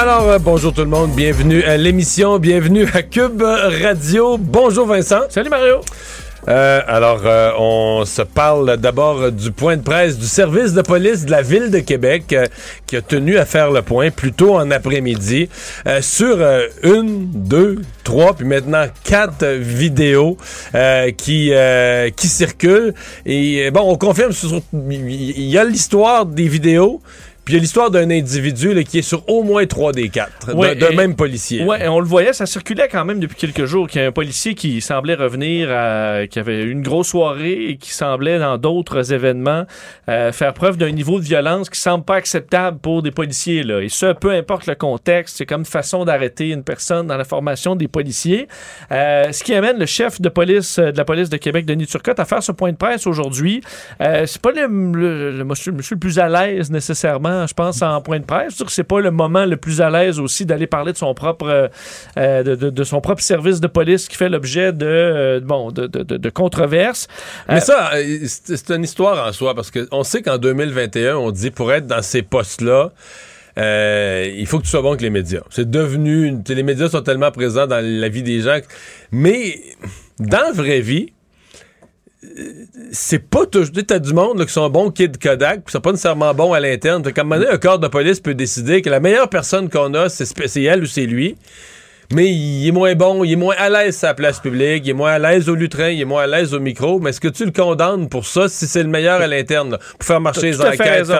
Alors, euh, bonjour tout le monde, bienvenue à l'émission, bienvenue à Cube Radio. Bonjour Vincent. Salut Mario. Euh, alors, euh, on se parle d'abord du point de presse du service de police de la ville de Québec qui a tenu à faire le point plus tôt en après-midi euh, sur une, deux, trois, puis maintenant quatre vidéos euh, qui qui circulent. Et bon, on confirme, il y a l'histoire des vidéos. Puis il y a l'histoire d'un individu là, qui est sur au moins trois des quatre, Ouais, d'un même policier. Ouais, on le voyait, ça circulait quand même depuis quelques jours qu'il y a un policier qui semblait revenir, à, qui avait une grosse soirée et qui semblait dans d'autres événements euh, faire preuve d'un niveau de violence qui semble pas acceptable pour des policiers là. Et ce, peu importe le contexte, c'est comme une façon d'arrêter une personne dans la formation des policiers. Euh, ce qui amène le chef de police euh, de la police de Québec, Denis Turcotte, à faire ce point de presse aujourd'hui. Euh, c'est pas le, le- le monsieur, monsieur le plus à l'aise nécessairement, je pense, en point de presse. Dire que c'est pas le moment le plus à l'aise aussi d'aller parler de son propre euh, euh, de, son propre service de police qui fait l'objet de euh, bon de, de, controverses. Mais ça, c'est c'est une histoire en soi, parce qu'on sait qu'en 2021, on dit pour être dans ces postes-là, il faut que tu sois bon avec les médias. C'est devenu... les médias sont tellement présents dans la vie des gens. Mais dans la vraie vie, c'est pas toujours... Tu as du monde là, qui sont bons kid Kodak, qui sont pas nécessairement bons à l'interne. Fait qu'à un moment donné, un corps de police peut décider que la meilleure personne qu'on a, c'est elle ou c'est lui. Mais il est moins bon, il est moins à l'aise à la place publique, il est moins à l'aise au lutrin, il est moins à l'aise au micro. Mais est-ce que tu le condamnes pour ça si c'est le meilleur à l'interne, pour faire marcher les enquêtes?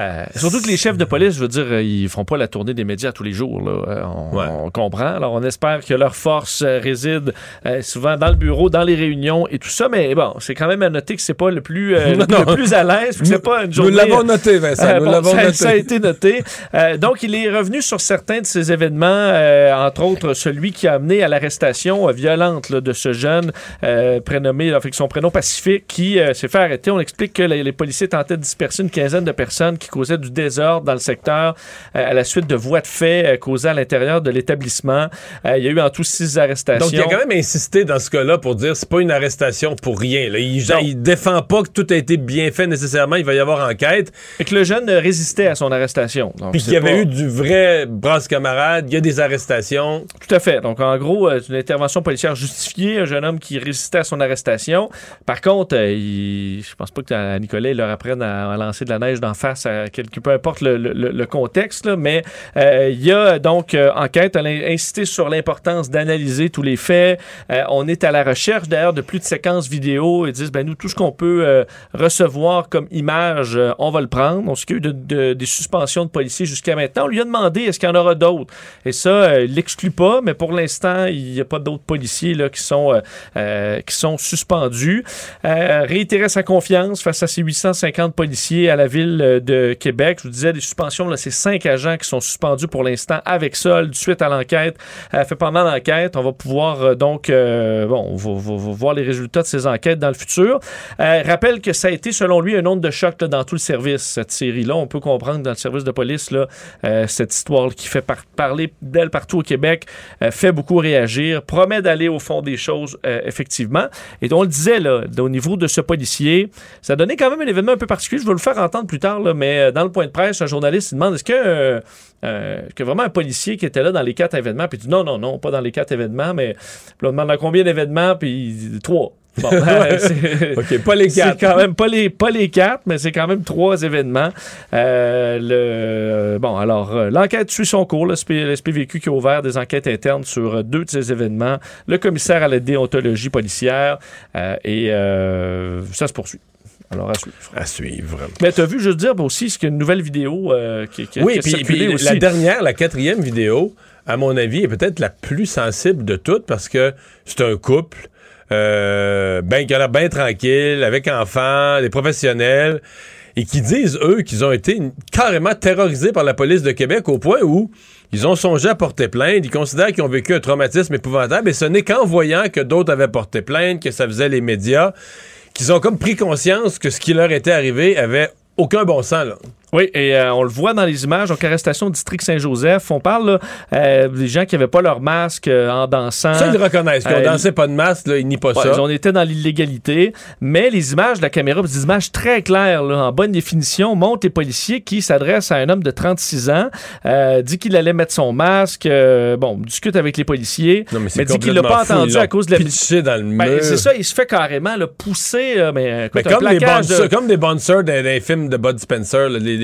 Euh, surtout que les chefs de police, je veux dire, euh, ils font pas la tournée des médias tous les jours. Là. Euh, on, Ouais. on comprend. Alors, on espère que leur force réside euh, souvent dans le bureau, dans les réunions et tout ça. Mais bon, c'est quand même à noter que c'est pas le plus, euh, Non, le non. plus à l'aise. C'est pas une Nous journée. l'avons noté, Vincent, nous bon, l'avons ça, noté. ça a été noté. Euh, donc, il est revenu sur certains de ces événements, euh, entre autres celui qui a amené à l'arrestation violente là, de ce jeune euh, prénommé, avec son prénom Pacifique, qui s'est fait arrêter. On explique que les, les policiers tentaient de disperser une quinzaine de personnes qui causaient du désordre dans le secteur euh, à la suite de voies de fait euh, causées à l'intérieur de l'établissement. Euh, il y a eu en tout six arrestations. Donc, il a quand même insisté dans ce cas-là pour dire c'est pas une arrestation pour rien. Là. Il, Non. il défend pas que tout a été bien fait nécessairement. Il va y avoir enquête. Fait que le jeune résistait à son arrestation. Donc, Puis qu'il y avait pas- eu du vrai brasse camarade. Il y a des arrestations. Tout à fait. Donc, en gros, c'est une intervention policière justifiée, un jeune homme qui résistait à son arrestation. Par contre, il- je pense pas que Nicolas, leur apprenne à, à lancer de la neige d'en face quelque peu importe le, contexte, là, mais euh, il y a donc euh, enquête, elle a sur l'importance d'analyser tous les faits. Euh, on est à la recherche d'ailleurs de plus de séquences vidéo. Ils disent, ben nous, tout ce qu'on peut recevoir comme image, on va le prendre. On s'est eu de, de- des suspensions de policiers jusqu'à maintenant. On lui a demandé, est-ce qu'il y en aura d'autres? Et ça, il l'exclut pas, mais pour l'instant, il n'y a pas d'autres policiers là, qui, sont, qui sont suspendus. Euh, sa confiance face à ces 850 policiers à la ville euh, Québec. Je vous disais, des suspensions, là, c'est cinq agents qui sont suspendus pour l'instant avec sol, suite à l'enquête. Euh, fait pendant l'enquête, on va pouvoir euh, donc, euh, bon, voir les résultats de ces enquêtes dans le futur. Euh, rappelle que ça a été, selon lui, un onde de choc dans tout le service, cette série-là. On peut comprendre dans le service de police, là, cette histoire qui fait par- parler d'elle partout au Québec, fait beaucoup réagir, promet d'aller au fond des choses, effectivement. Et on le disait, là, au niveau de ce policier, ça donnait quand même un événement un peu particulier. Je vais le faire entendre plus tard, là, mais euh, dans le point de presse, un journaliste demande est-ce que, euh, euh, que vraiment un policier qui était là dans les quatre événements, puis il dit non, non, non, pas dans les quatre événements, mais puis on demande à combien d'événements, puis il dit trois. Bon, OK, pas les c'est quatre. quand même pas les, pas les quatre, mais c'est quand même trois événements. Euh, le, bon, alors, l'enquête suit son cours. Le SP- le SPVQ qui a ouvert des enquêtes internes sur deux de ces événements. Le commissaire à la déontologie policière. euh, et euh, ça se poursuit. Alors, à suivre. À suivre. Mais tu as vu, je veux dire, aussi, ce qu'il y a une nouvelle vidéo euh, qui, qui, Oui, qui a puis aussi. la dernière, la quatrième vidéo, à mon avis, est peut-être la plus sensible de toutes parce que c'est un couple euh, ben, qui a l'air bien tranquille, avec enfants, des professionnels. et qui disent, eux, qu'ils ont été carrément terrorisés par la police de Québec au point où ils ont songé à porter plainte. Ils considèrent qu'ils ont vécu un traumatisme épouvantable et ce n'est qu'en voyant que d'autres avaient porté plainte, que ça faisait les médias, qu'ils ont comme pris conscience que ce qui leur était arrivé avait aucun bon sens, là. Oui, et euh, on le voit dans les images. Donc, arrestation au district Saint-Joseph. On parle là, euh, des gens qui n'avaient pas leur masque euh, en dansant. Ça, ils le reconnaissent. Qu'on Euh, dansait pas de masque, là, ils nient pas Ouais, ça. On était dans l'illégalité, mais les images de la caméra, des images très claires, là, en bonne définition, montrent les policiers qui s'adressent à un homme de 36 ans, euh, dit qu'il allait mettre son masque, euh, bon, discute avec les policiers, Non, mais, c'est dit qu'il l'a pas fou. entendu à cause de la... pitché dans le Ben, mur. c'est ça, il se fait carrément là, pousser, euh, mais, Mais comme, les plaquage de- comme des dans, dans les films de Bud Spencer, là, les-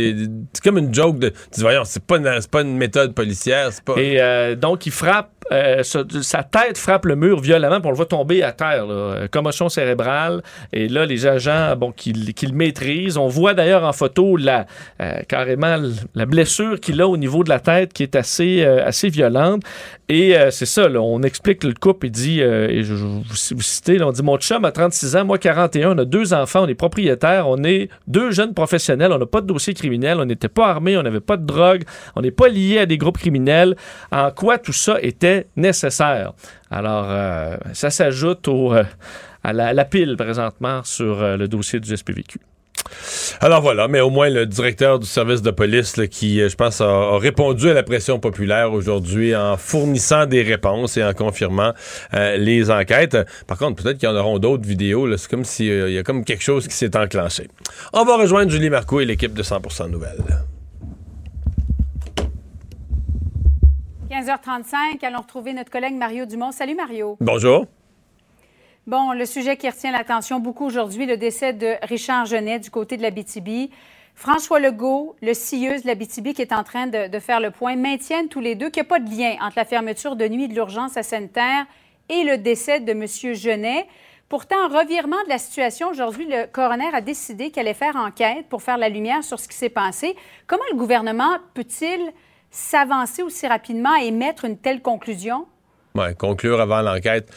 c'est comme une joke de. Voyons, c'est pas, une- pas une méthode policière, pas. Et euh, donc, il frappe, euh, sa, tête frappe le mur violemment, puis on le voit tomber à terre, là, euh, commotion cérébrale. Et là, les agents, bon, qui, le maîtrisent. On voit d'ailleurs en photo la, euh, carrément la blessure qu'il a au niveau de la tête qui est assez, assez violente. Et c'est ça, on explique le couple, il dit, et je, vous vous citez, on dit Mon chum a 36 ans, moi 41, on a deux enfants, on est propriétaires, on est deux jeunes professionnels, on n'a pas de dossier criminel, on n'était pas armés, on n'avait pas de drogue, on n'est pas lié à des groupes criminels. En quoi tout ça était nécessaire Alors, euh, ça s'ajoute euh, à la, pile présentement sur euh, le dossier du SPVQ. Alors voilà, mais au moins le directeur du service de police qui, je pense, a, répondu à la pression populaire aujourd'hui en fournissant des réponses et en confirmant les enquêtes. Par contre, peut-être qu'il y en auront d'autres vidéos. C'est comme s'il y a comme quelque chose qui s'est enclenché. On va rejoindre Julie Marco et l'équipe de 100% Nouvelles. 15h35, allons retrouver notre collègue Mario Dumont. Salut Mario. Bonjour. Bon, le sujet qui retient l'attention beaucoup aujourd'hui, le décès de Richard Genet du côté de la BTB. François Legault, le CIEUS de la BTB qui est en train de, de faire le point, maintiennent tous les deux qu'il n'y a pas de lien entre la fermeture de nuit de l'urgence à Sainte-Terre et le décès de M. Genet. Pourtant, revirement de la situation, aujourd'hui, le coroner a décidé qu'elle allait faire enquête pour faire la lumière sur ce qui s'est passé. Comment le gouvernement peut-il s'avancer aussi rapidement et mettre une telle conclusion? Ouais, conclure avant l'enquête.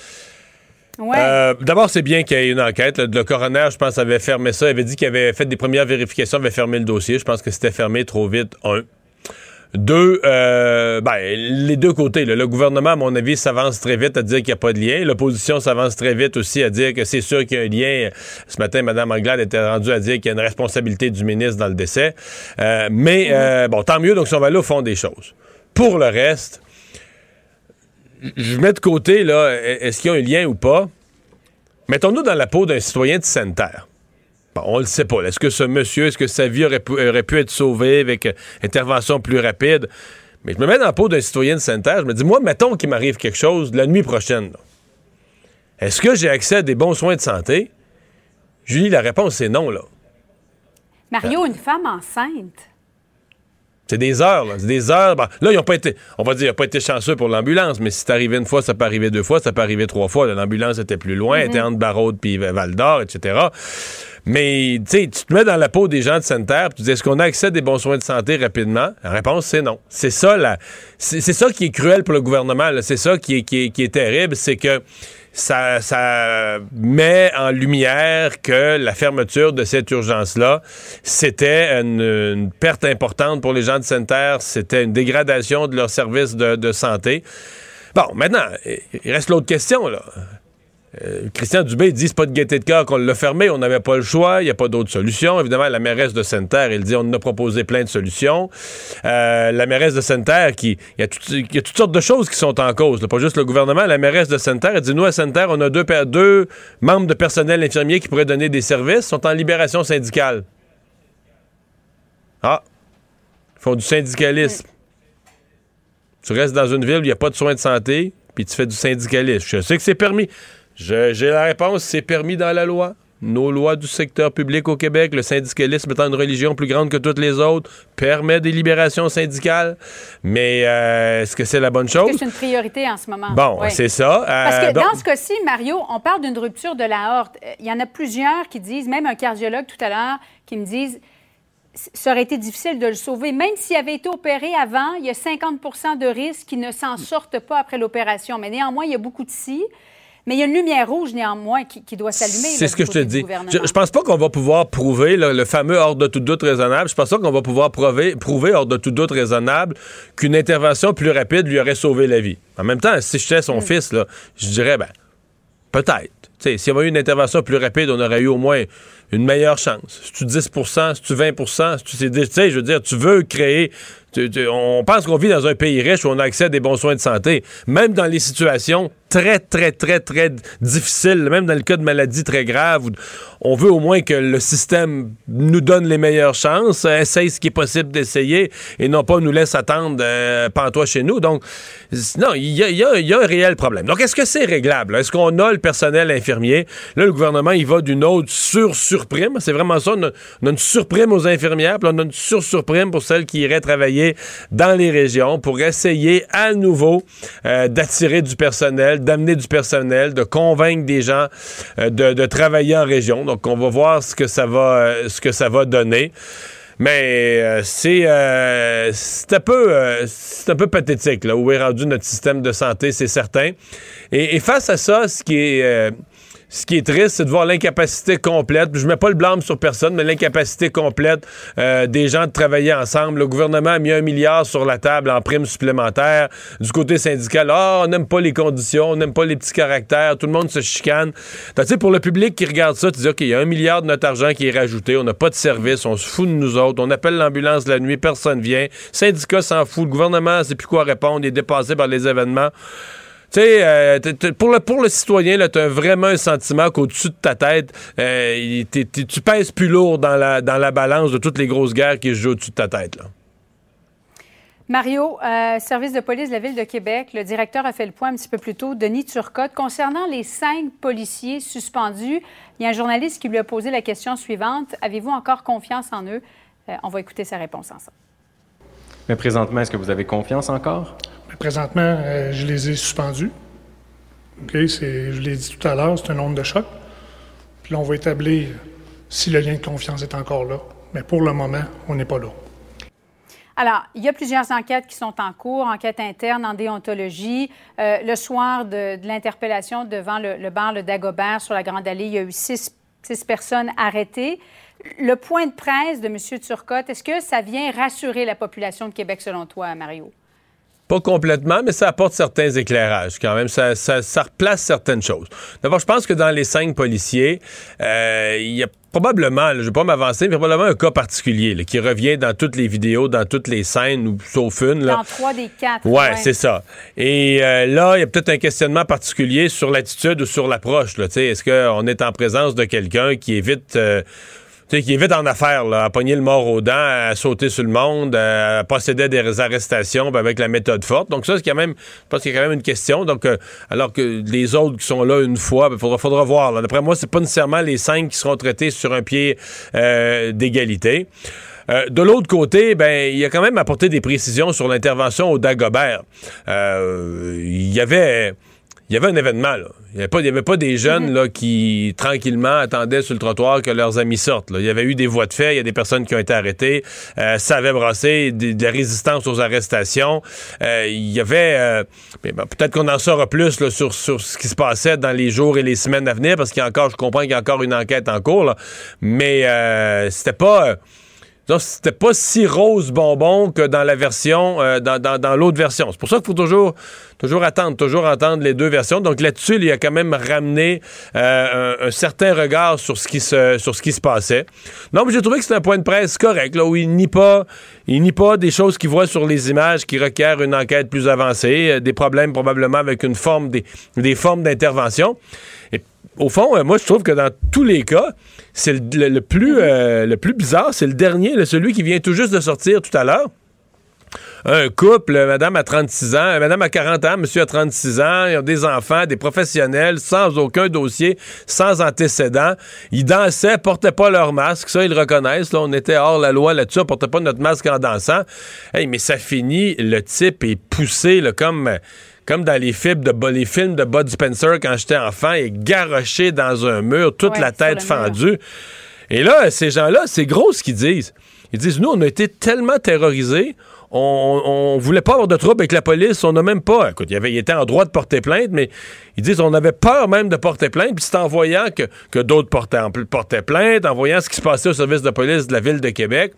Ouais. Euh, D'abord, c'est bien qu'il y ait une enquête. là. Le coroner, je pense, avait fermé ça. Il avait dit qu'il avait fait des premières vérifications, avait fermé le dossier. Je pense que c'était fermé trop vite, un. Deux, euh, ben, les deux côtés. là. Le gouvernement, à mon avis, s'avance très vite à dire qu'il n'y a pas de lien. L'opposition s'avance très vite aussi à dire que c'est sûr qu'il y a un lien. Ce matin, Mme Anglade était rendue à dire qu'il y a une responsabilité du ministre dans le décès. Euh, mais, euh, bon, tant mieux. Donc, si on va aller au fond des choses. Pour le reste, je mets de côté, là, est-ce qu'il y a un lien ou pas? Mettons-nous dans la peau d'un citoyen de Sainte-Terre. Bon, on le sait pas. Est-ce que ce monsieur, est-ce que sa vie aurait pu, être sauvée avec euh, intervention plus rapide? Mais je me mets dans la peau d'un citoyen de Sainte-Terre. Je me dis, moi, mettons qu'il m'arrive quelque chose la nuit prochaine. Est-ce que j'ai accès à des bons soins de santé? Julie, la réponse est non, là. Mario, une femme enceinte. C'est des heures, là. C'est des heures. Bon, là, ils n'ont pas été, on va dire, ils n'ont pas été chanceux pour l'ambulance, mais si c'est arrivé une fois, ça peut arriver deux fois, ça peut arriver trois fois. L'ambulance était plus loin, elle était entre Barraud puis Val d'Or, etc. Mais, tu sais, tu te mets dans la peau des gens de Sainte-Terre, puis tu dis, est-ce qu'on a accès à des bons soins de santé rapidement? La réponse, c'est non. C'est ça, là. C'est ça qui est cruel pour le gouvernement, là. C'est ça qui est, qui est, qui est terrible, c'est que ça, met en lumière que la fermeture de cette urgence-là, c'était une, une perte importante pour les gens de Sainte-Terre, c'était une dégradation de leur service de, de santé. Bon, maintenant, il reste l'autre question, là. Euh, Christian Dubé dit c'est pas de gaieté de cœur qu'on l'a fermé, on n'avait pas le choix, il n'y a pas d'autre solution. Évidemment, la mairesse de Sainte-Terre, elle dit on nous a proposé plein de solutions. Euh, la mairesse de Sainte-Terre, qui il y, a y toutes sortes de choses qui sont en cause, là, pas juste le gouvernement. La mairesse de Sainte-Terre, elle dit nous à Sainte-Terre, on a deux, deux membres de personnel infirmier qui pourraient donner des services, sont en libération syndicale. Ah, ils font du syndicalisme. Tu restes dans une ville où il n'y a pas de soins de santé, puis tu fais du syndicalisme. Je sais que c'est permis. J'ai la réponse, c'est permis dans la loi. Nos lois du secteur public au Québec, le syndicalisme étant une religion plus grande que toutes les autres, permet des libérations syndicales. Mais euh, est-ce que c'est la bonne chose? que c'est une priorité en ce moment? Bon, Oui. c'est ça. Parce Euh, que bon. dans ce cas-ci, Mario, on parle d'une rupture de la aorte. Euh, Il y en a plusieurs qui disent, même un cardiologue tout à l'heure, qui me disent ça aurait été difficile de le sauver. Même s'il avait été opéré avant, il y a 50% de risque qu'il ne s'en sorte pas après l'opération. Mais néanmoins, il y a beaucoup de si. Mais il y a une lumière rouge, néanmoins, qui, qui doit s'allumer. C'est ce que je te dis. Je, je, pense pas qu'on va pouvoir prouver là, le fameux hors de tout doute raisonnable. Je pense pas qu'on va pouvoir prouver, prouver hors de tout doute raisonnable qu'une intervention plus rapide lui aurait sauvé la vie. En même temps, si j'étais son mm. fils, là, je dirais, ben, peut-être. S'il y avait eu une intervention plus rapide, on aurait eu au moins une meilleure chance. Si tu 10 si tu 20 si tu sais, je veux dire, tu veux créer on pense qu'on vit dans un pays riche où on a accès à des bons soins de santé. Même dans les situations très, très, très, très difficiles, même dans le cas de maladies très graves, on veut au moins que le système nous donne les meilleures chances, essaye ce qui est possible d'essayer et non pas nous laisse attendre euh, pantois chez nous. Donc, non, il y a, un réel problème. Donc, est-ce que c'est réglable? Est-ce qu'on a le personnel infirmier? Là, le gouvernement, il va d'une autre sur-surprime. C'est vraiment ça. On a, une surprime aux infirmières, puis on a une sur-surprime pour celles qui iraient travailler dans les régions pour essayer à nouveau euh, d'attirer du personnel, d'amener du personnel, de convaincre des gens euh, de, travailler en région. Donc, on va voir ce que ça va, euh, ce que ça va donner. Mais c'est un peu c'est un peu pathétique là où est rendu notre système de santé, c'est certain. Et, et, face à ça, ce qui est ce qui est triste, c'est de voir l'incapacité complète. Je mets pas le blâme sur personne, mais l'incapacité complète euh, des gens de travailler ensemble. Le gouvernement a mis un milliard sur la table en primes supplémentaires. Du côté syndical, ah, on n'aime pas les conditions, on n'aime pas les petits caractères, tout le monde se chicane. Tu sais, pour le public qui regarde ça, tu dis, OK, il y a un milliard de notre argent qui est rajouté, on n'a pas de service, on se fout de nous autres, on appelle l'ambulance la nuit, personne vient. Syndicat s'en fout, le gouvernement sait plus quoi répondre, il est dépassé par les événements. Tu sais, euh, pour, le, pour le citoyen, tu as vraiment un sentiment qu'au-dessus de ta tête, euh, tu pèses plus lourd dans la, dans la balance de toutes les grosses guerres qui se jouent au-dessus de ta tête. Là. Mario, euh, service de police de la Ville de Québec, le directeur a fait le point un petit peu plus tôt, Denis Turcotte. Concernant les cinq policiers suspendus, il y a un journaliste qui lui a posé la question suivante. Avez-vous encore confiance en eux? on va écouter sa réponse ensemble. Mais présentement, est-ce que vous avez confiance encore? Présentement, euh, je les ai suspendus. je l'ai dit tout à l'heure, c'est un nombre de choc. Puis là, on va établir si le lien de confiance est encore là. Mais pour le moment, on n'est pas là. Alors, il y a plusieurs enquêtes qui sont en cours, enquête interne en déontologie. Euh, le soir de, l'interpellation devant le, bar Le Dagobert sur la Grande Allée, il y a eu six, six personnes arrêtées. Le point de presse de M. Turcotte, est-ce que ça vient rassurer la population de Québec selon toi, Mario? Pas complètement, mais ça apporte certains éclairages quand même. Ça, ça, replace certaines choses. D'abord, je pense que dans les cinq policiers, euh, il y a probablement, je ne vais pas m'avancer, mais probablement un cas particulier qui revient dans toutes les vidéos, dans toutes les scènes, ou sauf une. Dans trois des quatre. Ouais, c'est ça. Et euh, là, il y a peut-être un questionnement particulier sur l'attitude ou sur l'approche. Est-ce qu'on est en présence de quelqu'un qui évite... Euh, sais, qui est vite en affaire, là, à pogner le mort aux dents, à sauter sur le monde, à posséder des arrestations ben, avec la méthode forte. Donc ça, c'est quand même, je pense qu'il y a quand même une question. Donc, euh, alors que les autres qui sont là une fois, il ben, faudra, faudra voir. D'après moi, c'est pas nécessairement les cinq qui seront traités sur un pied euh, d'égalité. Euh, de l'autre côté, ben, il a quand même apporté des précisions sur l'intervention au Dagobert. Il y avait il y avait un événement, là. Il n'y avait, avait, pas des jeunes mhm. là, qui, tranquillement, attendaient sur le trottoir que leurs amis sortent. Là. Il y avait eu des voies de fait, il y a des personnes qui ont été arrêtées. Euh, ça avait brassé des, des résistances aux arrestations. Euh, il y avait... Euh, ben, peut-être qu'on en saura plus là, sur, sur ce qui se passait dans les jours et les semaines à venir, parce qu'il y a encore, je comprends qu'il y a encore une enquête en cours, là. mais euh, c'était pas c'était pas si rose bonbon que dans la version, euh, dans, l'autre version. C'est pour ça qu'il faut toujours, toujours attendre, toujours entendre les deux versions. Donc là-dessus, il a quand même ramené euh, un, certain regard sur ce qui se, sur ce qui se passait. Non, mais j'ai trouvé que c'était un point de presse correct, là, où il nie pas, il pas des choses qu'il voit sur les images qui requièrent une enquête plus avancée, euh, des problèmes probablement avec une forme, des, des formes d'intervention. Et au fond, moi, je trouve que dans tous les cas, c'est le, plus, mhm. euh, le plus bizarre, c'est le dernier, celui qui vient tout juste de sortir tout à l'heure. Un couple, madame a 36 ans, euh, madame a 40 ans, monsieur a 36 ans, ils ont des enfants, des professionnels, sans aucun dossier, sans antécédent. Ils dansaient, portaient pas leur masque, ça ils le reconnaissent, là, on était hors la loi là-dessus, on portait pas notre masque en dansant. Hey, mais ça finit, le type est poussé là, comme comme dans les films de, les films de Bud Spencer quand j'étais enfant, et garoché dans un mur, toute la tête fendue. Et là, ces gens-là, c'est gros ce qu'ils disent. Ils disent, nous, on a été tellement terrorisés, on, on voulait pas avoir de trouble avec la police, on n'a même pas. Écoute, il, avait, il était en droit de porter plainte, mais ils disent on avait peur même de porter plainte, puis c'est en voyant que, que d'autres portaient, portaient plainte, en voyant ce qui se passait au service de police de la ville de Québec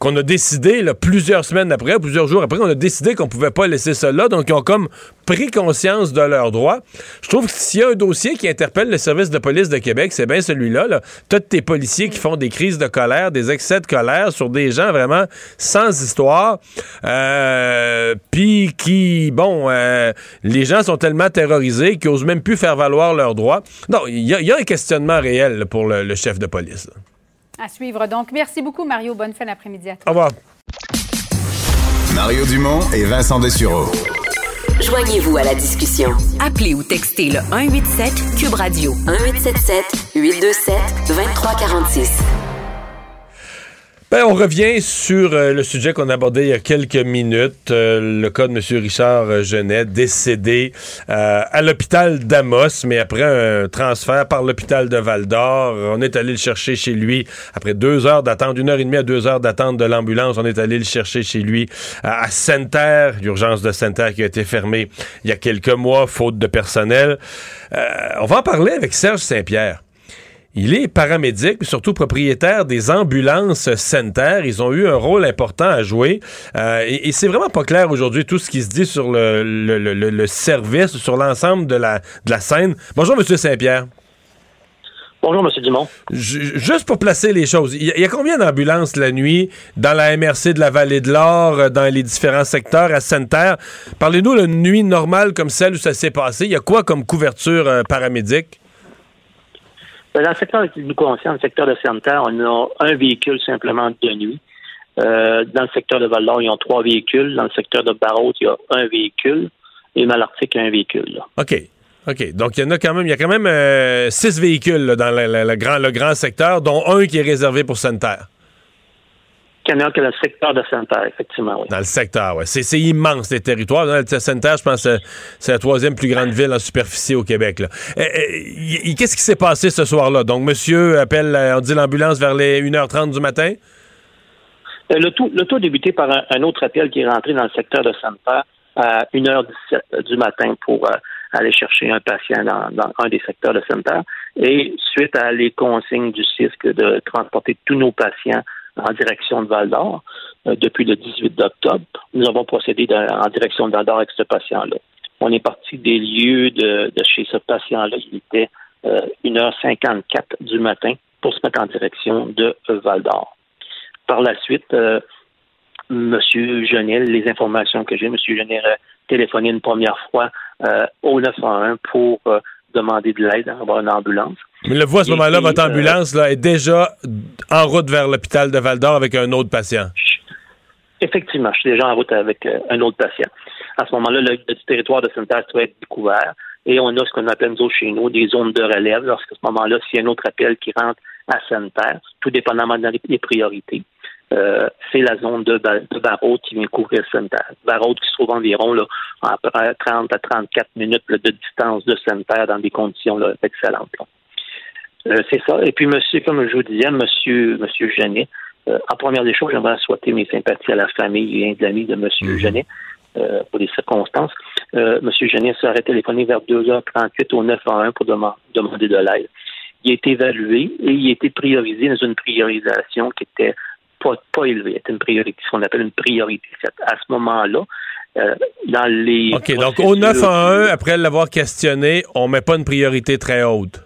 qu'on a décidé, plusieurs semaines après, plusieurs jours après, on a décidé qu'on pouvait pas laisser ça là. Donc, ils ont comme pris conscience de leurs droits. Je trouve que s'il y a un dossier qui interpelle le service de police de Québec, c'est bien celui-là. Là. T'as tes policiers qui font des crises de colère, des excès de colère sur des gens vraiment sans histoire. Euh, Puis qui, bon, euh, les gens sont tellement terrorisés qu'ils osent même plus faire valoir leurs droits. Non, il y, a un questionnement réel pour le, chef de police. À suivre donc. Merci beaucoup, Mario. Bonne fin d'après-midi à toi. Au revoir. Mario Dumont et Vincent Dessureau. Joignez-vous à la discussion. Appelez ou textez le 187 Cube Radio 1877 827 2346. Ben, on revient sur euh, le sujet qu'on a abordé il y a quelques minutes, euh, le cas de M. Richard Genet, décédé euh, à l'hôpital d'Amos, mais après un transfert par l'hôpital de Val-d'Or. On est allé le chercher chez lui après deux heures d'attente, une heure et demie à deux heures d'attente de l'ambulance. On est allé le chercher chez lui à, à Sainte-Terre, l'urgence de Sainte-Terre qui a été fermée il y a quelques mois, faute de personnel. on va en parler avec Serge Saint-Pierre. Il est paramédic, mais surtout propriétaire des ambulances Center. Ils ont eu un rôle important à jouer. Euh, et, et c'est vraiment pas clair aujourd'hui tout ce qui se dit sur le, le, le, le service, sur l'ensemble de la, de la scène. Bonjour, Monsieur Saint-Pierre. Bonjour, M. Dumont. J juste pour placer les choses, il y, y, a combien d'ambulances la nuit dans la MRC de la Vallée de l'Or, dans les différents secteurs à Sainte-Terre? Parlez-nous d'une nuit normale comme celle où ça s'est passé. Il y a quoi comme couverture euh, paramédic? Dans le secteur qui nous concerne, le secteur de Sainte-Terre, on a un véhicule simplement de nuit. Euh, dans le secteur de Val-d'Or, ils ont trois véhicules. Dans le secteur de Barrault, il y a un véhicule. Et Malartic, un véhicule. OK. OK. Donc, il y en a quand même, il y a quand même euh, six véhicules dans grand, le grand secteur, dont un qui est réservé pour Sainte-Terre. A que le secteur de Sainte-Terre, effectivement, oui. Dans le secteur, oui. C'est immense, les territoires. Sainte-Terre, je pense, c'est la troisième plus grande ville en superficie au Québec. Qu'est-ce qui s'est passé ce soir-là? Donc, monsieur appelle, on dit l'ambulance vers les 1h30 du matin? Euh, le, tout, le tout a débuté par un, un, autre appel qui est rentré dans le secteur de Sainte-Terre à 1h17 du matin pour euh, aller chercher un patient dans, dans, un des secteurs de Sainte-Terre. Et suite à les consignes du CISC de transporter tous nos patients en direction de Val-d'Or euh, depuis le 18 octobre. Nous avons procédé en direction de Val-d'Or avec ce patient-là. On est parti des lieux de, chez ce patient-là. Il était euh, 1h54 du matin pour se mettre en direction de Val-d'Or. Par la suite, euh, M. Genet, les informations que j'ai, M. Genet a téléphoné une première fois euh, au 911 pour euh, demander de l'aide, avoir une ambulance. Mais le voit à ce moment-là, votre ambulance là, est déjà en route vers l'hôpital de Val-d'Or avec un autre patient. Effectivement, je suis déjà en route avec euh, un autre patient. À ce moment-là, le, le territoire de Sainte-Terre doit être découvert et on a ce qu'on appelle nous chez nous des zones de relève. Lorsqu'à ce moment-là, s'il y a un autre appel qui rentre à Sainte-Terre, tout dépendamment des priorités, euh, c'est la zone de, de Barraud qui vient couvrir Sainte-Terre. Barraud qui se trouve environ là, à 30 à 34 minutes là, de distance de Sainte-Terre dans des conditions là, excellentes. Là. Euh, c'est ça. Et puis, monsieur, comme je vous disais, monsieur, monsieur Genet, euh, en première des choses, j'aimerais souhaiter mes sympathies à la famille et amis de monsieur mmh. Genet. Euh, pour les circonstances. Euh, monsieur Genet serait téléphoné vers 2h38 au 911 pour dem demander de l'aide. Il a été évalué et il a été priorisé dans une priorisation qui était pas, pas élevée. C'était une priorité, ce qu'on appelle une priorité 7. À ce moment-là, euh, dans les. OK, donc au 911, après l'avoir questionné, on ne met pas une priorité très haute.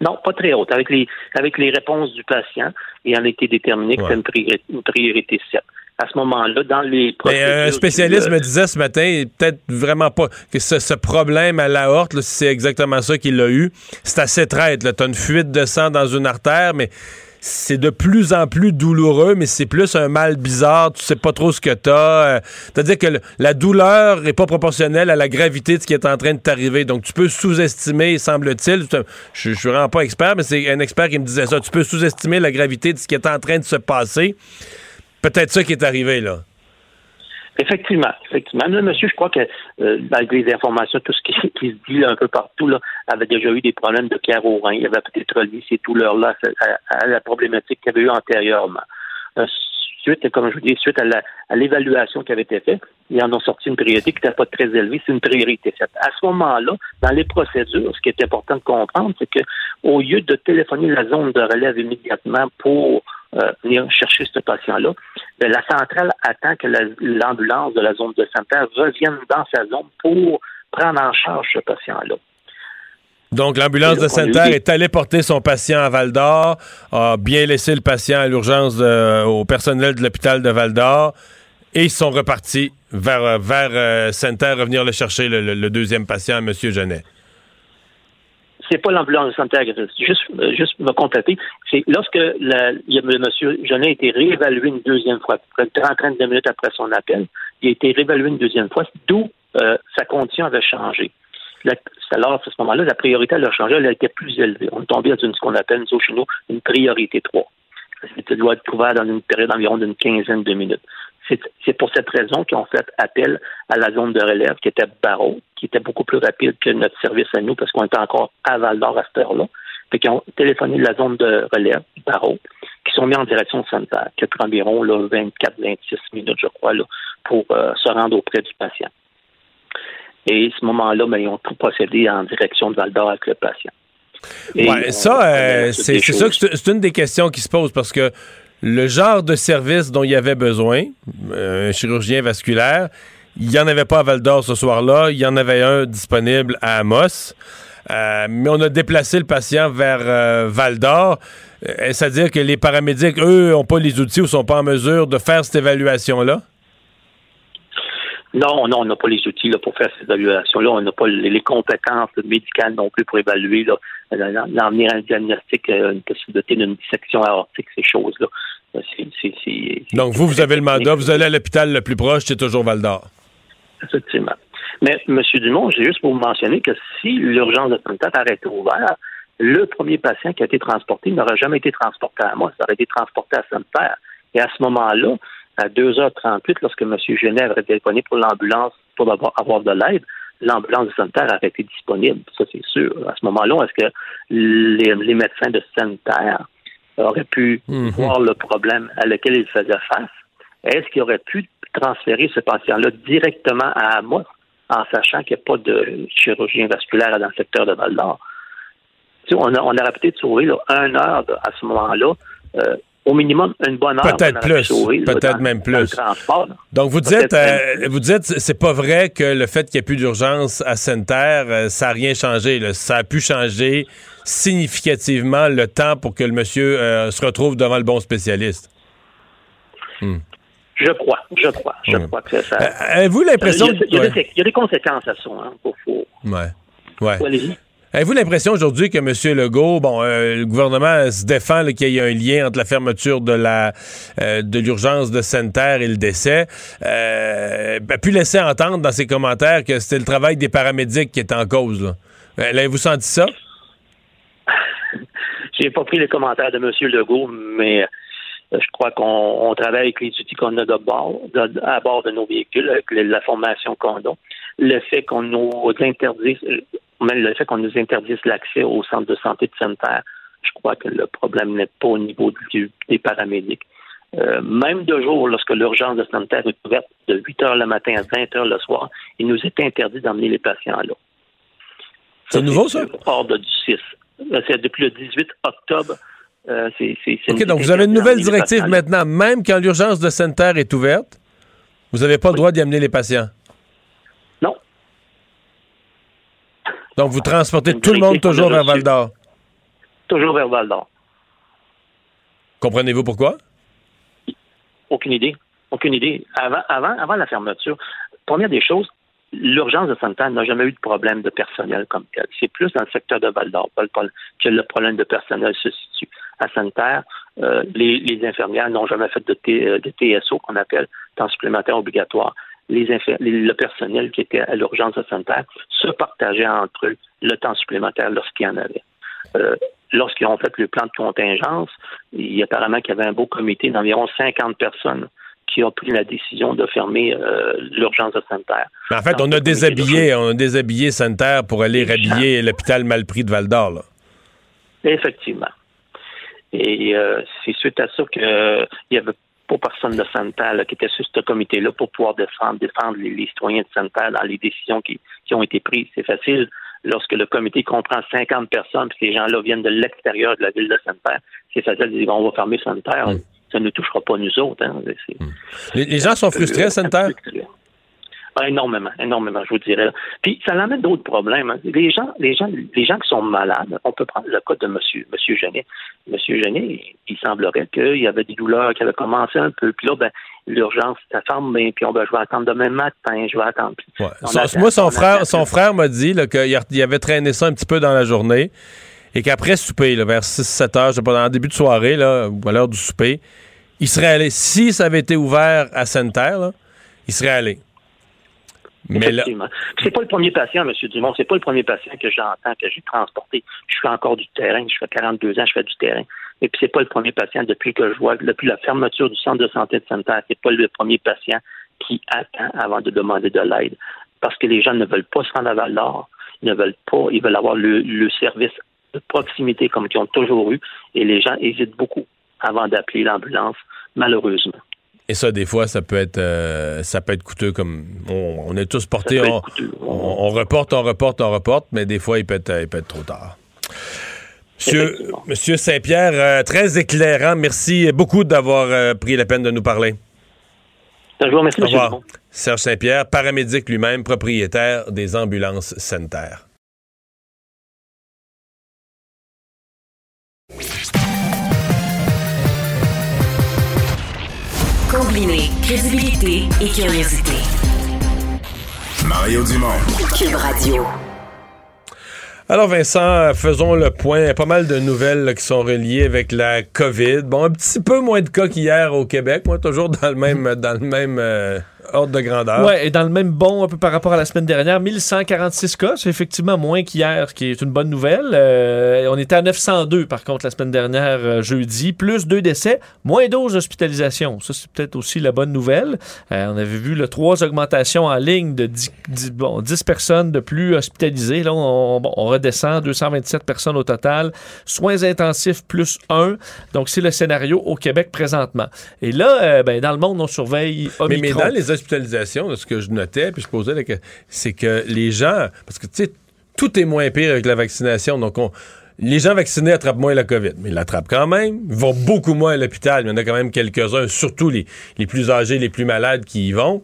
Non, pas très haute. Avec les, avec les réponses du patient, il en a été déterminé que ouais. c'est une priorité, une priorité 7 à ce moment-là, dans les Mais un spécialiste me disait ce matin, peut-être vraiment pas, que ce, ce problème à l'aorte, si c'est exactement ça qu'il a eu, c'est assez traite. Tu as une fuite de sang dans une artère, mais c'est de plus en plus douloureux, mais c'est plus un mal bizarre. Tu sais pas trop ce que tu as. C'est-à-dire que la douleur n'est pas proportionnelle à la gravité de ce qui est en train de t'arriver. Donc, tu peux sous-estimer, semble-t-il. Je, je suis vraiment pas expert, mais c'est un expert qui me disait ça. Tu peux sous-estimer la gravité de ce qui est en train de se passer peut-être ça qui est arrivé, là. Effectivement, effectivement. Monsieur, je crois que euh, malgré les informations, tout ce qui, se dit un peu partout, là, avait déjà eu des problèmes de cœur au rein. Il avait peut-être relié ces douleurs-là à, la problématique qu'il avait eu antérieurement. Euh, suite, comme je vous dis, suite à l'évaluation qui avait été faite, ils en ont sorti une priorité qui n'était pas très élevée. C'est une priorité faite. À ce moment-là, dans les procédures, ce qui est important de comprendre, c'est que au lieu de téléphoner la zone de relève immédiatement pour euh, venir chercher ce patient-là, ben, la centrale attend que l'ambulance de la zone de santé revienne dans sa zone pour prendre en charge ce patient-là. Donc, l'ambulance de Sainte-Terre est allée porter son patient à Val-d'Or, a bien laissé le patient à l'urgence au personnel de l'hôpital de Val-d'Or et ils sont repartis vers, vers euh, Sainte-Terre, revenir le chercher, le, deuxième patient, M. Genet. C'est pas l'ambulance de Sainte-Terre, juste, euh, juste me compléter. C'est lorsque la, M. Genet a été réévalué une deuxième fois, près de 30 minutes après son appel, il a été réévalué une deuxième fois, d'où euh, sa condition avait changé alors, à ce moment-là, la priorité à leur changer, elle était plus élevée. On est tombé dans ce qu'on appelle, nous, chez nous, une priorité 3. Ça doit être couvert dans une période d'environ d'une quinzaine de minutes. C'est pour cette raison qu'ils ont fait appel à la zone de relève qui était Barreau, qui était beaucoup plus rapide que notre service à nous parce qu'on était encore à Val-d'Or à cette heure-là. Puis qui ont téléphoné de la zone de relève, Barreau, qui sont mis en direction sanitaire, qui a pris environ 24-26 minutes, je crois, là, pour euh, se rendre auprès du patient. Et à ce moment-là, ben, ils ont tout procédé en direction de Val d'Or avec le patient. Ouais, ça, euh, c'est ça que c'est une des questions qui se pose parce que le genre de service dont il y avait besoin, euh, un chirurgien vasculaire, il n'y en avait pas à Val d'Or ce soir-là, il y en avait un disponible à Amos. Euh, mais on a déplacé le patient vers Val d'Or. C'est-à-dire que les paramédics, eux, n'ont pas les outils ou sont pas en mesure de faire cette évaluation-là? Non, non, on n'a pas les outils là, pour faire ces évaluations-là. On n'a pas les, compétences médicales non plus pour évaluer l'emmener un diagnostic, euh, une possibilité d'une dissection aortique, ces choses-là. Donc, vous, vous avez le mandat, vous allez à l'hôpital le plus proche, c'est toujours Val d'Or. Effectivement. Mais, M. Dumont, j'ai juste pour vous mentionner que si l'urgence de santé avait été ouverte, le premier patient qui a été transporté n'aurait jamais été transporté à moi, ça aurait été transporté à Sainte-Terre. Et à ce moment-là, à 2h38, lorsque M. Genève avait téléphoné pour l'ambulance pour avoir, de l'aide, l'ambulance de sanitaire avait été disponible, ça c'est sûr. À ce moment-là, est-ce que les, médecins de sanitaire auraient pu mhm. voir le problème à lequel ils faisaient face? Est-ce qu'ils auraient pu transférer ce patient-là directement à Amos en sachant qu'il n'y a pas de chirurgien vasculaire dans le secteur de Val-d'Or? On, on aurait peut-être sauvé là, une heure à ce moment-là euh, au minimum une bonne heure. Peut-être plus, peut-être même plus. Donc vous dites, euh, vous dites, c'est pas vrai que le fait qu'il n'y ait plus d'urgence à Sainte-Terre, euh, ça n'a rien changé. Ça a pu changer significativement le temps pour que le monsieur euh, se retrouve devant le bon spécialiste. Hmm. Je crois, je crois, je hmm. crois que ça. Avez-vous l'impression il, y a des conséquences à ça, hein, pour, Ouais. Ouais. Avez-vous l'impression aujourd'hui que M. Legault, bon, euh, le gouvernement se défend qu'il y ait un lien entre la fermeture de la euh, de l'urgence de et le décès, euh, a pu laisser entendre dans ses commentaires que c'était le travail des paramédics qui était en cause. Euh, Avez-vous senti ça? J'ai pas pris les commentaires de M. Legault, mais je crois qu'on travaille avec les outils qu'on a à bord de nos véhicules, avec la formation qu'on a. Le fait qu'on nous interdise, même le fait qu'on nous interdise l'accès au centre de santé de sanitaire, je crois que le problème n'est pas au niveau des paramédics. Euh, même de jour, lorsque l'urgence de sanitaire est ouverte de 8 heures le matin à 20 heures le soir, il nous est interdit d'emmener les patients là. C'est nouveau, ça? Ordre du 6. Euh, c'est depuis le 18 octobre. Euh, OK, donc vous avez une nouvelle directive maintenant. Même quand l'urgence de sanitaire est ouverte, vous n'avez pas le droit d'y amener les patients? Donc, vous transportez tout le monde toujours vers Val d'Or? Toujours vers Val d'Or. Comprenez-vous pourquoi? Aucune idée. Aucune idée. Avant, avant, avant la fermeture, première des choses, l'urgence de sanitaire n'a jamais eu de problème de personnel comme tel. C'est plus dans le secteur de Val d'Or que le problème de personnel se situe. À sanitaire, euh, les, infirmières n'ont jamais fait de, euh, de TSO, qu'on appelle temps supplémentaire obligatoire les, le personnel qui était à l'urgence sanitaire se partageait entre eux le temps supplémentaire lorsqu'il y en avait. Euh, lorsqu'ils ont fait le plan de contingence, il y a apparemment qu'il y avait un beau comité d'environ 50 personnes qui ont pris la décision de fermer euh, l'urgence sanitaire. En fait, on a déshabillé, on a déshabillé sanitaire pour aller rhabiller l'hôpital Malpris de Val d'Or. Effectivement. Et euh, c'est suite à ça qu'il y avait pour personne de Santal qui était sur ce comité-là pour pouvoir défendre, défendre les, citoyens de Santal dans les décisions qui, ont été prises. C'est facile lorsque le comité comprend 50 personnes et ces gens-là viennent de l'extérieur de la ville de Sainte-Terre. C'est facile de dire on va fermer Sainte-Terre. Mm. Ça ne touchera pas nous autres. Hein. Mm. Les, gens sont frustrés à Sainte-Terre? Ah, énormément, énormément, je vous dirais. Puis ça l'amène d'autres problèmes. Hein. Les gens, les gens, les gens qui sont malades, on peut prendre le cas de Monsieur, Monsieur Genet. Monsieur Genet, il semblerait qu'il y avait des douleurs qui avaient commencé un peu. Puis là, ben, l'urgence, ça ferme bien. Puis on ben, je vais attendre demain matin, je vais attendre. moi, son frère, son frère m'a dit qu'il avait traîné ça un petit peu dans la journée et qu'après souper, vers 6-7 heures, je sais pas, dans le début de soirée, là, ou à l'heure du souper, il serait allé. Si ça avait été ouvert à Sainte-Terre, il serait allé. Effectivement. C'est pas le premier patient, M. Dumont, c'est pas le premier patient que j'entends, que j'ai transporté. Je fais encore du terrain, je fais 42 ans, je fais du terrain. Et puis c'est pas le premier patient depuis que je vois, depuis la fermeture du centre de santé de Sainte-Terre, c'est pas le premier patient qui attend avant de demander de l'aide. Parce que les gens ne veulent pas se rendre à val d'Or, ils ne veulent pas, ils veulent avoir le service de proximité comme ils ont toujours eu, et les gens hésitent beaucoup avant d'appeler l'ambulance, malheureusement. Et ça, des fois, ça peut être, euh, ça peut être coûteux. Comme on, est tous portés, on, reporte, on reporte, on reporte, mais des fois, il peut être, peut être trop tard. Monsieur, Monsieur Saint-Pierre, euh, très éclairant. Merci beaucoup d'avoir euh, pris la peine de nous parler. Bonjour, merci, Au Serge Saint-Pierre, paramédic lui-même, propriétaire des ambulances sanitaires. Combiner crédibilité et curiosité. Mario Dumont. Cube Radio. Alors Vincent, faisons le point. Pas mal de nouvelles qui sont reliées avec la COVID. Bon, un petit peu moins de cas qu'hier au Québec. Moi, toujours dans le même, dans le même euh, ordre de grandeur. Oui, et dans le même bon un peu par rapport à la semaine dernière, 1146 cas, c'est effectivement moins qu'hier, ce qui est une bonne nouvelle. Euh, on était à 902 par contre la semaine dernière euh, jeudi, plus deux décès, moins 12 hospitalisations. Ça c'est peut-être aussi la bonne nouvelle. On avait vu le trois augmentations en ligne de 10, bon, 10 personnes de plus hospitalisées. Là, on, on, redescend 227 personnes au total. Soins intensifs plus 1. Donc c'est le scénario au Québec présentement. Et là, ben, dans le monde, on surveille Omicron. Mais, les hospitalisations, ce que je notais, puis je posais c'est que les gens, parce que tu sais, tout est moins pire avec la vaccination, donc les gens vaccinés attrapent moins la COVID, mais ils l'attrapent quand même. Ils vont beaucoup moins à l'hôpital. Il y en a quand même quelques-uns, surtout les, les plus âgés, les plus malades qui y vont.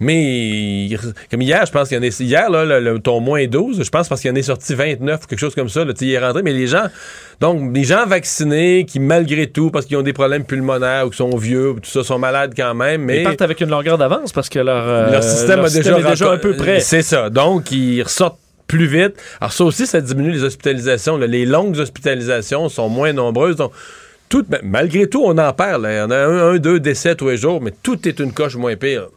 Mais comme hier, je pense qu'il y en a. Hier, là, le, ton moins 12, je pense parce qu'il y en est sorti 29 ou quelque chose comme ça. Là, il est rentré. Mais les gens. Donc, les gens vaccinés qui, malgré tout, parce qu'ils ont des problèmes pulmonaires ou qui sont vieux, tout ça, sont malades quand même. Mais ils partent avec une longueur d'avance parce que leur, euh, leur système, a déjà, est déjà un peu près. C'est ça. Donc, ils ressortent plus vite. Alors ça aussi, ça diminue les hospitalisations. Les longues hospitalisations sont moins nombreuses. Donc, tout, ben, malgré tout, on en parle. Il y en a un, un, deux décès tous les jours, mais tout est une coche moins pire.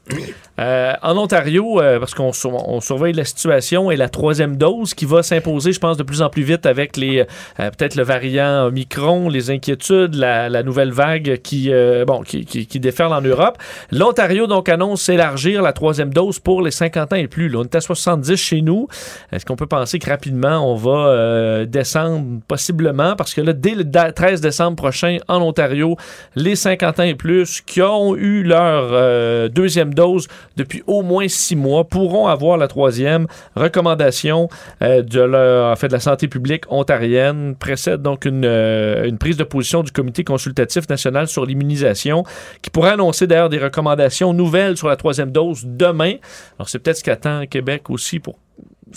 Euh, en Ontario, euh, parce qu'on on surveille la situation et la troisième dose qui va s'imposer, je pense, de plus en plus vite avec les euh, peut-être le variant Omicron, les inquiétudes, la, nouvelle vague qui, bon, qui, qui, qui, déferle en Europe. L'Ontario, donc, annonce élargir la troisième dose pour les 50 ans et plus. Là, on est à 70 chez nous. Est-ce qu'on peut penser que rapidement, on va descendre? Possiblement? Parce que là, dès le 13 décembre prochain, en Ontario, les 50 ans et plus qui ont eu leur deuxième dose depuis au moins six mois pourront avoir la troisième recommandation euh, de, leur, en fait, de la santé publique ontarienne. Précède donc une, euh, une prise de position du Comité consultatif national sur l'immunisation qui pourrait annoncer d'ailleurs des recommandations nouvelles sur la troisième dose demain. Alors c'est peut-être ce qu'attend Québec aussi pour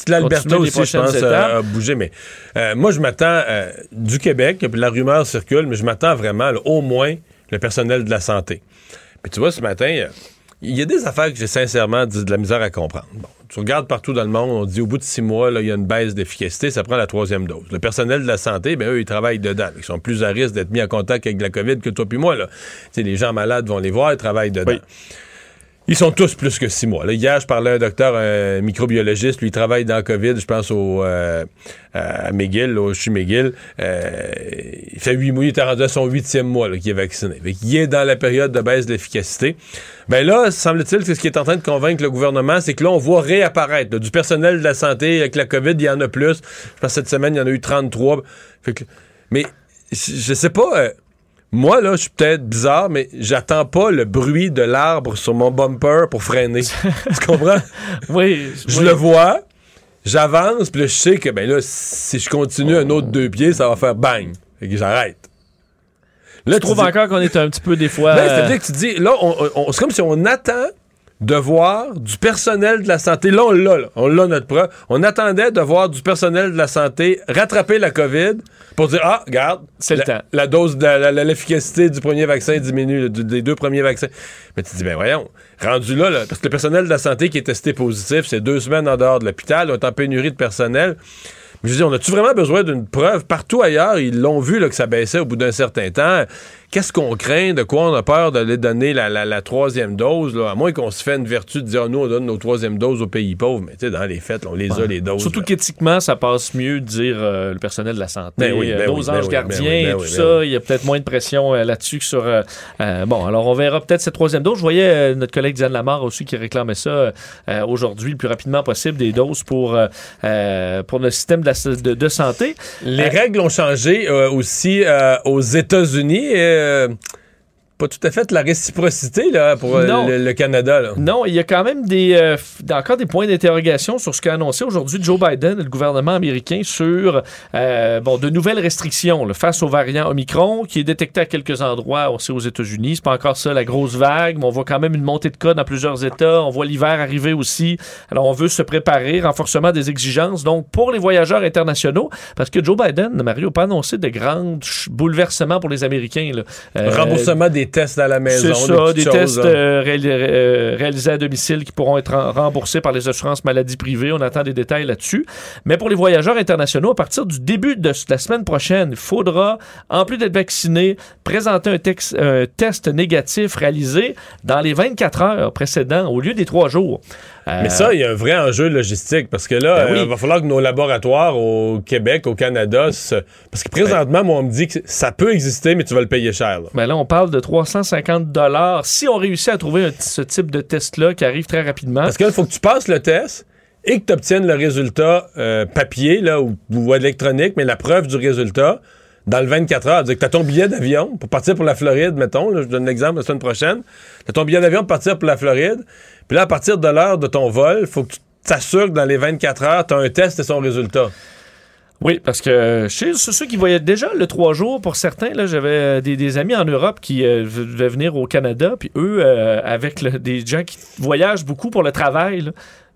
L'Alberta aussi, je pense, a bougé. Mais euh, moi, je m'attends du Québec, puis la rumeur circule, mais je m'attends vraiment au moins le personnel de la santé. Puis tu vois, ce matin, il y a des affaires que j'ai sincèrement de la misère à comprendre. Bon, tu regardes partout dans le monde, on dit au bout de six mois, il y a une baisse d'efficacité, ça prend la troisième dose. Le personnel de la santé, ben eux, ils travaillent dedans. Ils sont plus à risque d'être mis en contact avec la COVID que toi puis moi. Là. les gens malades vont les voir, ils travaillent dedans. Ils sont tous plus que six mois. Là, hier, je parlais à un docteur un microbiologiste, lui, il travaille dans COVID, je pense au, euh, à McGill, au chez McGill. Euh, il fait huit mois, il était rendu à son huitième mois qu'il est vacciné. il est dans la période de baisse d'efficacité. Ben là, semble-t-il que ce qui est en train de convaincre le gouvernement, c'est que là, on voit réapparaître du personnel de la santé avec la COVID, il y en a plus. Je pense que cette semaine, il y en a eu 33. mais je sais pas... Euh, Moi, là, je suis peut-être bizarre, mais j'attends pas le bruit de l'arbre sur mon bumper pour freiner. tu comprends? Oui. Je oui. le vois, j'avance, puis là, je sais que, ben là, si je continue un autre deux pieds, ça va faire bang. Fait que j'arrête. Là, Je trouve dis- encore qu'on est un petit peu des fois. Ben, euh, c'est-à-dire que tu dis, là, on- on- c'est comme si on attend de voir du personnel de la santé. Là, on l'a, là. On l'a, notre preuve. On attendait de voir du personnel de la santé rattraper la COVID pour dire, ah, regarde, C'est le temps. la dose, de l'efficacité du premier vaccin diminue, des deux premiers vaccins. Mais tu dis, ben voyons, rendu là, là, parce que le personnel de la santé qui est testé positif, c'est deux semaines en dehors de l'hôpital, on est en pénurie de personnel. Mais je dire, on a-tu vraiment besoin d'une preuve? Partout ailleurs, ils l'ont vu là, que ça baissait au bout d'un certain temps. Qu'est-ce qu'on craint? De quoi on a peur d'aller donner la, la- la troisième dose? Là? À moins qu'on se fait une vertu de dire, nous, on donne nos troisième doses aux pays pauvres. Mais tu sais, dans les fêtes, là, on les a, les doses. Surtout qu'éthiquement, ça passe mieux de dire euh, le personnel de la santé, Ben oui, euh, nos oui, anges gardiens et tout ça. Il y a peut-être moins de pression euh, là-dessus que sur. euh, bon, alors on verra peut-être cette troisième dose. Je voyais notre collègue Diane Lamar aussi qui réclamait ça aujourd'hui, le plus rapidement possible, des doses pour, pour le système de, la- de- de santé. Les règles ont changé aussi aux États-Unis. euh, pas tout à fait la réciprocité là, pour euh, Non. le, le Canada. Là. Non, il y a quand même des, euh, encore des points d'interrogation sur ce qu'a annoncé aujourd'hui Joe Biden et le gouvernement américain sur euh, bon, de nouvelles restrictions là, face au variant Omicron qui est détecté à quelques endroits, on sait aux États-Unis. C'est pas encore ça la grosse vague, mais on voit quand même une montée de cas dans plusieurs États. On voit l'hiver arriver aussi. Alors on veut se préparer, renforcement des exigences. Donc pour les voyageurs internationaux, parce que Joe Biden, Mario, n'a pas annoncé de grands bouleversements pour les Américains. là. Euh, Remboursement des tests à la maison. c'est des ça, des tests là. euh, euh, réalisés à domicile qui pourront être remboursés par les assurances maladie privées. On attend des détails là-dessus. Mais pour les voyageurs internationaux, à partir du début de la semaine prochaine, il faudra, en plus d'être vacciné, présenter un test négatif réalisé dans les 24 heures précédentes au lieu des trois jours. Euh, Mais ça, il y a un vrai enjeu logistique parce que là, Ben oui. euh, il va falloir que nos laboratoires au Québec, au Canada, se- parce que présentement, moi, on me dit que ça peut exister, mais tu vas le payer cher. là. ben là, on parle de 350 dollars si on réussit à trouver un- ce type de test-là qui arrive très rapidement. Parce que là, il faut que tu passes le test et que tu obtiennes le résultat euh, papier là, ou, ou électronique, mais la preuve du résultat dans le 24 heures. Tu as ton billet d'avion pour partir pour la Floride, mettons. je donne l'exemple la semaine prochaine. Tu as ton billet d'avion pour partir pour la Floride. Puis là, à partir de l'heure de ton vol, faut que tu t'assures que dans les 24 heures, tu as un test et son résultat. Oui, parce que chez ceux qui voyaient déjà le trois jours, pour certains, là, j'avais euh, des, amis en Europe qui euh, devaient venir au Canada, puis eux, euh, avec des gens qui voyagent beaucoup pour le travail,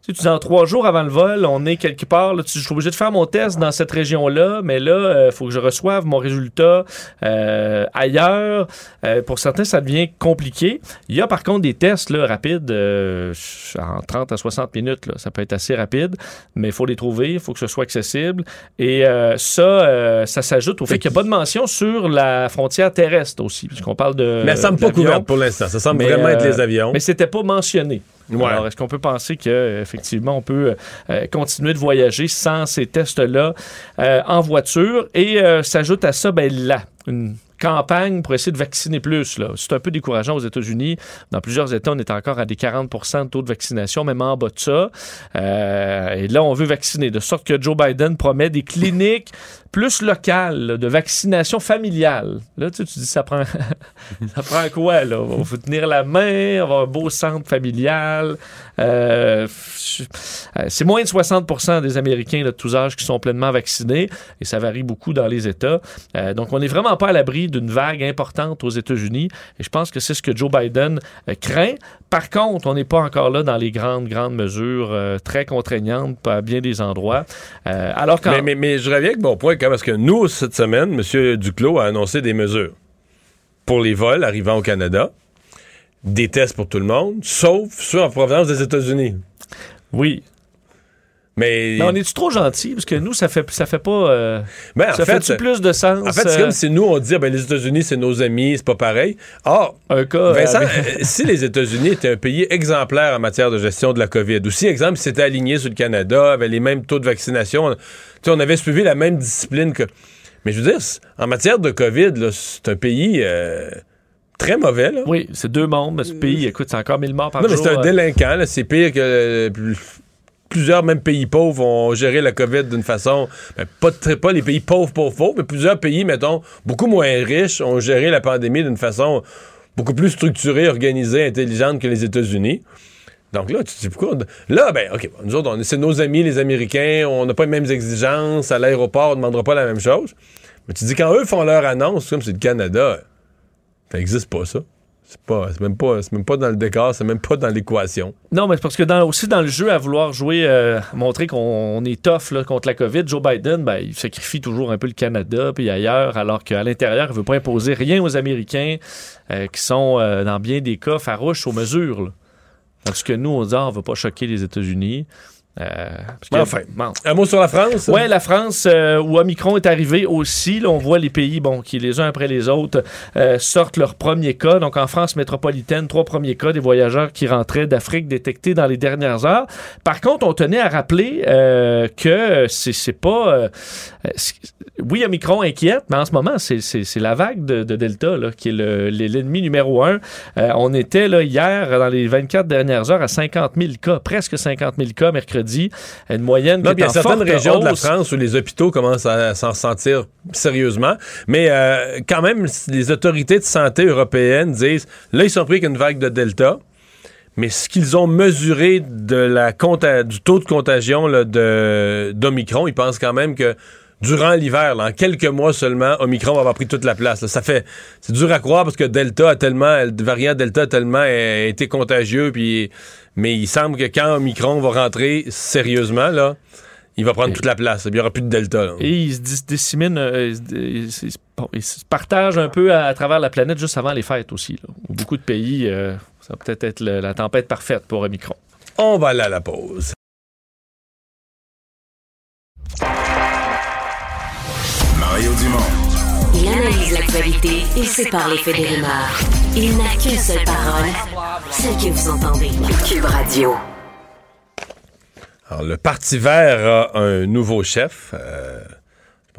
tu sais, en trois jours avant le vol, on est quelque part, là, tu, je suis obligé de faire mon test dans cette région-là, mais là, il faut que je reçoive mon résultat euh, ailleurs. Euh, pour certains, ça devient compliqué. Il y a par contre des tests là, rapides euh, en 30 à 60 minutes. Là. Ça peut être assez rapide, mais il faut les trouver, il faut que ce soit accessible. Et euh, ça, euh, ça s'ajoute au fait qu'il n'y a pas de mention sur la frontière terrestre aussi, puisqu'on parle de. mais elle semble pas couverte pour l'instant. Ça semble Mais, vraiment être euh, les avions. Mais c'était pas mentionné. Alors, est-ce qu'on peut penser qu'effectivement, on peut euh, continuer de voyager sans ces tests-là euh, en voiture? Et euh, s'ajoute à ça, ben là, une campagne pour essayer de vacciner plus. C'est un peu décourageant aux États-Unis. Dans plusieurs États, on est encore à des 40 de taux de vaccination, même en bas de ça. Euh, et là, on veut vacciner, de sorte que Joe Biden promet des cliniques plus locales de vaccination familiale. Là, tu, tu dis, ça prend, ça prend quoi, là? On va tenir la main, avoir un beau centre familial. Euh, c'est moins de 60 des Américains de tous âges qui sont pleinement vaccinés et ça varie beaucoup dans les États. Euh, donc, on n'est vraiment pas à l'abri d'une vague importante aux États-Unis et je pense que c'est ce que Joe Biden euh, craint. Par contre, on n'est pas encore là dans les grandes, grandes mesures euh, très contraignantes à bien des endroits. Euh, alors quand... Mais, mais, mais je reviens avec mon point, parce que nous, cette semaine, M. Duclos a annoncé des mesures pour les vols arrivant au Canada, des tests pour tout le monde, sauf ceux en provenance des États-Unis. Oui. Mais, Mais on est-tu trop gentil? Parce que nous, ça fait, ça fait pas... euh, ben, en ça fait, fait plus de sens? en fait, c'est euh, comme si nous, on dit, ah, ben, les États-Unis, c'est nos amis, c'est pas pareil. Or, un cas... Vincent, avec- euh, si les États-Unis étaient un pays exemplaire en matière de gestion de la COVID, ou si, exemple, ils s'étaient alignés sur le Canada, avaient les mêmes taux de vaccination, on avait suivi la même discipline que. Mais je veux dire, en matière de COVID, c'est un pays euh, très mauvais. Là. Oui, c'est deux mondes, mais ce pays, écoute, c'est encore 1000 morts par non, mais jour. c'est un euh, délinquant, là, c'est pire que. euh, plusieurs, même pays pauvres, ont géré la COVID d'une façon, ben, pas, très- pas les pays pauvres, pauvres, pauvres, mais plusieurs pays, mettons, beaucoup moins riches, ont géré la pandémie d'une façon beaucoup plus structurée, organisée, intelligente que les États-Unis. Donc là, tu te dis pourquoi. Là, ben, OK, nous autres, c'est nos amis, les Américains, on n'a pas les mêmes exigences. À l'aéroport, on ne demandera pas la même chose. Mais tu dis, quand eux font leur annonce, comme c'est le Canada, ça n'existe pas, ça. C'est pas, même pas, dans le décor, c'est même pas dans l'équation. Non, mais c'est parce que dans, aussi dans le jeu, à vouloir jouer, euh, montrer qu'on on est tough contre la COVID, Joe Biden, ben, il sacrifie toujours un peu le Canada puis ailleurs, alors qu'à l'intérieur, il veut pas imposer rien aux Américains euh, qui sont, euh, dans bien des cas, farouches aux mesures. là. Tandis que nous, on dit, ah, on veut pas choquer les États-Unis. Euh, parce que- Enfin. bon. Un mot sur la France? Ouais, la France, euh, où Omicron est arrivé aussi, là, on voit les pays, bon, qui les uns après les autres euh, sortent leur premier cas. Donc en France métropolitaine, trois premiers cas des voyageurs qui rentraient d'Afrique détectés dans les dernières heures. Par contre, on tenait à rappeler que c'est pas, oui, Omicron inquiète, mais en ce moment c'est la vague de, de Delta là, qui est le- l'ennemi numéro un. On était là hier dans les 24 dernières heures à 50 000 cas, presque 50 000 cas mercredi, une moyenne Non, qui puis il y est en certaines régions de la. France où les hôpitaux commencent à, s'en sentir sérieusement. Mais euh, quand même, les autorités de santé européennes disent là, ils sont pris qu'une vague de Delta. Mais ce qu'ils ont mesuré de la du taux de contagion d'Omicron, ils pensent quand même que durant l'hiver, en quelques mois seulement, Omicron va avoir pris toute la place. là. Ça fait, c'est dur à croire parce que Delta a tellement, le variant Delta a tellement euh, été contagieux, puis, mais il semble que quand Omicron va rentrer sérieusement, là, il va prendre toute la place. Il n'y aura plus de Delta. là. Et ils se dis- disséminent, euh, ils, se- partagent un peu à, à travers la planète juste avant les fêtes aussi. là. Beaucoup de pays, euh, ça va peut-être être le- la tempête parfaite pour Omicron. On va aller à la pause. Mario Dumont. Analyse l'actualité et sépare les faits des rumeurs. Il n'a qu'une seule parole, celle que vous entendez. Cube Radio. Alors, le Parti vert a un nouveau chef. Euh,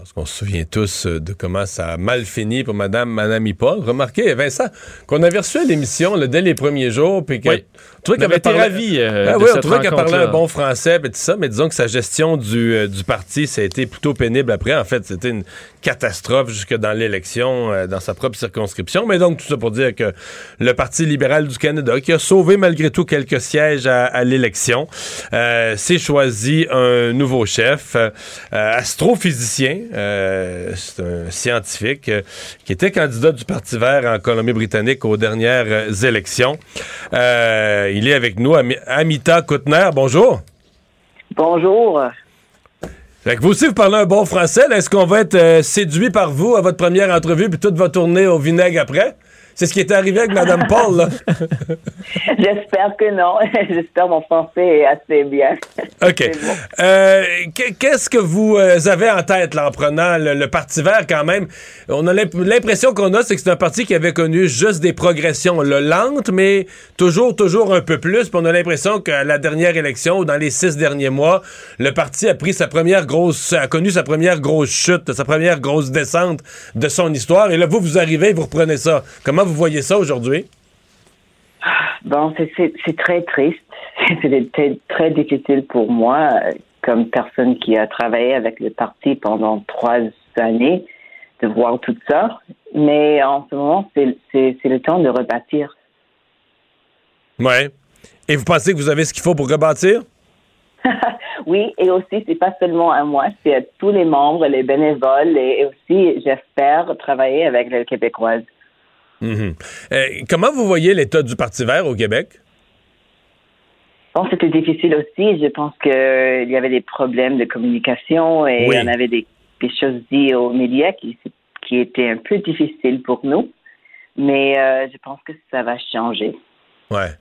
pense qu'on se souvient tous euh, de comment ça a mal fini pour Madame, Madame Paul. Remarquez, Vincent, qu'on avait reçu à l'émission là, dès les premiers jours, puis que... Oui. On On avait été ravis, euh, de oui, on trouvait qu'elle parlait un bon français, puis tout ça, mais disons que sa gestion du, euh, du parti, ça a été plutôt pénible après. En fait, c'était une catastrophe jusque dans l'élection, euh, dans sa propre circonscription. Mais donc, tout ça pour dire que le Parti libéral du Canada, qui a sauvé malgré tout quelques sièges à, à l'élection, euh, s'est choisi un nouveau chef, euh, astrophysicien, euh, c'est un scientifique, euh, qui était candidat du Parti vert en Colombie-Britannique aux dernières euh, élections. Il est avec nous, Ami- Amita Koutner. Bonjour. Bonjour. Fait que vous aussi, vous parlez un bon français. Est-ce qu'on va être séduit par vous à votre première entrevue, puis tout va tourner au vinaigre après? C'est ce qui est arrivé avec Mme Paul, là. J'espère que non. J'espère mon français est assez bien. OK. Bon. Euh, qu- Qu'est-ce que vous euh, avez en tête là, en prenant le, le Parti vert quand même? On a l'imp- l'impression qu'on a, c'est que c'est un parti qui avait connu juste des progressions là, lentes, mais toujours, toujours un peu plus. Puis on a l'impression qu'à la dernière élection, ou dans les six derniers mois, le parti a pris sa première grosse, a connu sa première grosse chute, sa première grosse descente de son histoire. Et là, vous, vous arrivez, vous reprenez ça. Comment vous voyez ça aujourd'hui? Bon, c'est- c'est c'est très triste. C'était très, difficile pour moi, euh, comme personne qui a travaillé avec le parti pendant trois années, de voir tout ça. Mais en ce moment, c'est c'est- c'est le temps de rebâtir. Ouais. Et vous pensez que vous avez ce qu'il faut pour rebâtir? Oui, et aussi, c'est pas seulement à moi, c'est à tous les membres, les bénévoles, et aussi, j'espère travailler avec les Québécoises. Mhm. Euh, comment vous voyez l'état du Parti vert au Québec? Bon, c'était difficile aussi. Je pense qu'il y avait des problèmes de communication et Oui. on avait des, des choses dites aux médias qui, qui étaient un peu difficiles pour nous. Mais euh, je pense que ça va changer. Ouais.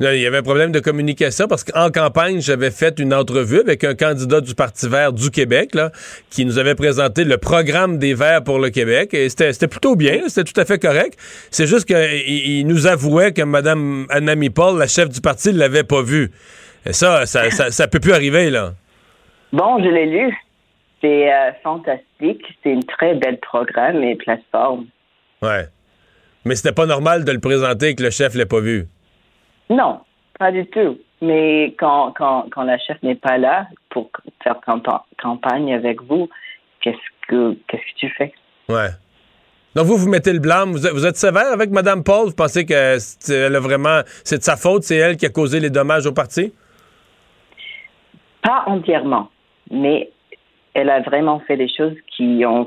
Là, il y avait un problème de communication parce qu'en campagne, j'avais fait une entrevue avec un candidat du Parti vert du Québec là, qui nous avait présenté le programme des Verts pour le Québec et c'était plutôt bien, c'était tout à fait correct. C'est juste qu'il il nous avouait que Mme Anami Paul, la chef du parti, ne l'avait pas vu. Et ça, ça, ça, ça peut plus arriver, là. Bon, je l'ai lu. C'est euh, fantastique. C'est une très belle programme et plateforme. Ouais. Mais c'était pas normal de le présenter et que le chef l'ait pas vu. Non, pas du tout. Mais quand, quand, quand la chef n'est pas là pour faire campagne avec vous, qu'est-ce que, qu'est-ce que tu fais? Ouais. Donc, vous, vous mettez le blâme. Vous êtes, sévère avec Mme Paul? Vous pensez que c'est, a vraiment, c'est de sa faute? C'est elle qui a causé les dommages au parti? Pas entièrement. Mais elle a vraiment fait des choses qui ont,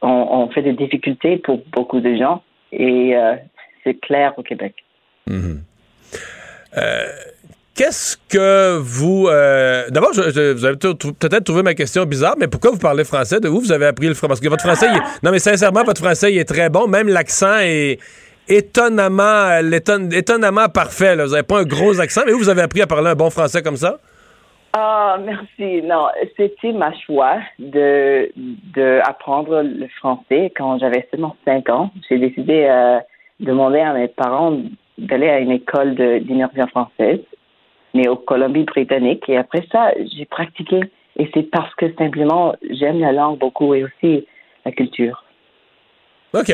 ont, fait des difficultés pour beaucoup de gens. Et euh, c'est clair au Québec. Mm-hmm. Euh, Qu'est-ce que vous... Euh, d'abord, vous avez peut-être trouvé ma question bizarre, mais pourquoi vous parlez français? De où vous avez appris le français? Parce que votre français, non mais sincèrement, votre français est très bon. Même l'accent est étonnamment, étonnamment parfait. Vous n'avez pas un gros accent, mais où vous avez appris à parler un bon français comme ça? Ah, merci. Non, c'était ma choix de, le français quand j'avais seulement 5 ans. J'ai décidé euh, de demander à mes parents d'aller à une école d'immersion française mais au Colombie-Britannique. Et après ça, j'ai pratiqué. Et c'est parce que simplement, j'aime la langue beaucoup et aussi la culture. OK.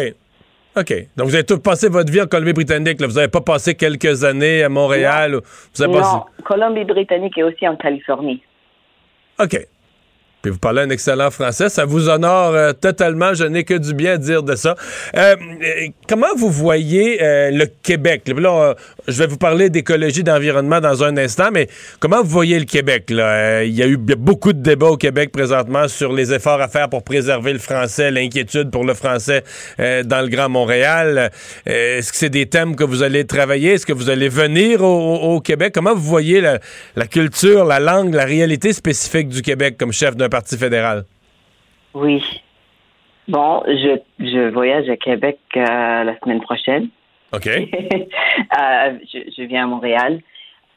OK. Donc, vous avez tout passé votre vie en Colombie-Britannique. Vous n'avez pas passé quelques années à Montréal? Non, vous avez non Colombie-Britannique et aussi en Californie. OK. Puis vous parlez un excellent français, ça vous honore euh, totalement. Je n'ai que du bien à dire de ça. Euh, euh, comment vous voyez le Québec? Là, je vais vous parler d'écologie, d'environnement dans un instant, mais comment vous voyez le Québec là? Il y a eu beaucoup de débats au Québec présentement sur les efforts à faire pour préserver le français, l'inquiétude pour le français dans le Grand Montréal. Est-ce que c'est des thèmes que vous allez travailler? Est-ce que vous allez venir au, Québec? Comment vous voyez la, la culture, la langue, la réalité spécifique du Québec comme chef d'un parti fédéral? Oui. Bon, je, je voyage à Québec euh, la semaine prochaine. OK. Euh, je, viens à Montréal.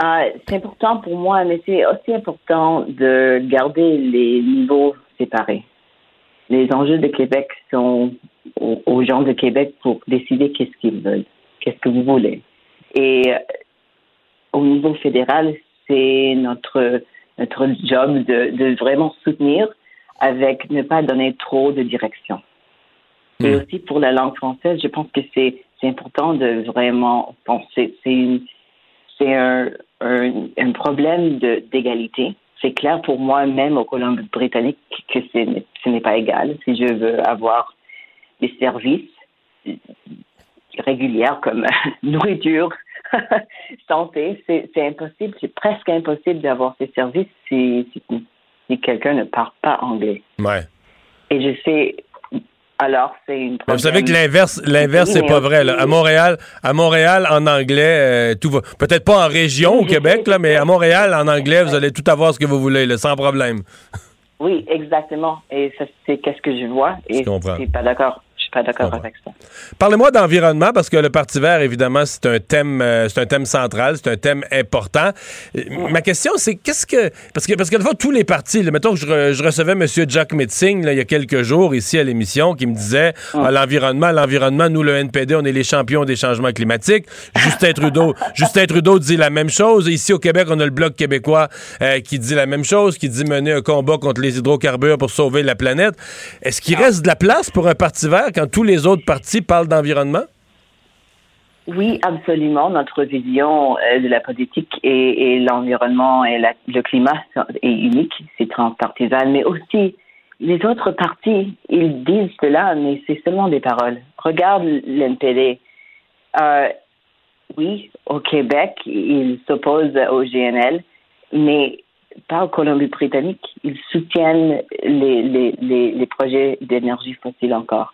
Euh, c'est important pour moi, mais c'est aussi important de garder les niveaux séparés. Les enjeux de Québec sont aux, gens de Québec pour décider qu'est-ce qu'ils veulent, qu'est-ce que vous voulez. Et au niveau fédéral, c'est notre notre job de, de, vraiment soutenir avec ne pas donner trop de direction. Et hmm. aussi pour la langue française, je pense que c'est important de vraiment penser. C'est un, un, un, problème d'égalité. C'est clair pour moi, même au Colombie-Britannique, que ce n'est pas égal. Si je veux avoir des services réguliers comme nourriture, santé, c'est impossible, c'est presque impossible d'avoir ces services si, si, quelqu'un ne parle pas anglais. Ouais. Et je sais, alors c'est une. vous savez que l'inverse, l'inverse, c'est pas vrai. À Montréal, à Montréal, en anglais, euh, tout va. Peut-être pas en région au Québec, là, mais à Montréal, en anglais, vous allez tout avoir ce que vous voulez, là, sans problème. Oui, exactement. Et c'est qu'est-ce que je vois. Et je suis pas d'accord pas d'accord avec ça. Parlez-moi d'environnement parce que le Parti vert, évidemment, c'est un thème, euh, c'est un thème central, c'est un thème important. Ma question, c'est qu'est-ce que parce que parce que tous les partis, mettons que je, recevais M. Jack Metzing il y a quelques jours ici à l'émission qui me disait ah, l'environnement, l'environnement, nous le NPD, on est les champions des changements climatiques. Justin Trudeau, Justin Trudeau dit la même chose. Ici au Québec, on a le bloc québécois euh, qui dit la même chose, qui dit mener un combat contre les hydrocarbures pour sauver la planète. Est-ce qu'il ah. reste de la place pour un Parti vert quand tous les autres partis parlent d'environnement? Oui, absolument. Notre vision euh, de la politique et, l'environnement et le climat est unique, c'est transpartisan, mais aussi les autres partis, ils disent cela, mais c'est seulement des paroles. Regarde l'NPD. Euh, oui, au Québec, ils s'opposent au GNL, mais pas au Colombie-Britannique. Ils soutiennent les, les projets d'énergie fossile encore.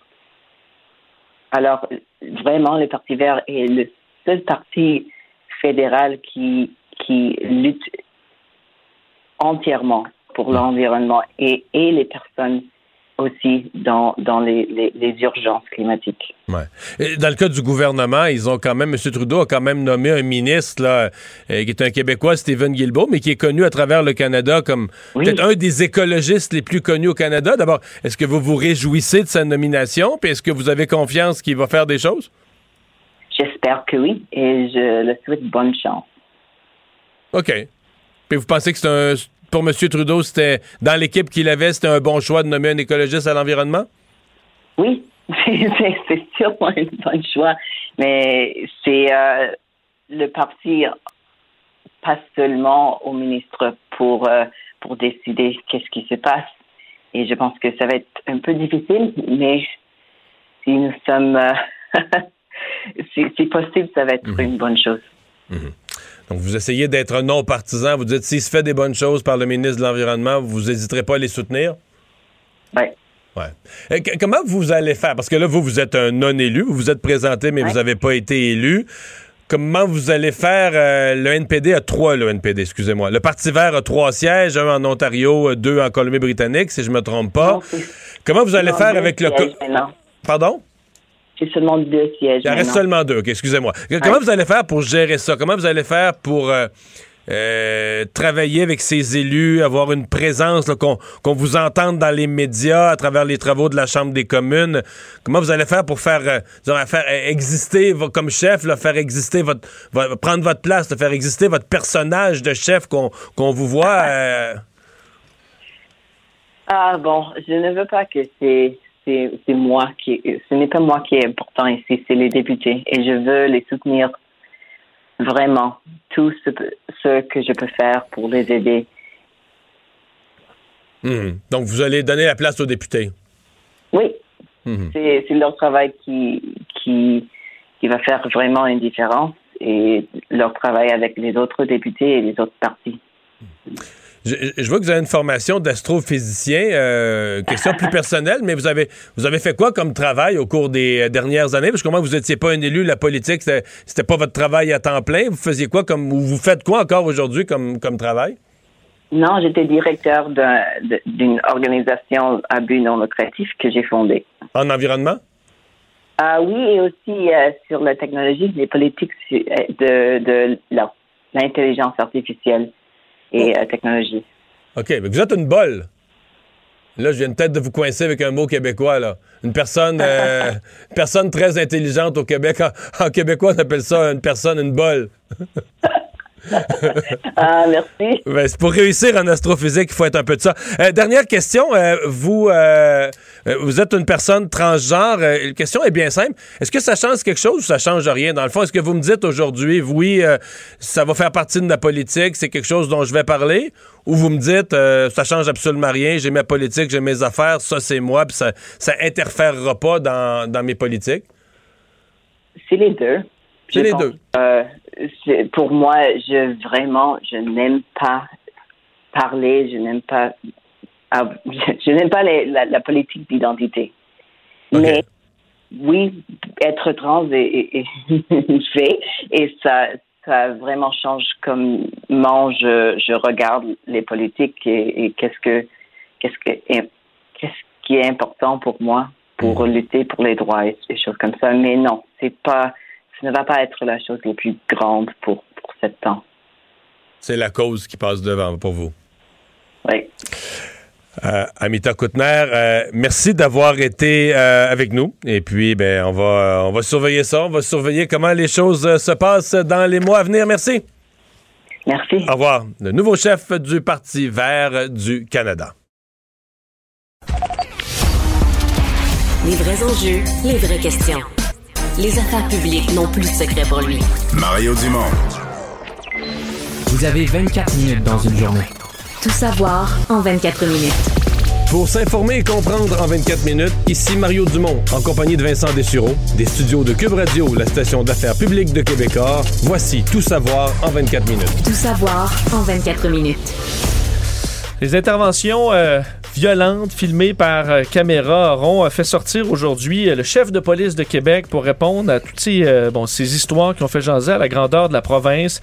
Alors, vraiment, le Parti vert est le seul parti fédéral qui, qui lutte entièrement pour l'environnement et, et les personnes aussi dans, dans les, les, urgences climatiques. Ouais. dans le cas du gouvernement, ils ont quand même, M. Trudeau a quand même nommé un ministre là, euh, qui est un Québécois, Stephen Guilbeault, mais qui est connu à travers le Canada comme peut-être un des écologistes les plus connus au Canada. D'abord, est-ce que vous vous réjouissez de sa nomination, puis est-ce que vous avez confiance qu'il va faire des choses? J'espère que oui, et je le souhaite bonne chance. OK. Puis vous pensez que c'est un pour M. Trudeau, c'était dans l'équipe qu'il avait, c'était un bon choix de nommer un écologiste à l'environnement? c'est sûrement un bon choix, mais c'est euh, le parti pas seulement au ministre pour, euh, pour décider qu'est-ce qui se passe. Et je pense que ça va être un peu difficile, mais si nous sommes, euh, si, si possible, ça va être Mhm. une bonne chose. Donc, vous essayez d'être non partisan. Vous dites, s'il se fait des bonnes choses par le ministre de l'Environnement, vous n'hésiterez pas à les soutenir? Ouais. Ouais. Euh, comment vous allez faire? Parce que là, vous, vous êtes un non-élu. Vous vous êtes présenté, mais Ouais. vous n'avez pas été élu. Comment vous allez faire? euh, le NPD a trois, le NPD, excusez-moi. Le Parti vert a trois sièges, un en Ontario, deux en Colombie-Britannique, si je me trompe pas. Non, Comment vous allez faire avec le... sièges co- maintenant. Pardon? C'est seulement deux sièges. Il en reste seulement deux, ok, excusez-moi. Comment vous allez faire pour gérer ça? Comment vous allez faire pour euh, euh, travailler avec ces élus, avoir une présence, qu'on vous entende dans les médias, à travers les travaux de la Chambre des communes? Comment vous allez faire pour faire, euh, disons, faire exister, comme chef, là, faire exister votre, vo- prendre votre place, là, faire exister votre personnage de chef qu'on vous voit? euh, Ah bon, je ne veux pas que c'est c'est moi qui ce n'est pas moi qui est important ici, c'est les députés et je veux les soutenir vraiment tout ce, ce que je peux faire pour les aider. hmm. Donc, vous allez donner la place aux députés? Oui, Mhm. c'est c'est leur travail qui qui qui va faire vraiment une différence et leur travail avec les autres députés et les autres partis. Je, je vois que vous avez une formation d'astrophysicien. Euh, question plus personnelle, mais vous avez vous avez fait quoi comme travail au cours des euh, dernières années? Parce que comment vous n'étiez pas un élu, la politique, c'était pas votre travail à temps plein. Vous faisiez quoi comme ou vous faites quoi encore aujourd'hui comme, comme travail? Non, j'étais directeur d'une organisation à but non lucratif que j'ai fondée. En environnement? Ah oui, et aussi euh, sur la technologie, les politiques de, de l'intelligence artificielle et euh, technologie. OK, mais vous êtes une bolle. Là, je viens peut-être de vous coincer avec un mot québécois, là. Une personne, euh, personne très intelligente au Québec. En, en québécois, on appelle ça une personne, une bolle. Ah, merci. Ben, c'est pour réussir en astrophysique, il faut être un peu de ça. Euh, dernière question. euh, vous, vous êtes une personne transgenre. Euh, la question est bien simple. Est-ce que ça change quelque chose ou ça change rien? Dans le fond, est-ce que vous me dites aujourd'hui, oui, euh, ça va faire partie de la politique, c'est quelque chose dont je vais parler? Ou vous me dites, euh, ça change absolument rien, j'ai ma politique, j'ai mes affaires, ça c'est moi, puis ça, ça interférera pas dans, dans mes politiques? C'est les deux. C'est les pense, deux. euh, pour moi, je vraiment, je n'aime pas parler, je n'aime pas, ah, je n'aime pas les- la, la politique d'identité. Mais oui, être trans est, une fait et ça, ça vraiment change comment je, je regarde les politiques et, et qu'est-ce que qu'est-ce que qu'est-ce qui est important pour moi pour lutter pour les droits et des choses comme ça. Mais non, c'est pas, ce ne va pas être la chose la plus grande pour pour sept ans. C'est la cause qui passe devant pour vous. Oui. Euh, Amita Koutner, euh, merci d'avoir été euh, avec nous. Et puis, ben, on va, on va surveiller ça. On va surveiller comment les choses euh, se passent dans les mois à venir. Merci. Merci. Au revoir. Le nouveau chef du Parti vert du Canada. Les vrais enjeux, les vraies questions. Les affaires publiques n'ont plus de secret pour lui. Mario Dumont. Vous avez 24 minutes dans une journée. Tout savoir en 24 minutes. Pour s'informer et comprendre en 24 minutes, ici Mario Dumont, en compagnie de Vincent Dessureau, des studios de Cube Radio, la station d'affaires publique de Québécois. Voici Tout savoir en 24 minutes. Tout savoir en 24 minutes. Les interventions euh, violentes filmées par euh, caméra auront fait sortir aujourd'hui euh, le chef de police de Québec pour répondre à toutes ces, euh, bon, ces histoires qui ont fait jaser à la grandeur de la province.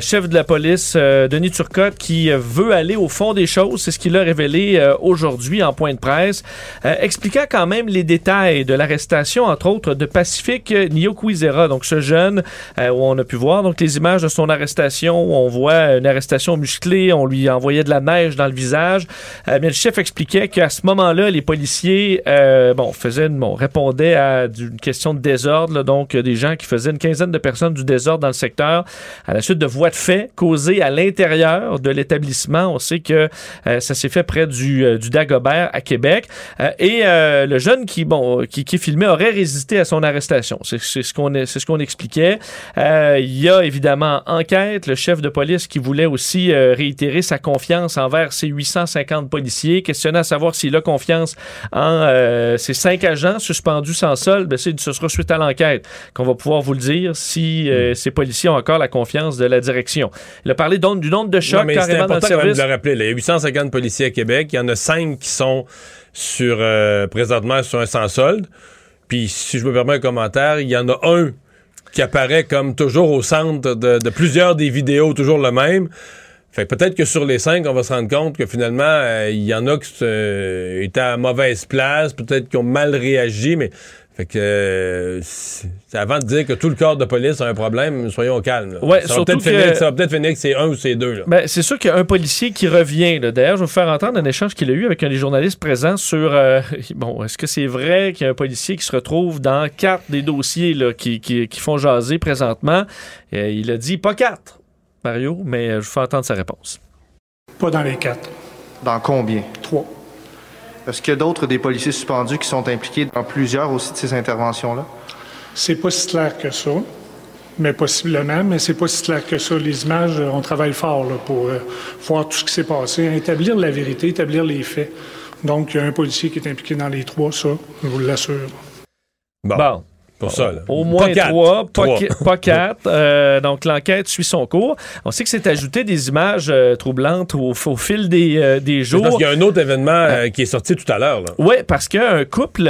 Chef de la police, Denis Turcotte, qui veut aller au fond des choses. C'est ce qu'il a révélé aujourd'hui en point de presse, expliquant quand même les détails de l'arrestation, entre autres, de Pacifique Niokwizera, donc ce jeune où on a pu voir donc les images de son arrestation où on voit une arrestation musclée, on lui envoyait de la neige dans le visage. Bien, le chef expliquait qu'à ce moment-là, les policiers, euh, bon, faisaient, bon, répondaient à une question de désordre, là, donc euh, des gens qui faisaient une quinzaine de personnes du désordre dans le secteur à la suite de voies de fait causées à l'intérieur de l'établissement. On sait que euh, ça s'est fait près du, Dagobert à Québec. Et le jeune qui, bon, qui, qui filmait aurait résisté à son arrestation. C'est ce qu'on c'est ce qu'on expliquait. Il y a évidemment enquête. Le chef de police qui voulait aussi réitérer sa confiance envers ses 850 policiers, questionné à savoir s'il a confiance en euh, ces cinq agents suspendus sans solde. Ben, c'est- ce sera suite à l'enquête qu'on va pouvoir vous le dire si euh, ces policiers ont encore la confiance de la direction. Il a parlé donc du nombre de chocs Ouais, mais c'est carrément dans le important quand même service. de le rappeler. là. Il y a 850 policiers à Québec. Il y en a 5 qui sont sur euh, présentement sur un sans solde. Puis, si je me permets un commentaire, il y en a un qui apparaît comme toujours au centre de, de plusieurs des vidéos, toujours le même. Fait que peut-être que sur les cinq, on va se rendre compte que finalement, euh, il y en a qui euh, étaient à mauvaise place, peut-être qui ont mal réagi, mais fait que euh, avant de dire que tout le corps de police a un problème, soyons calmes. Ouais, ça, va peut-être finir, que- ça va peut-être finir que c'est un ou c'est deux. Ben, c'est sûr qu'il y a un policier qui revient. D'ailleurs, je vais vous faire entendre un échange qu'il a eu avec un des journalistes présents sur euh, bon, est-ce que c'est vrai qu'il y a un policier qui se retrouve dans quatre des dossiers là, qui, qui, qui font jaser présentement? Euh, il a dit pas quatre, Mario, mais euh, je vous fais entendre sa réponse. Pas dans les quatre. Dans combien? Trois. Est-ce qu'il y a d'autres des policiers suspendus qui sont impliqués dans plusieurs aussi de ces interventions-là? C'est pas si clair que ça, mais possiblement, mais c'est pas si clair que ça. Les images, euh, on travaille fort là, pour euh, voir tout ce qui s'est passé, établir la vérité, établir les faits. Donc, il y a un policier qui est impliqué dans les trois, ça, je vous l'assure. Bon, Bon. Pour ça. Là. Au moins Pas quatre. trois, pas, quatre. Euh, donc l'enquête suit son cours. On sait que c'est ajouté des images euh, troublantes au, au fil des, euh, des C'est Parce jours. qu'il y a un autre événement qui est sorti tout à l'heure. là. Oui, parce qu'un couple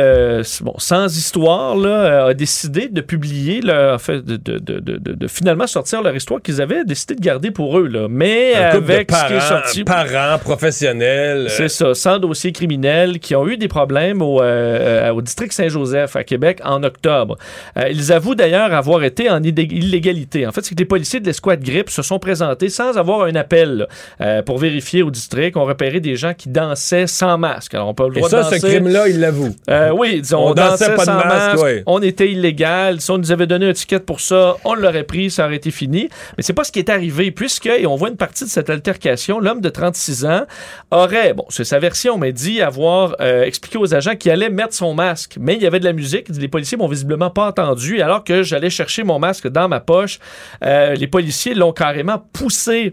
bon, sans histoire là, a décidé de publier, leur, en fait, de, de- de- de- finalement sortir leur histoire qu'ils avaient décidé de garder pour eux. Là. Mais Un avec de ce qui est parents, sorti. parents professionnels. C'est ça, sans dossier criminel, qui ont eu des problèmes au, au district Saint-Joseph à Québec en octobre. Euh, ils avouent d'ailleurs avoir été en illégalité. En fait, c'est que les policiers de l'escouade grippe se sont présentés sans avoir un appel là, euh, pour vérifier au district. ont repéré des gens qui dansaient sans masque. Alors, on peut le Et droit ça, de ce danser. crime-là, il l'avoue. Euh, oui, disons, On on, dansait dansait pas de sans masque, masque, ouais. on était illégal. Si on nous avait donné un ticket pour ça, on l'aurait pris, ça aurait été fini. Mais c'est pas ce qui est arrivé, puisque, et on voit une partie de cette altercation, l'homme de 36 ans aurait, bon, c'est sa version, mais dit avoir euh, expliqué aux agents qu'il allait mettre son masque. Mais il y avait de la musique, les policiers m'ont visiblement pas entendu, alors que j'allais chercher mon masque dans ma poche, euh, les policiers l'ont carrément poussé.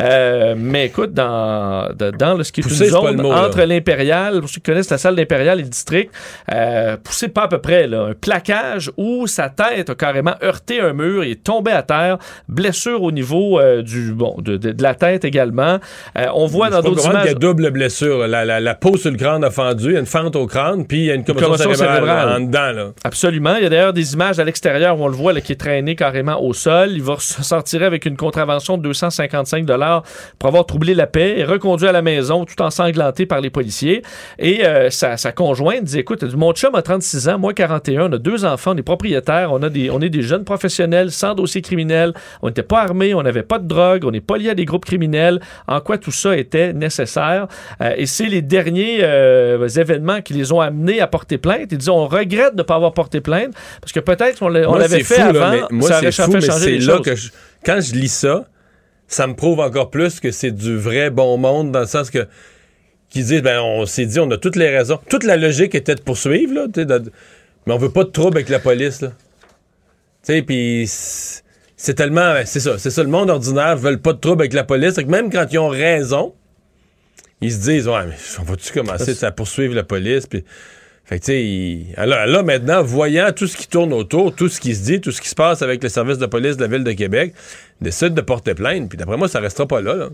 Euh, mais écoute, dans, de- dans le, ce qui est Poussé, une zone le mot, entre l'Impérial, pour ceux qui connaissent la salle d'Impérial et le district, euh, poussé pas à peu près, là, un plaquage où sa tête a carrément heurté un mur et est tombé à terre, blessure au niveau du bon de, de- de la tête également. On voit dans d'autres comprendre qu'il y images. a double blessure. La, la, la peau sur le crâne a fendu, il y a une fente au crâne, puis il y a une commotion, commotion cérébrale, cérébrale. en dedans. Là. Absolument. Il y a d'ailleurs des images à l'extérieur où on le voit qui est traîné carrément au sol. Il va sortir avec une contravention de 255 dollars pour avoir troublé la paix et reconduit à la maison tout ensanglanté par les policiers. Et euh, sa, conjointe dit écoute, mon chum a 36 ans, moi 41, on a deux enfants, on est propriétaires, on a des on est des jeunes professionnels sans dossier criminel, on n'était pas armés, on n'avait pas de drogue, on n'est pas lié à des groupes criminels. En quoi tout ça était nécessaire? Euh, Et c'est les derniers euh, événements qui les ont amenés à porter plainte. Ils disent on regrette de ne pas avoir porté plainte parce que peut-être on l'avait fait fou, là, avant, mais moi, ça aurait fou, fait changer les là choses. que je- quand je lis ça, ça me prouve encore plus que c'est du vrai bon monde dans le sens que qui disent ben on s'est dit on a toutes les raisons. Toute la logique était de poursuivre là, tu de- mais on veut pas de trouble avec la police là. Tu sais puis c'est tellement c'est ça, c'est ça le monde ordinaire veulent pas de trouble avec la police, que même quand ils ont raison, ils se disent ouais mais on va-tu commencer à poursuivre la police puis fait que, il- là, là, maintenant, voyant tout ce qui tourne autour, tout ce qui se dit, tout ce qui se passe avec le service de police de la Ville de Québec, décide de porter plainte. Puis d'après moi, ça restera pas là. là.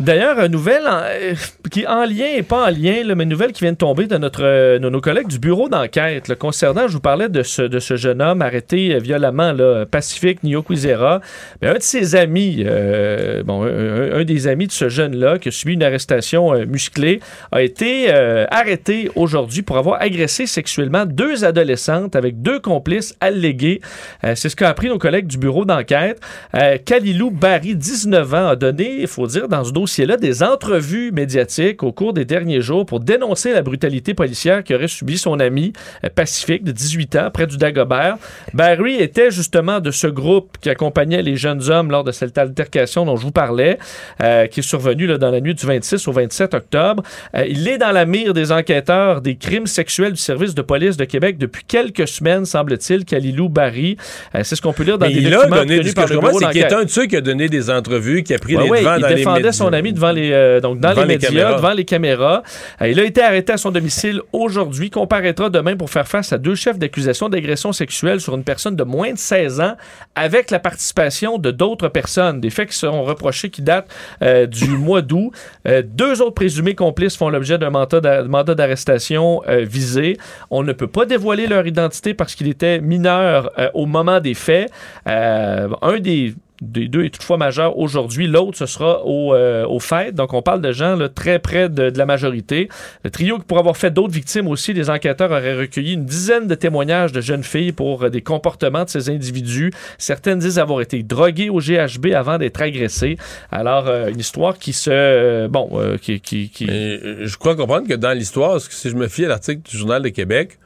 D'ailleurs, une nouvelle en- euh, qui en lien et pas en lien, là, mais une nouvelle qui vient de tomber de, notre, euh, de nos collègues du bureau d'enquête concernant, je vous parlais de ce, de ce jeune homme arrêté euh, violemment, là, Pacifique Nyokwizera. Mais un de ses amis, euh, bon, un, des amis de ce jeune-là qui a subi une arrestation euh, musclée, a été euh, arrêté aujourd'hui pour avoir agressé sexuellement deux adolescentes avec deux complices allégués. Euh, C'est ce qu'a appris nos collègues du bureau d'enquête. Euh, Kalilou Barry, 19 ans, a donné, il faut dire, dans ce dossier dossier-là des entrevues médiatiques au cours des derniers jours pour dénoncer la brutalité policière qu'aurait subi son ami euh, Pacifique de 18 ans près du Dagobert. Barry était justement de ce groupe qui accompagnait les jeunes hommes lors de cette altercation dont je vous parlais, euh, qui est survenue là, dans la nuit du 26 au 27 octobre. Euh, il est dans la mire des enquêteurs des crimes sexuels du service de police de Québec depuis quelques semaines, semble-t-il, Kalilou Barry. C'est ce qu'on peut lire dans Mais des il a donné, ce par le bureau c'est un de ceux qui a donné des entrevues, qui a pris Ouais, les ouais, devants il dans les défendait médias. son devant les, euh, donc dans Devant les les médias, caméras. devant les caméras. Euh, il a été arrêté à son domicile aujourd'hui, comparaîtra demain pour faire face à deux chefs d'accusation d'agression sexuelle sur une personne de moins de 16 ans avec la participation de d'autres personnes. Des faits qui seront reprochés qui datent euh, du mois d'août. Euh, deux autres présumés complices font l'objet d'un mandat d'a- mandat d'arrestation visé. On ne peut pas dévoiler leur identité parce qu'il était mineur au moment des faits. Un des des deux est toutefois majeur aujourd'hui. L'autre, ce sera au, euh. Donc, on parle de gens là, très près de, la majorité. Le trio, pour avoir fait d'autres victimes aussi, les enquêteurs auraient recueilli une dizaine de témoignages de jeunes filles pour euh, des comportements de ces individus. Certaines disent avoir été droguées au GHB avant d'être agressées. Alors, euh, une histoire qui se... euh, bon, qui... qui, qui- je crois comprendre que dans l'histoire, si je me fie à l'article du Journal de Québec,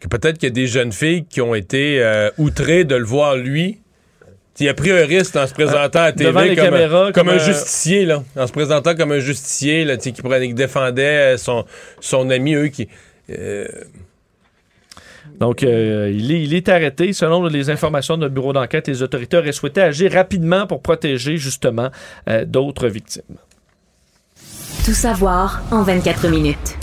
que peut-être qu'il y a des jeunes filles qui ont été outrées de le voir lui. Il a pris un risque en se présentant à TV devant les comme, caméras, un, comme comme un un- justicier, là, en se présentant comme un justicier là, tu sais, qui, prenait- qui défendait euh, son, son ami, eux qui. euh, Donc, euh, il, est, il est arrêté. Selon les informations de notre bureau d'enquête, les autorités auraient souhaité agir rapidement pour protéger justement euh, d'autres victimes. Tout savoir en 24 minutes.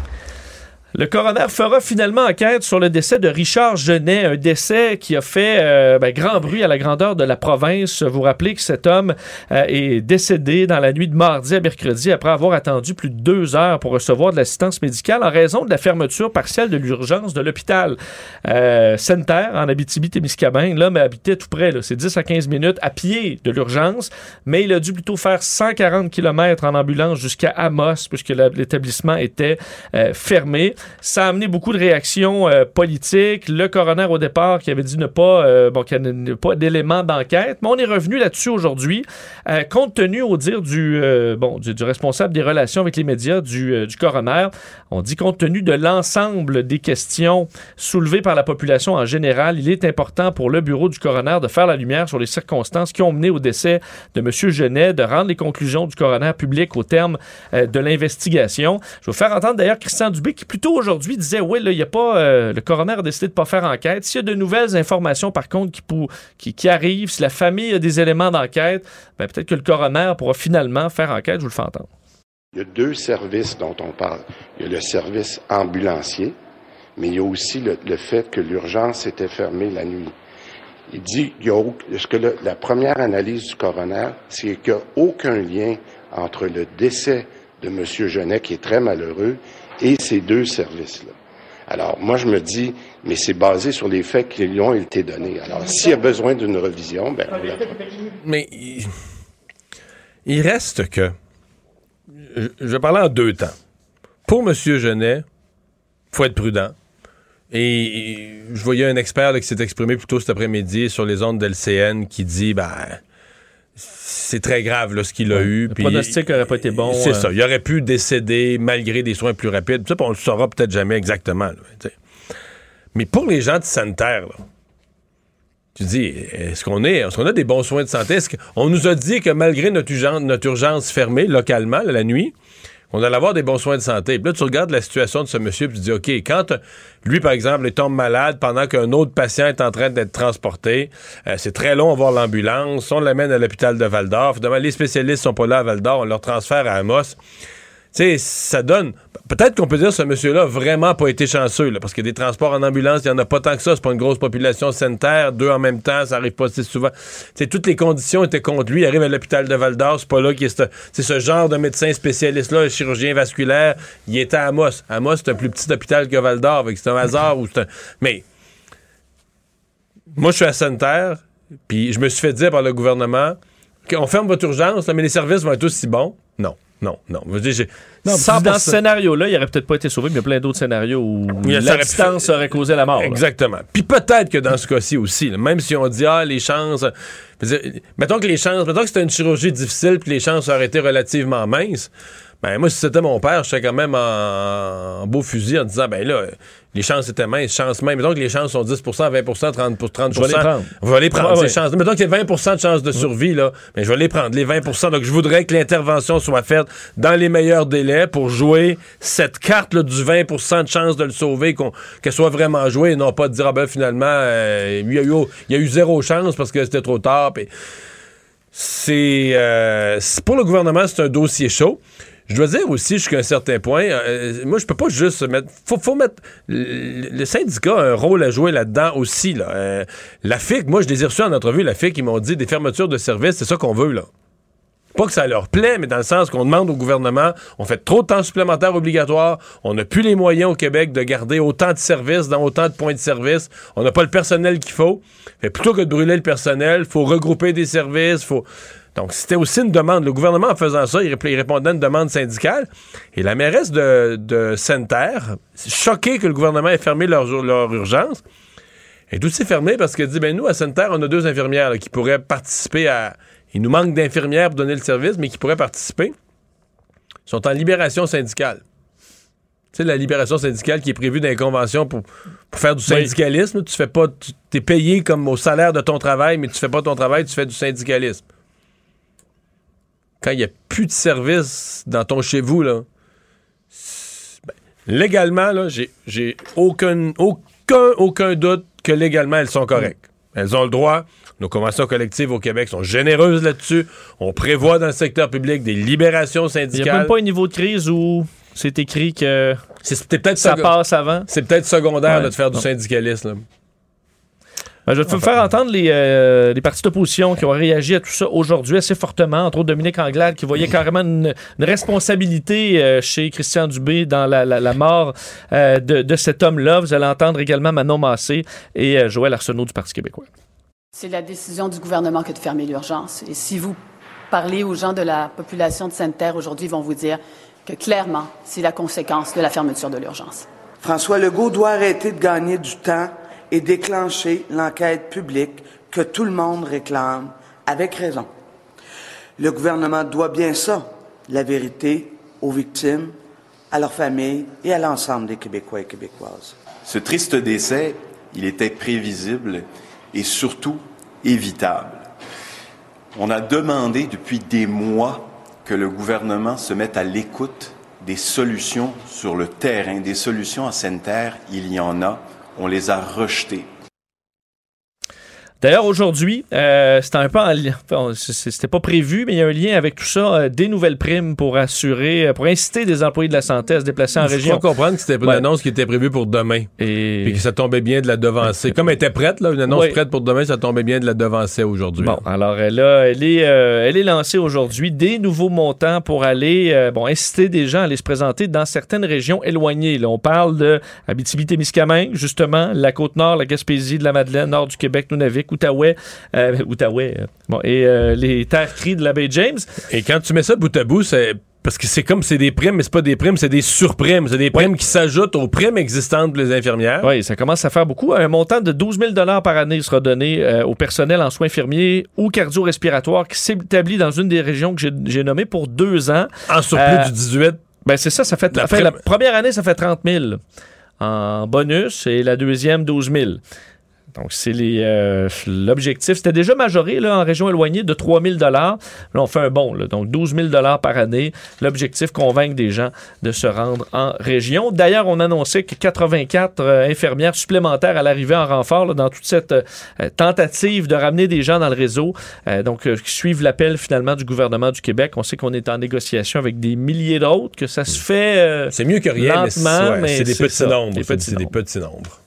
Le coroner fera finalement enquête sur le décès de Richard Genet, un décès qui a fait euh, ben, grand bruit à la grandeur de la province. Vous rappelez que cet homme euh, est décédé dans la nuit de mardi à mercredi après avoir attendu plus de deux heures pour recevoir de l'assistance médicale en raison de la fermeture partielle de l'urgence de l'hôpital euh, Center en Abitibi-Témiscamingue. L'homme habitait tout près, c'est 10 à 15 minutes à pied de l'urgence, mais il a dû plutôt faire 140 km en ambulance jusqu'à Amos puisque l'établissement était euh, fermé. Ça a amené beaucoup de réactions euh, politiques. Le coroner, au départ, qui avait dit ne pas, euh, bon, qu'il n'y a pas d'éléments d'enquête, mais on est revenu là-dessus aujourd'hui, euh, compte tenu, au dire du, euh, bon, du, responsable des relations avec les médias du, du coroner. On dit compte tenu de l'ensemble des questions soulevées par la population en général, il est important pour le bureau du coroner de faire la lumière sur les circonstances qui ont mené au décès de M. Genet, de rendre les conclusions du coroner publiques au terme de l'investigation. Je vais faire entendre d'ailleurs Christian Dubé qui plutôt aujourd'hui disait oui, là, il y a pas euh, le coroner a décidé de pas faire enquête. S'il y a de nouvelles informations par contre qui, qui, arrivent, si la famille a des éléments d'enquête, ben, peut-être que le coroner pourra finalement faire enquête. Je vous le fais entendre. Il y a deux services dont on parle. Il y a le service ambulancier, mais il y a aussi le, fait que l'urgence était fermée la nuit. Il dit, il y a, que la première analyse du coroner, c'est qu'il n'y a aucun lien entre le décès de M. Genet, qui est très malheureux, et ces deux services-là. Alors, moi, je me dis, mais c'est basé sur les faits qui lui ont été donnés. Alors, s'il y a besoin d'une revision, ben, fera. mais il, il reste que. Je, vais parler en deux temps. Pour M. Genet, faut être prudent. Et, je voyais un expert là, qui s'est exprimé plus tôt cet après-midi sur les ondes d'LCN qui dit ben c'est très grave là, ce qu'il a eu. Le puis- pronostic n'aurait pas été bon. C'est euh, ça. Il aurait pu décéder malgré des soins plus rapides. Ça, on le saura peut-être jamais exactement. là. Mais pour les gens de sanitaire, là, tu dis, est-ce qu'on est, est-ce qu'on a des bons soins de santé? Est-ce qu'on nous a dit que malgré notre urgence, notre urgence fermée localement la nuit, on allait avoir des bons soins de santé. Puis là, tu regardes la situation de ce monsieur, puis tu dis, OK, quand euh, lui, par exemple, il tombe malade pendant qu'un autre patient est en train d'être transporté, euh, c'est très long à voir l'ambulance, on l'amène à l'hôpital de Val-d'Or, finalement, les spécialistes sont pas là à Val-d'Or, on leur transfère à Amos. Sais, ça donne. Peut-être qu'on peut dire que ce monsieur-là vraiment pas été chanceux, là, parce que des transports en ambulance, il n'y en a pas tant que ça. C'est pas une grosse population sanitaire. Deux en même temps, ça arrive pas si souvent. Sais, toutes les conditions étaient contre lui. Il arrive à l'hôpital de Val d'Or, c'est pas là qu'il est. ce- C'est ce genre de médecin spécialiste-là, chirurgien vasculaire. Il était à Amos. Amos, c'est un plus petit hôpital que Val d'Or. C'est un hasard ou un. Mais. Moi, je suis à sanitaire, puis je me suis fait dire par le gouvernement qu'on ferme votre urgence, mais les services vont être aussi bons. Non. Non, non. Je veux dire, j'ai Non, puis 100%. dans ce scénario-là, il aurait peut-être pas été sauvé, mais il y a plein d'autres scénarios où Oui, la aurait pu causé la mort. là. Exactement. Puis peut-être que dans ce cas-ci aussi, là, même si on dit ah les chances, dire, mettons que les chances, mettons que c'était une chirurgie difficile puis les chances auraient été relativement minces. Ben moi si c'était mon père, je serais quand même en, en beau fusil en disant ben là les chances étaient minces, chances même. Mettons que les chances sont 10% 20% 30 pour 30% Je vais les prendre. On va les prendre Ouais, ces ouais. chances. Mettons qu'il y a 20% de chances de survie là, mais je vais les prendre les 20% Donc je voudrais que l'intervention soit faite dans les meilleurs délais pour jouer cette carte là, du 20% de chance de le sauver, qu'on- qu'elle soit vraiment jouée et non pas de dire ah ben finalement euh, il, y a eu, il y a eu zéro chance parce que c'était trop tard. puis c'est euh, c'est- pour le gouvernement c'est un dossier chaud. Je dois dire aussi jusqu'à un certain point, euh, moi je peux pas juste mettre, faut, faut mettre le, syndicat a un rôle à jouer là-dedans aussi là. Euh, la FIC, moi je les ai reçus en entrevue, la FIC ils m'ont dit des fermetures de services, c'est ça qu'on veut là. Pas que ça leur plaît, mais dans le sens qu'on demande au gouvernement, on fait trop de temps supplémentaire obligatoire, on n'a plus les moyens au Québec de garder autant de services dans autant de points de service, on n'a pas le personnel qu'il faut. Fait plutôt que de brûler le personnel, faut regrouper des services, faut donc, c'était aussi une demande. Le gouvernement, en faisant ça, il, rép- il répondait à une demande syndicale. Et la mairesse de, de Sainte-Terre, choquée que le gouvernement ait fermé leur, leur urgence, est aussi fermée parce qu'elle dit, ben nous, à Sainte-Terre, on a deux infirmières là, qui pourraient participer à... Il nous manque d'infirmières pour donner le service, mais qui pourraient participer. Ils sont en libération syndicale. Tu sais, la libération syndicale qui est prévue dans les conventions pour, pour faire du Oui. syndicalisme. Tu fais pas... Tu es payé comme au salaire de ton travail, mais tu fais pas ton travail, tu fais du syndicalisme quand il n'y a plus de service dans ton chez vous, là, ben, légalement, là, j'ai, j'ai aucun, aucun, aucun doute que légalement, elles sont correctes. Elles ont le droit. Nos conventions collectives au Québec sont généreuses là-dessus. On prévoit dans le secteur public des libérations Il n'y syndicales. a même pas un niveau de crise où c'est écrit que c'est peut-être ça passe avant. C'est peut-être secondaire Ouais. là, de faire du syndicalisme. là. Ben, je vais te faire entendre les, euh, les partis d'opposition qui ont réagi à tout ça aujourd'hui assez fortement, entre autres Dominique Anglade qui voyait carrément une, une responsabilité euh, chez Christian Dubé dans la, la- la mort euh, de, de cet homme-là. Vous allez entendre également Manon Massé et euh, Joël Arsenault du Parti québécois. C'est la décision du gouvernement que de fermer l'urgence. Et si vous parlez aux gens de la population de Sainte-Terre aujourd'hui, ils vont vous dire que clairement, c'est la conséquence de la fermeture de l'urgence. François Legault doit arrêter de gagner du temps et déclencher l'enquête publique que tout le monde réclame, avec raison. Le gouvernement doit bien ça, la vérité aux victimes, à leurs familles et à l'ensemble des Québécois et Québécoises. Ce triste décès, il était prévisible et surtout évitable. On a demandé depuis des mois que le gouvernement se mette à l'écoute des solutions sur le terrain, des solutions en Sainte-Terre, il y en a. On les a rejetées. D'ailleurs, aujourd'hui, euh, c'était un peu en enfin, C'était pas prévu, mais il y a un lien avec tout ça. euh, des nouvelles primes pour assurer, euh, pour inciter des employés de la santé à se déplacer en Je région. crois comprendre que c'était une Ouais. annonce qui était prévue pour demain. Et... Puis que ça tombait bien de la devancer. Comme elle était prête, là, une annonce prête pour demain, ça tombait bien de la devancer aujourd'hui. Bon, alors elle, a- elle, est, euh, elle est lancée aujourd'hui des nouveaux montants pour aller bon, inciter des gens à aller se présenter dans certaines régions éloignées. Là, on parle de Abitibi-Témiscamingue, justement, la Côte-Nord, la Gaspésie, de la Madeleine, nord du Québec, Nunavik, Outaouais, euh, Outaouais, euh, bon, et euh, les terres cries de la baie James. Et quand tu mets ça bout à bout, c'est parce que c'est comme c'est des primes, mais c'est pas des primes, c'est des surprimes. C'est des primes qui s'ajoutent aux primes existantes pour les infirmières. Oui, ça commence à faire beaucoup. Un montant de 12 000 par année sera donné euh, au personnel en soins infirmiers ou cardio-respiratoires qui s'établit dans une des régions que j'ai- nommées pour deux ans. En surplus Euh, du 18. Ben c'est ça, ça fait. La enfin, la première année, ça fait 30 000 en bonus et la deuxième, 12 000. Donc, c'est euh, l'objectif. C'était déjà majoré là, en région éloignée de 3 000 Là, on fait un bon. là. donc, 12 000 par année. L'objectif, convaincre des gens de se rendre en région. D'ailleurs, on annonçait que 84 euh, infirmières supplémentaires à l'arrivée en renfort là, dans toute cette euh, tentative de ramener des gens dans le réseau. Donc, qui suivent l'appel finalement du gouvernement du Québec. On sait qu'on est en négociation avec des milliers d'autres, que ça se fait euh, C'est mieux que rien, mais c'est lentement, ouais, c'est des petits nombres. C'est des petits nombres.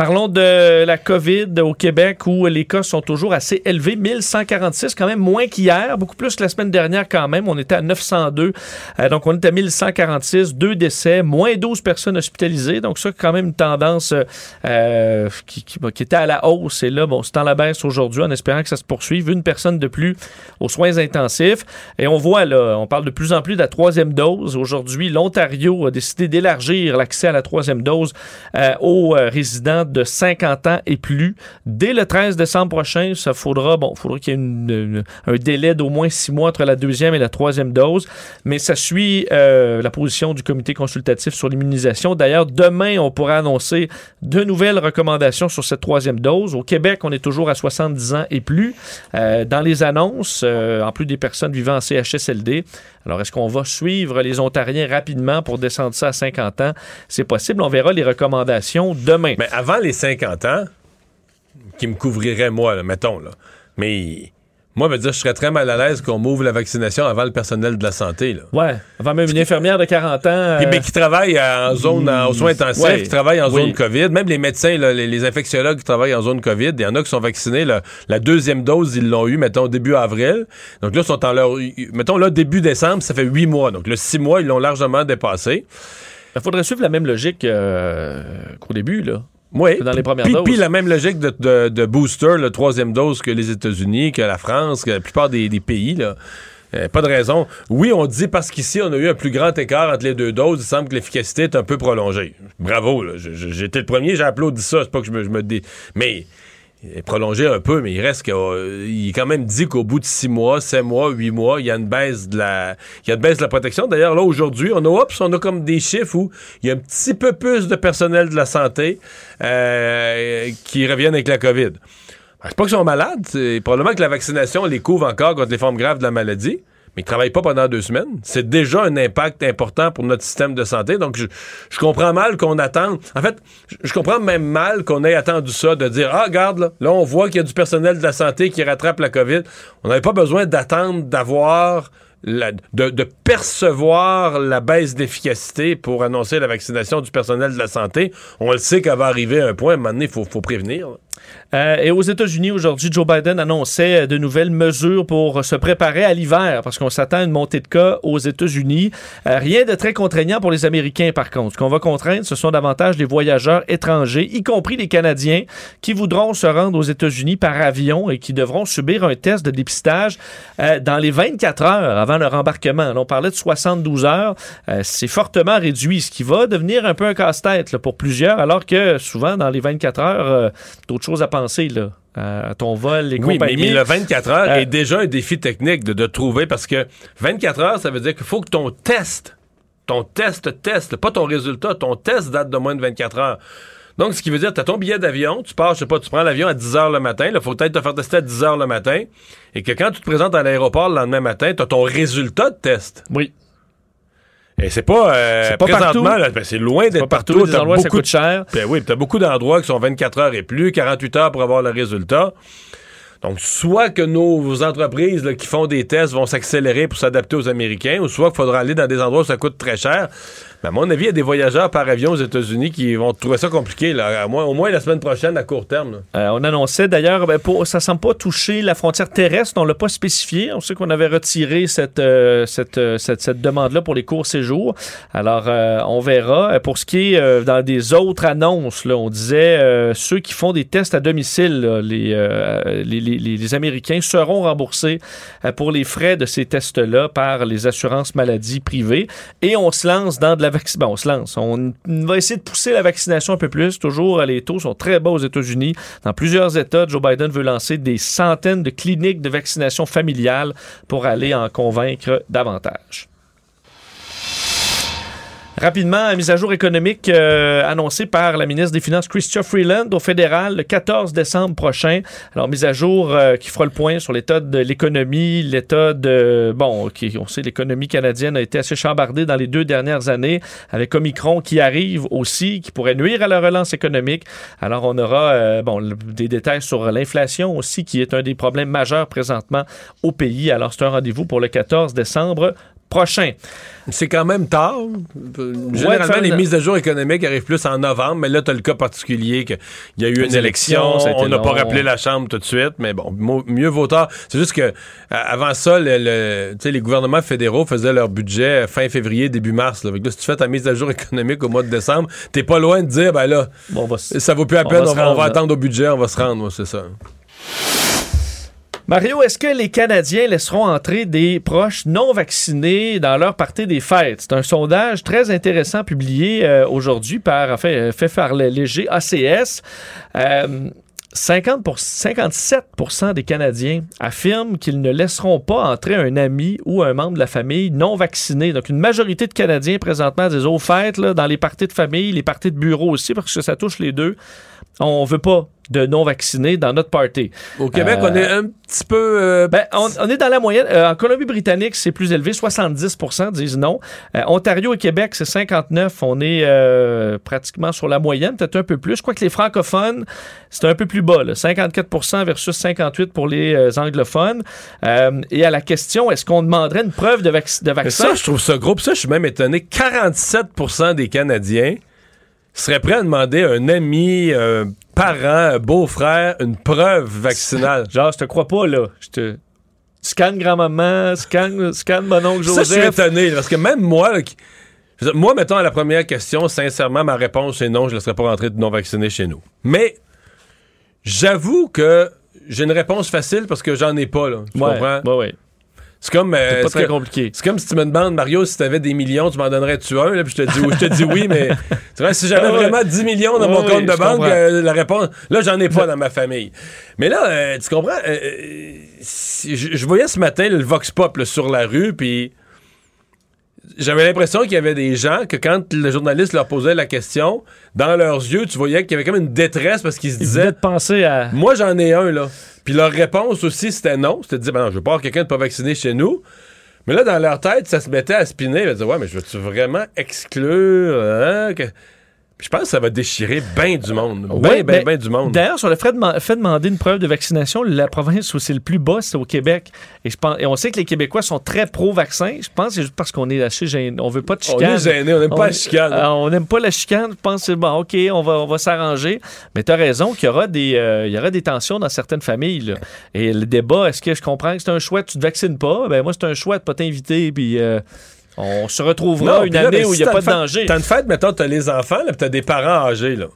Parlons de la COVID au Québec où les cas sont toujours assez élevés. 1146, quand même moins qu'hier, beaucoup plus que la semaine dernière quand même. On était à 902. Euh, donc, on est à 1146, deux décès, moins 12 personnes hospitalisées. Donc, ça, quand même une tendance euh, qui, était à la hausse. Et là, bon, c'est en la baisse aujourd'hui en espérant que ça se poursuive. Une personne de plus aux soins intensifs. Et on voit, là, on parle de plus en plus de la troisième dose. Aujourd'hui, l'Ontario a décidé d'élargir l'accès à la troisième dose euh, aux euh, de 50 ans et plus. Dès le 13 décembre prochain, ça faudra, bon, qu'il y ait un délai d'au moins six mois entre la deuxième et la troisième dose, mais ça suit euh, la position du comité consultatif sur l'immunisation. D'ailleurs, demain, on pourra annoncer de nouvelles recommandations sur cette troisième dose. Au Québec, on est toujours à 70 ans et plus. Euh, dans les annonces, euh, en plus des personnes vivant en CHSLD, alors est-ce qu'on va suivre les Ontariens rapidement pour descendre ça à 50 ans? C'est possible. On verra les recommandations demain. Mais avant les 50 ans, qui me couvriraient, moi, mettons, là. Mais moi, je veux dire, je serais très mal à l'aise qu'on m'ouvre la vaccination avant le personnel de la santé. Là. Ouais, avant même une infirmière de 40 ans. Euh... Puis, mais qui travaille en zone, en, aux soins intensifs, ouais. qui travaille en oui. zone COVID. Même les médecins, là, les, les, infectiologues qui travaillent en zone COVID, il y en a qui sont vaccinés. Là, la deuxième dose, ils l'ont eu, mettons, début avril. Donc là, ils sont en leur. Mettons, là, début décembre, ça fait huit mois. Donc le six mois, ils l'ont largement dépassé. Il faudrait suivre la même logique euh, qu'au début, là. Oui. Dans les premières puis, doses. Puis la même logique de, de, de, booster, le troisième dose que les États-Unis, que la France, que la plupart des, des pays, là. Euh, pas de raison. Oui, on dit parce qu'ici, on a eu un plus grand écart entre les deux doses. Il semble que l'efficacité est un peu prolongée. Bravo, été le premier, j'ai applaudi ça. C'est pas que je me, je me dé... Mais prolongé un peu, mais il reste qu'il euh, est quand même dit qu'au bout de six mois, sept mois, huit mois, il y a une baisse de la, il y a une baisse de la protection. D'ailleurs, là, aujourd'hui, on a, oups, on a comme des chiffres où il y a un petit peu plus de personnel de la santé euh, qui reviennent avec la COVID. Ben, c'est pas qu'ils sont malades, c'est probablement que la vaccination les couvre encore contre les formes graves de la maladie mais ils travaillent pas pendant deux semaines. C'est déjà un impact important pour notre système de santé. Donc, je, comprends mal qu'on attende. En fait, je, comprends même mal qu'on ait attendu ça, de dire Ah, regarde, là, là on voit qu'il y a du personnel de la santé qui rattrape la COVID. On n'avait pas besoin d'attendre d'avoir. La, de, percevoir la baisse d'efficacité pour annoncer la vaccination du personnel de la santé. On le sait qu'elle va arriver à un point, à un moment donné, il faut prévenir. Euh, et aux États-Unis, aujourd'hui, Joe Biden annonçait de nouvelles mesures pour se préparer à l'hiver, parce qu'on s'attend à une montée de cas aux États-Unis. Euh, rien de très contraignant pour les Américains, par contre. Ce qu'on va contraindre, ce sont davantage les voyageurs étrangers, y compris les Canadiens, qui voudront se rendre aux États-Unis par avion et qui devront subir un test de dépistage euh, dans les 24 heures avant leur embarquement. On parlait de 72 heures. Euh, c'est fortement réduit, ce qui va devenir un peu un casse-tête pour plusieurs, alors que souvent, dans les 24 heures, d'autres choses à penser, là à ton vol, les oui, compagnies. Mais, mais le 24 heures euh, est déjà un défi technique de, de, trouver parce que 24 heures, ça veut dire qu'il faut que ton test, ton test teste, pas ton résultat, ton test date de moins de 24 heures. Donc, ce qui veut dire, tu as ton billet d'avion, tu pars, je sais pas, tu prends l'avion à 10 heures le matin, il faut peut-être te faire tester à 10 heures le matin, et que quand tu te présentes à l'aéroport le lendemain matin, tu as ton résultat de test. Oui. Et c'est pas, euh, pas présentement, ben c'est loin d'être partout. partout. Des endroits, ça coûte cher. Ben oui, t'as beaucoup d'endroits qui sont 24 heures et plus, 48 heures pour avoir le résultat. Donc, soit que nos entreprises là, qui font des tests vont s'accélérer pour s'adapter aux Américains, ou soit qu'il faudra aller dans des endroits où ça coûte très cher. Mais à mon avis, il y a des voyageurs par avion aux États-Unis qui vont trouver ça compliqué, là, au moins la semaine prochaine, à court terme. Euh, on annonçait d'ailleurs, ben, ça ne semble pas toucher la frontière terrestre, on ne l'a pas spécifié. On sait qu'on avait retiré cette, euh, euh, demande-là pour les courts séjours. Alors, on verra. Pour ce qui est dans des autres annonces, on disait ceux qui font des tests à domicile, les, Américains seront remboursés pour les frais de ces tests-là par les assurances maladies privées. Et on se lance dans de la On. On va essayer de pousser la vaccination un peu plus. Toujours, les taux sont très bas aux États-Unis. Dans plusieurs États, Joe Biden veut lancer des centaines de cliniques de vaccination familiale pour aller en convaincre davantage. Rapidement, mise à jour économique euh, annoncée par la ministre des Finances, Chrystia Freeland, au fédéral le 14 décembre prochain. Alors, mise à jour euh, qui fera le point sur l'état de l'économie, l'état de... Bon, okay, on sait l'économie canadienne a été assez chambardée dans les deux dernières années, avec Omicron qui arrive aussi, qui pourrait nuire à la relance économique. Alors, on aura euh, bon, des détails sur l'inflation aussi, qui est un des problèmes majeurs présentement au pays. Alors, c'est un rendez-vous pour le 14 décembre prochain. C'est quand même tard. Généralement, les mises à jour économiques arrivent plus en novembre, mais là, tu as le cas particulier qu'il y a eu une élection, on n'a pas rappelé la Chambre tout de suite, mais bon, mieux vaut tard. C'est juste que avant ça, le, le- les gouvernements fédéraux faisaient leur budget fin février, début mars. Là. Si tu fais ta mise à jour économique au mois de décembre, t'es pas loin de dire, ben là, Bon, on va s- ça vaut plus la on peine, va on va, on attendre au budget, on va se rendre, ouais, c'est ça. Mario, est-ce que les Canadiens laisseront entrer des proches non vaccinés dans leur partie des fêtes? C'est un sondage très intéressant publié euh, aujourd'hui par, enfin, euh, fait par le léger ACS. Euh, 50 pour- 57% des Canadiens affirment qu'ils ne laisseront pas entrer un ami ou un membre de la famille non vacciné. Donc, une majorité de Canadiens présentement disent aux fêtes, dans les parties de famille, les parties de bureau aussi, parce que ça touche les deux. On veut pas de non vaccinés dans notre party. Au Québec, Euh, on est un petit peu. euh, ben, on, on est dans la moyenne. Euh, en Colombie-Britannique, c'est plus élevé. 70% disent non. Euh, Ontario et Québec, c'est 59. On est euh, pratiquement sur la moyenne, peut-être un peu plus. Je crois que les francophones, c'est un peu plus bas. là. 54% versus 58% pour les euh, anglophones. Euh, et à la question, est-ce qu'on demanderait une preuve de, vac- de Mais vaccin? ça, je trouve ça gros. Puis ça, je suis même étonné. 47% des Canadiens seraient prêts à demander à un ami, un parent, un beau-frère, une preuve vaccinale? Genre, je te crois pas, là. Je te... Scanne grand-maman, scanne, scanne mon oncle Ça, je suis Joseph. étonné. Parce que même moi, là, qui- dire, moi, mettons à la première question, sincèrement, ma réponse est non, je ne laisserai pas rentrer de non-vaccinés chez nous. Mais j'avoue que j'ai une réponse facile parce que j'en ai pas, là. Tu Ouais, comprends? ouais, ouais. C'est comme. euh, C'est pas très que- compliqué. C'est comme si tu me demandes, Mario, si tu avais des millions, tu m'en donnerais-tu un? Là, puis je te dis, oui, je te dis oui, mais c'est vrai, si j'avais Ah ouais. vraiment 10 millions dans mon oui, compte de banque, euh, la réponse, là, j'en ai pas dans ma famille. Mais là, euh, tu comprends? si- je, je voyais ce matin le Vox Pop là, sur la rue, puis j'avais l'impression qu'il y avait des gens que quand le journaliste leur posait la question, dans leurs yeux, tu voyais qu'il y avait comme une détresse parce qu'ils se disaient. de penser à. Moi, j'en ai un, là. Puis leur réponse aussi, c'était non. C'était de dire, ben non, je veux pas avoir quelqu'un de pas vacciné chez nous. Mais là, dans leur tête, ça se mettait à spinner. Ils disaient, ouais, mais je veux-tu vraiment exclure? hein, que- je pense que ça va déchirer bien du monde. Bien, Ouais, bien, ben, bien du monde. D'ailleurs, sur le fait, de- fait demander une preuve de vaccination, la province où c'est le plus bas, c'est au Québec. Et, je pense, et on sait que les Québécois sont très pro-vaccin. Je pense que c'est juste parce qu'on est assez gêné. On veut pas de On chicane. est gêné, on n'aime pas la chicane. euh, on n'aime pas la chicane. Je pense que c'est bon, OK, on va, on va s'arranger. Mais tu as raison qu'il y aura des, euh, il y aura des tensions dans certaines familles. là. Et le débat, est-ce que je comprends que c'est un choix, tu te vaccines pas? Ben moi, c'est un choix de pas t'inviter. Puis euh, on se retrouvera Non, une là, année où il si n'y a pas de fête- danger. T'as une fête, mettons, t'as les enfants, là, t'as des parents âgés, là.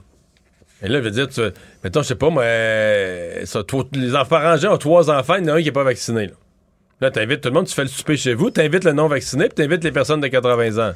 Et là, je veux dire, tu, mettons, je sais pas, moi, euh, ça, toi, les enfants âgés ont trois enfants, il y en a un qui est pas vacciné, là. Là, t'invites tout le monde, tu fais le souper chez vous, t'invites le non-vacciné, puis t'invites les personnes de 80 ans.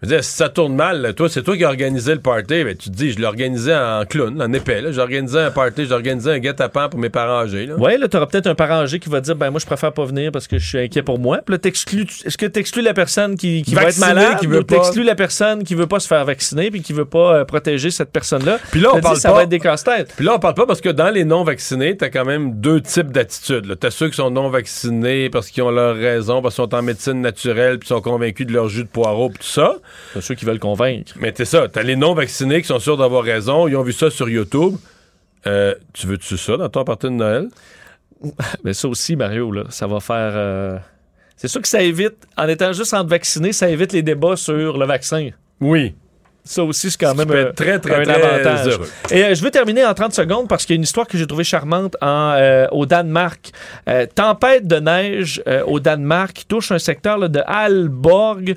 Je veux dire, si ça tourne mal, là, toi, c'est toi qui as organisé le party, ben, tu te dis, je l'ai organisé en clown, en épais, là. J'ai organisé un party, j'ai organisé un guet-apens pour mes parents âgés, là. Oui, là, tu auras peut-être un parent âgé qui va dire ben moi, je préfère pas venir parce que je suis inquiet pour moi. Puis là, t'exclus- est-ce que tu exclus la personne qui, qui va être malade qui veut ou pas? t'exclus la personne qui veut pas se faire vacciner puis qui veut pas euh, protéger cette personne-là? Puis là, on parle ça pas- va être des casse-têtes. Puis là, on parle pas parce que dans les non-vaccinés, t'as quand même deux types d'attitudes. là. T'as ceux qui sont non-vaccinés parce qu'ils ont leur raison, parce qu'ils sont en médecine naturelle, puis sont convaincus de leur jus de poireau, puis tout ça. T'as ceux qui veulent convaincre. Mais t'es ça. T'as les non-vaccinés qui sont sûrs d'avoir raison. Ils ont vu ça sur YouTube. Euh, tu veux-tu ça dans ton party de Noël? Mais ça aussi, Mario, là, ça va faire. euh, C'est sûr que ça évite, en étant juste entre vaccinés, ça évite les débats sur le vaccin. Oui. Ça aussi, c'est quand même euh, très, très, un très avantage. heureux. Et euh, je veux terminer en 30 secondes parce qu'il y a une histoire que j'ai trouvée charmante en, euh, au Danemark. Tempête de neige au Danemark qui touche un secteur là, de Aalborg.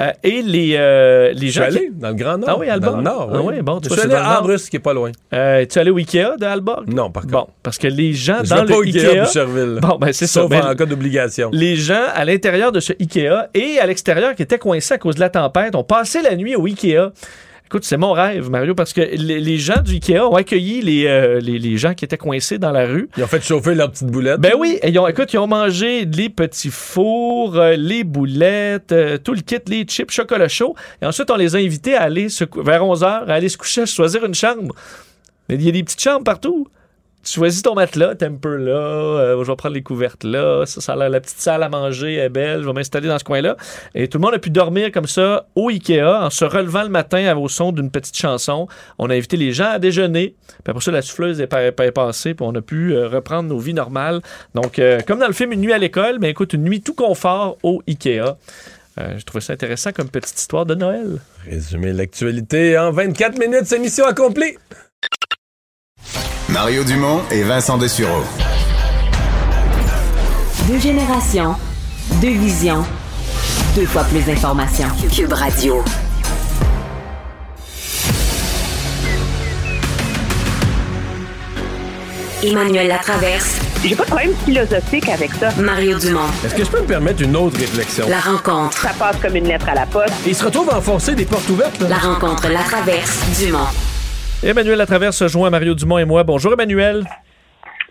Euh, et les, euh, les Je suis gens. qui- allé dans le Grand Nord. Ah oui, Aalborg. Dans le Nord, Ah oui. oui, bon, tu Je suis allé à. Ambrus, qui est pas loin. Euh, es-tu allé au Ikea de Aalborg? Non, par contre. Bon, parce que les gens Je dans vais le pas Ikea, Ikea... Boucherville. Bon, ben c'est ça. Sauf Ben, en cas d'obligation. les gens à l'intérieur de ce Ikea et à l'extérieur qui étaient coincés à cause de la tempête ont passé la nuit au Ikea. Écoute, c'est mon rêve, Mario, parce que les, les gens du Ikea ont accueilli les, euh, les, les gens qui étaient coincés dans la rue. Ils ont fait chauffer leurs petites boulettes. Ben oui, et ils ont, écoute, ils ont mangé les petits fours, euh, les boulettes, euh, tout le kit, les chips, chocolat chaud. Et ensuite, on les a invités à aller se vers 11h, à aller se coucher, à choisir une chambre. Mais il y a des petites chambres partout. Tu choisis ton matelas, temper là, euh, je vais prendre les couvertes là, ça, la petite salle à manger est belle, je vais m'installer dans ce coin-là. Et tout le monde a pu dormir comme ça au Ikea en se relevant le matin au son d'une petite chanson. On a invité les gens à déjeuner, puis après ça, la souffleuse est, pa- est passée, puis on a pu euh, reprendre nos vies normales. Donc, euh, comme dans le film Une nuit à l'école, mais écoute, une nuit tout confort au Ikea. Euh, J'ai trouvé ça intéressant comme petite histoire de Noël. Résumer l'actualité en 24 minutes, c'est mission accomplie. Mario Dumont et Vincent Dessureau. Deux générations, deux visions, deux fois plus d'informations. Cube Radio. Emmanuel Latraverse. J'ai pas de problème philosophique avec ça. Mario Dumont. Est-ce que je peux me permettre une autre réflexion? La rencontre. Ça passe comme une lettre à la poste. Il se retrouve à enfoncer des portes ouvertes. Là. La rencontre Latraverse. Dumont. Emmanuel Latraverse se joint à Mario Dumont et moi. Bonjour Emmanuel.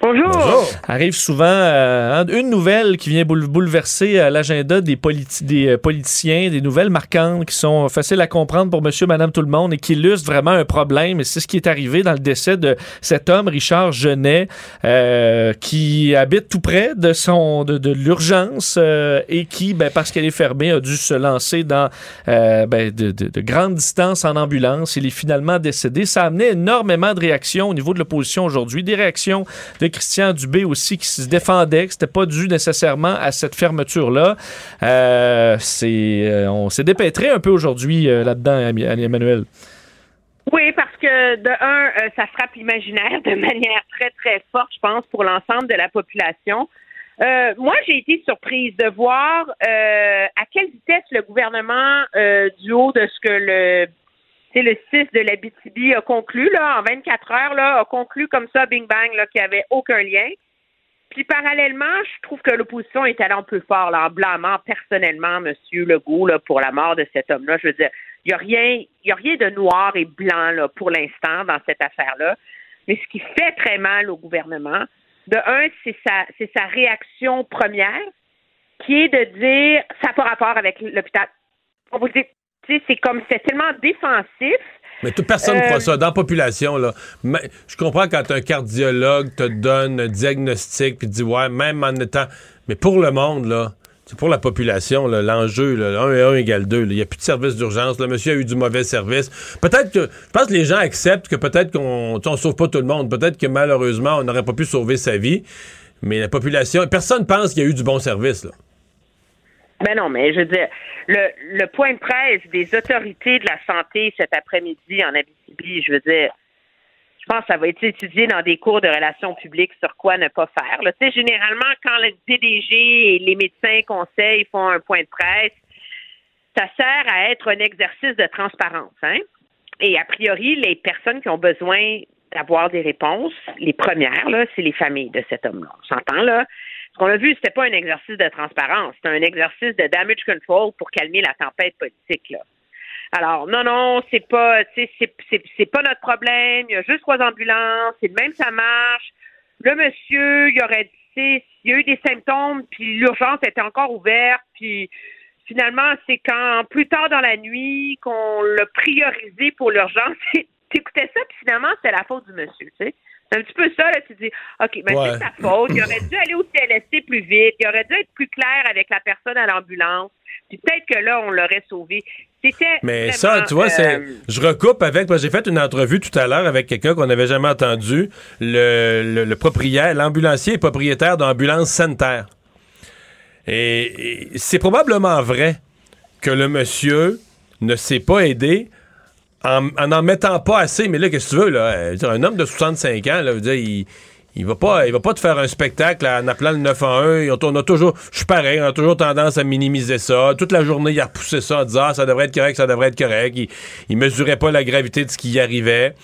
Bonjour. Arrive souvent euh, hein, une nouvelle qui vient boule- bouleverser euh, l'agenda des, politi- des euh, politiciens, des nouvelles marquantes qui sont faciles à comprendre pour monsieur, madame, tout le monde et qui illustrent vraiment un problème. Et c'est ce qui est arrivé dans le décès de cet homme, Richard Genet, euh, qui habite tout près de, son, de, de l'urgence euh, et qui, ben, parce qu'elle est fermée, a dû se lancer dans euh, ben, de, de- de grandes distances en ambulance. Il est finalement décédé. Ça a amené énormément de réactions au niveau de l'opposition aujourd'hui, des réactions de Christian Dubé aussi qui se défendait, que c'était pas dû nécessairement à cette fermeture-là. Euh, euh, on s'est dépêtré un peu aujourd'hui euh, là-dedans, Emmanuel. Oui, parce que de un, ça frappe l'imaginaire de manière très, très forte, je pense, pour l'ensemble de la population. Moi, j'ai été surprise de voir à quelle vitesse le gouvernement, du haut de ce que le c'est le 6 de la BTB a conclu, là, en 24 heures, là, a conclu comme ça, bing bang, là, qu'il n'y avait aucun lien. Puis parallèlement, je trouve que l'opposition est allée un peu fort, là, en blâmant personnellement M. Legault là, pour la mort de cet homme-là. Je veux dire, il n'y a rien, y a rien de noir et blanc là, pour l'instant dans cette affaire-là. Mais ce qui fait très mal au gouvernement, de un, c'est sa, c'est sa réaction première, qui est de dire ça n'a pas rapport avec l'hôpital. On vous le dit, sais, c'est comme c'est tellement défensif. Mais toute personne ne Euh, croit ça. Dans la population, là, mais je comprends quand un cardiologue te donne un diagnostic puis te dit ouais, même en étant. Mais pour le monde, là, c'est pour la population, l'enjeu, là, 1 et 1 égale 2. Il n'y a plus de service d'urgence. Le monsieur a eu du mauvais service. Peut-être que. Je pense que les gens acceptent que peut-être qu'on on sauve pas tout le monde. Peut-être que malheureusement, on n'aurait pas pu sauver sa vie. Mais la population. Personne pense qu'il y a eu du bon service, là. Ben non, mais je veux dire, le, le point de presse des autorités de la santé cet après-midi en Abitibi, je veux dire, je pense que ça va être étudié dans des cours de relations publiques sur quoi ne pas faire. là. Généralement, quand le DDG et les médecins conseils font un point de presse, ça sert à être un exercice de transparence. Hein? Et a priori, les personnes qui ont besoin d'avoir des réponses, les premières, là, c'est les familles de cet homme-là. On s'entend, là? Ce qu'on a vu, c'était pas un exercice de transparence, c'était un exercice de damage control pour calmer la tempête politique, là. Alors, non, non, c'est pas, c'est, c'est, pas notre problème. Il y a juste trois ambulances. C'est même, ça marche. Le monsieur, il aurait, sais, il y a eu des symptômes, puis l'urgence était encore ouverte, puis finalement, c'est quand plus tard dans la nuit qu'on l'a priorisé pour l'urgence. T'écoutais ça, puis finalement, c'était la faute du monsieur, tu sais. C'est un petit peu ça, là, tu dis, OK, ben Ouais. c'est sa faute. Il aurait dû aller au CLSC plus vite. Il aurait dû être plus clair avec la personne à l'ambulance. Puis peut-être que là, on l'aurait sauvé. C'était. Mais ça, tu vois, c'est. euh, Je recoupe avec. J'ai fait une entrevue tout à l'heure avec quelqu'un qu'on n'avait jamais entendu. Le, le, le propriétaire, l'ambulancier est propriétaire d'Ambulance. Et, et c'est probablement vrai que le monsieur ne s'est pas aidé en en n'en mettant pas assez. Mais là, qu'est-ce que tu veux, là? Euh, Un homme de 65 ans, là, je veux dire, il. Il va pas, il va pas te faire un spectacle en appelant le 911. On, a toujours, je suis pareil, on a toujours tendance à minimiser ça. Toute la journée, il a repoussé ça en disant ah, ça devrait être correct, ça devrait être correct. Il, il mesurait pas la gravité de ce qui y arrivait.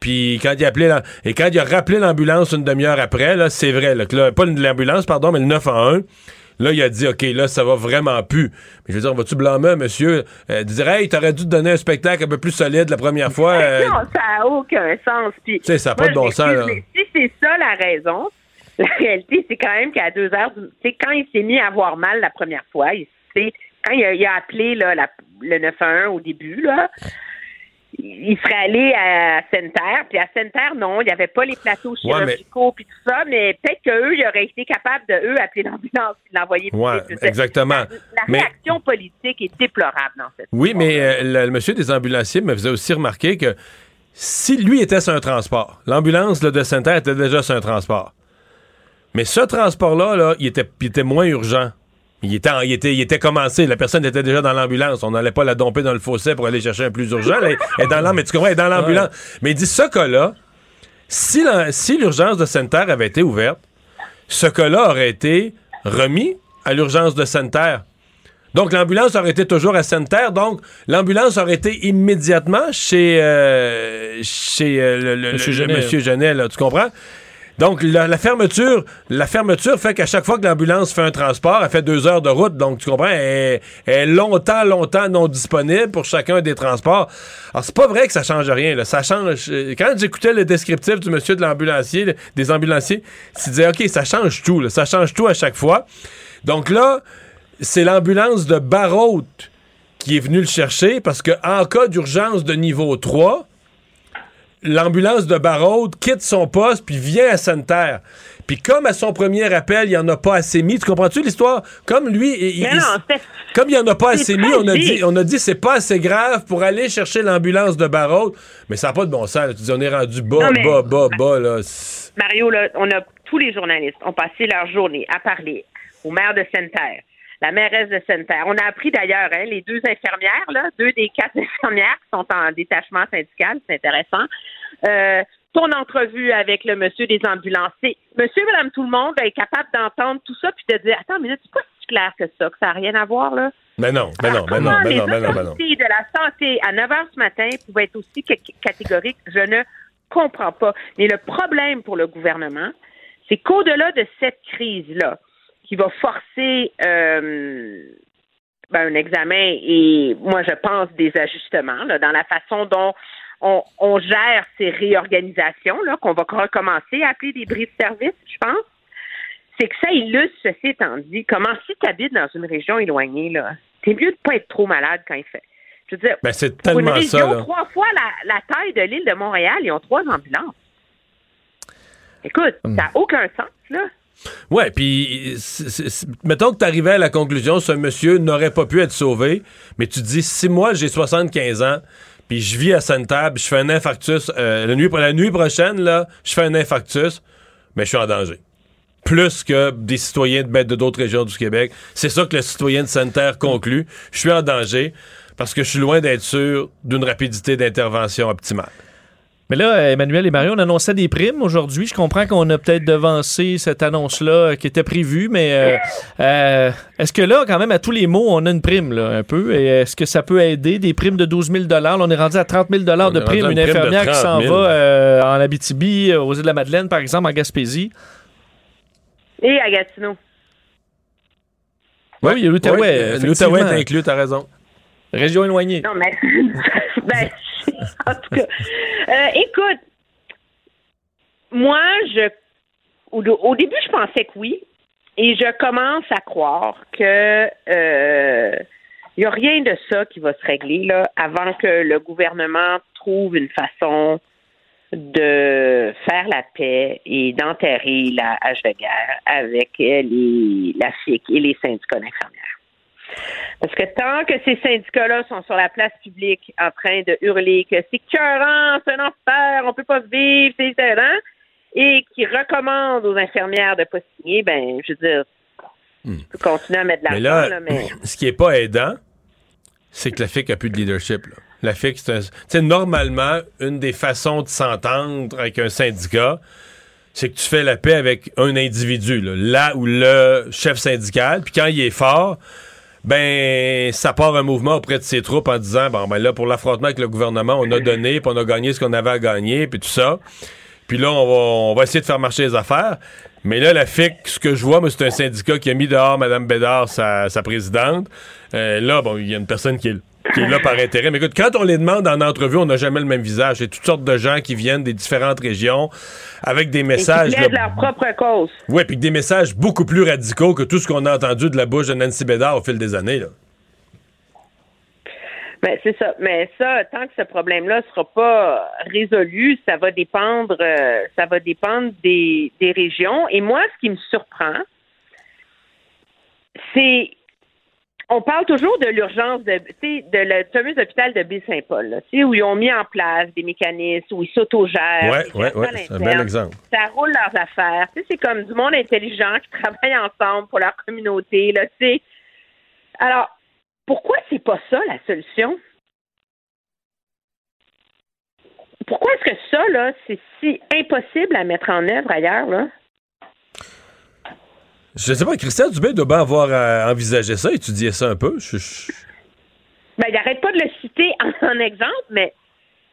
Puis quand il a appelé et quand il a rappelé l'ambulance une demi-heure après, là, c'est vrai, là, que là, pas l'ambulance, pardon, mais le 911. Là, il a dit, OK, là, ça va vraiment plus. Mais je veux dire, vas-tu blâmer un monsieur? Euh, dire, hey, t'aurais dû te donner un spectacle un peu plus solide la première fois. euh, Non, ça n'a aucun sens. Tu sais, ça a moi, pas de bon sens, m'excuse, là. mais Si c'est ça la raison, la réalité, c'est quand même qu'à deux heures, tu sais, quand il s'est mis à avoir mal la première fois, il, quand il a, il a appelé là, la- le 911 au début, là, il serait allé à Sainte-Terre, puis à Sainte-Terre, non, il n'y avait pas les plateaux Ouais, mais- chirurgicaux puis tout ça, mais peut-être qu'eux, ils auraient été capables de, eux, appeler l'ambulance et l'envoyer Ouais, exactement. La, la Mais- réaction politique est déplorable dans cette Oui, mais euh, le, le monsieur des ambulanciers me faisait aussi remarquer que si lui était sur un transport, l'ambulance de Sainte-Terre était déjà sur un transport. Mais ce transport-là, là, il, était, il était moins urgent. Il était, il, était, il était commencé. La personne était déjà dans l'ambulance. On n'allait pas la domper dans le fossé pour aller chercher un plus urgent. Elle est dans l'am- mais tu comprends, elle est dans l'ambulance. Mais il dit ce cas-là, si l'urgence de Sainte-Terre avait été ouverte, ce cas-là aurait été remis à l'urgence de Sainte-Terre. Donc, l'ambulance aurait été toujours à Sainte-Terre. Donc, l'ambulance aurait été immédiatement chez, euh, chez euh, le, le- Monsieur le- Genet. Monsieur Genet, là, tu comprends? Donc, la, fermeture, la fermeture fait qu'à chaque fois que l'ambulance fait un transport, elle fait deux heures de route. Donc, tu comprends, elle, est- longtemps, longtemps non disponible pour chacun des transports. Alors, c'est pas vrai que ça change rien. Là. Ça change. euh, Quand j'écoutais le descriptif du monsieur de l'ambulancier, des ambulanciers, il disait, OK, ça change tout. là. Ça change tout à chaque fois. Donc là, c'est l'ambulance de Barrault qui est venue le chercher parce que en cas d'urgence de niveau 3, l'ambulance de Barrault quitte son poste puis vient à Sainte-Terre. Puis comme à son premier appel, il n'y en a pas assez mis, tu comprends-tu l'histoire? Comme lui, il- il- comme il n'y en a pas assez mis, on a dit, on a dit c'est pas assez grave pour aller chercher l'ambulance de Barrault. Mais ça n'a pas de bon sens. là. Tu dis, on est rendu bas, Non, bas, bas, bas. Là. Mario, là, on a tous les journalistes ont passé leur journée à parler au maire de Sainte-Terre, la mairesse de Sainte-Terre. On a appris d'ailleurs, hein, les deux infirmières, là, deux des quatre infirmières qui sont en détachement syndical, c'est intéressant. Euh, ton entrevue avec le monsieur des ambulanciers. Monsieur, madame, tout le monde est capable d'entendre tout ça puis de dire, attends, mais là, c'est pas si clair que ça, que ça n'a rien à voir, là. Mais non, mais non, mais non, mais non, mais non, mais non. de la santé à 9 h ce matin pouvaient être aussi ca- catégoriques? Je ne comprends pas. Mais le problème pour le gouvernement, c'est qu'au-delà de cette crise-là, qui va forcer euh, ben, un examen et moi je pense des ajustements là, dans la façon dont on, on gère ces réorganisations là, qu'on va recommencer à appeler des bris de service, je pense, c'est que ça illustre, ceci étant dit, comment si tu habites dans une région éloignée, là, c'est mieux de pas être trop malade quand il fait. Je veux dire, Ben, c'est pour une tellement région ça, là. trois fois la, la taille de l'île de Montréal, ils ont trois ambulances. Écoute, ça n'a aucun sens, là. Ouais, puis mettons que tu arrivais à la conclusion, ce monsieur n'aurait pas pu être sauvé, mais tu dis, si moi j'ai 75 ans, puis je vis à Sainte-Table, je fais un infarctus, euh, la, nuit, prochaine, là, je fais un infarctus, mais je suis en danger. Plus que des citoyens de ben, de d'autres régions du Québec. C'est ça que le citoyen de Sainte-Terre conclut. Je suis en danger parce que je suis loin d'être sûr d'une rapidité d'intervention optimale. Mais là, Emmanuel et Mario, on annonçait des primes aujourd'hui. Je comprends qu'on a peut-être devancé cette annonce-là euh, qui était prévue, mais euh, euh, est-ce que là, quand même, à tous les mots, on a une prime, là, un peu? Et est-ce que ça peut aider? Des primes de 12 000 Là, on est rendu à 30 000 de prime. Une une prime de infirmière qui 30 s'en 000. va euh, en Abitibi, aux îles de la Madeleine, par exemple, en Gaspésie. Et à Gatineau. Oui, il y a l'Outaouais. L'Outaouais est inclus, t'as raison. Région éloignée. Non, mais. ben, en tout cas. Euh, écoute, moi, je. Au, début, je pensais que oui. Et je commence à croire que. euh, il n'y a rien de ça qui va se régler là, avant que le gouvernement trouve une façon de faire la paix et d'enterrer la hache de guerre avec les, la FIC et les syndicats d'infirmières. Parce que tant que ces syndicats-là sont sur la place publique en train de hurler que c'est cœurant, c'est un enfer, on peut pas vivre, c'est étonnant, et qui recommandent aux infirmières de pas signer, ben, je veux dire, tu peux continuer à mettre de Mais l'argent, là, là, mais... ce qui est pas aidant, c'est que la FIC a plus de leadership. là. La FIC, c'est un- tu sais, normalement, une des façons de s'entendre avec un syndicat, c'est que tu fais la paix avec un individu, là, là où le chef syndical, puis quand il est fort, ben ça part un mouvement auprès de ses troupes en disant bon ben là pour l'affrontement avec le gouvernement, on a donné, puis on a gagné ce qu'on avait à gagner, puis tout ça. Puis là, on va, on va essayer de faire marcher les affaires. Mais là, la FIC, ce que je vois, c'est un syndicat qui a mis dehors Mme Bédard, sa, sa présidente. Euh, là, bon, il y a une personne qui est, qui est là par intérêt. Mais écoute, quand on les demande en entrevue, on n'a jamais le même visage. C'est toutes sortes de gens qui viennent des différentes régions avec des Et qui messages. là, leur propre cause. Ouais, puis que des messages beaucoup plus radicaux que tout ce qu'on a entendu de la bouche de Nancy Bédard au fil des années. Là. Ben, c'est ça. Mais ça, tant que ce problème-là sera pas résolu, ça va dépendre, euh, ça va dépendre des, des régions. Et moi, ce qui me surprend, c'est on parle toujours de l'urgence de, tu sais, de le fameux hôpital de Baie-Saint-Paul, où ils ont mis en place des mécanismes, où ils s'autogèrent. Ouais, des ouais, c'est un bel exemple. Ça roule leurs affaires. Tu sais, c'est comme du monde intelligent qui travaille ensemble pour leur communauté, là, tu sais. Alors, pourquoi c'est pas ça la solution? Pourquoi est-ce que ça, là, c'est si impossible à mettre en œuvre ailleurs, là? Je sais pas, Christian Dubé doit bien avoir euh, envisagé ça, étudié ça un peu. Je- je- Ben, il n'arrête pas de le citer en, en exemple, mais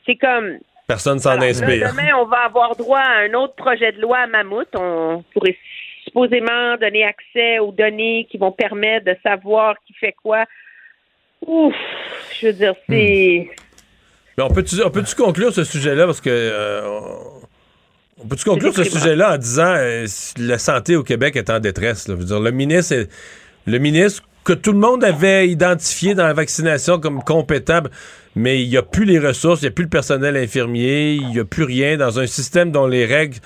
c'est comme. personne s'en inspire. demain, on va avoir droit à un autre projet de loi à Mammouth. On pourrait supposément donner accès aux données qui vont permettre de savoir qui fait quoi. Ouf, je veux dire, c'est. Mais on peut-tu on peut-tu conclure ce sujet-là? Parce que euh, on- peut-tu conclure ce sujet-là en disant euh, la santé au Québec est en détresse là? Je veux dire, le ministre est- le ministre que tout le monde avait identifié dans la vaccination comme compétent, mais il n'y a plus les ressources, il n'y a plus le personnel infirmier, il n'y a plus rien dans un système dont les règles.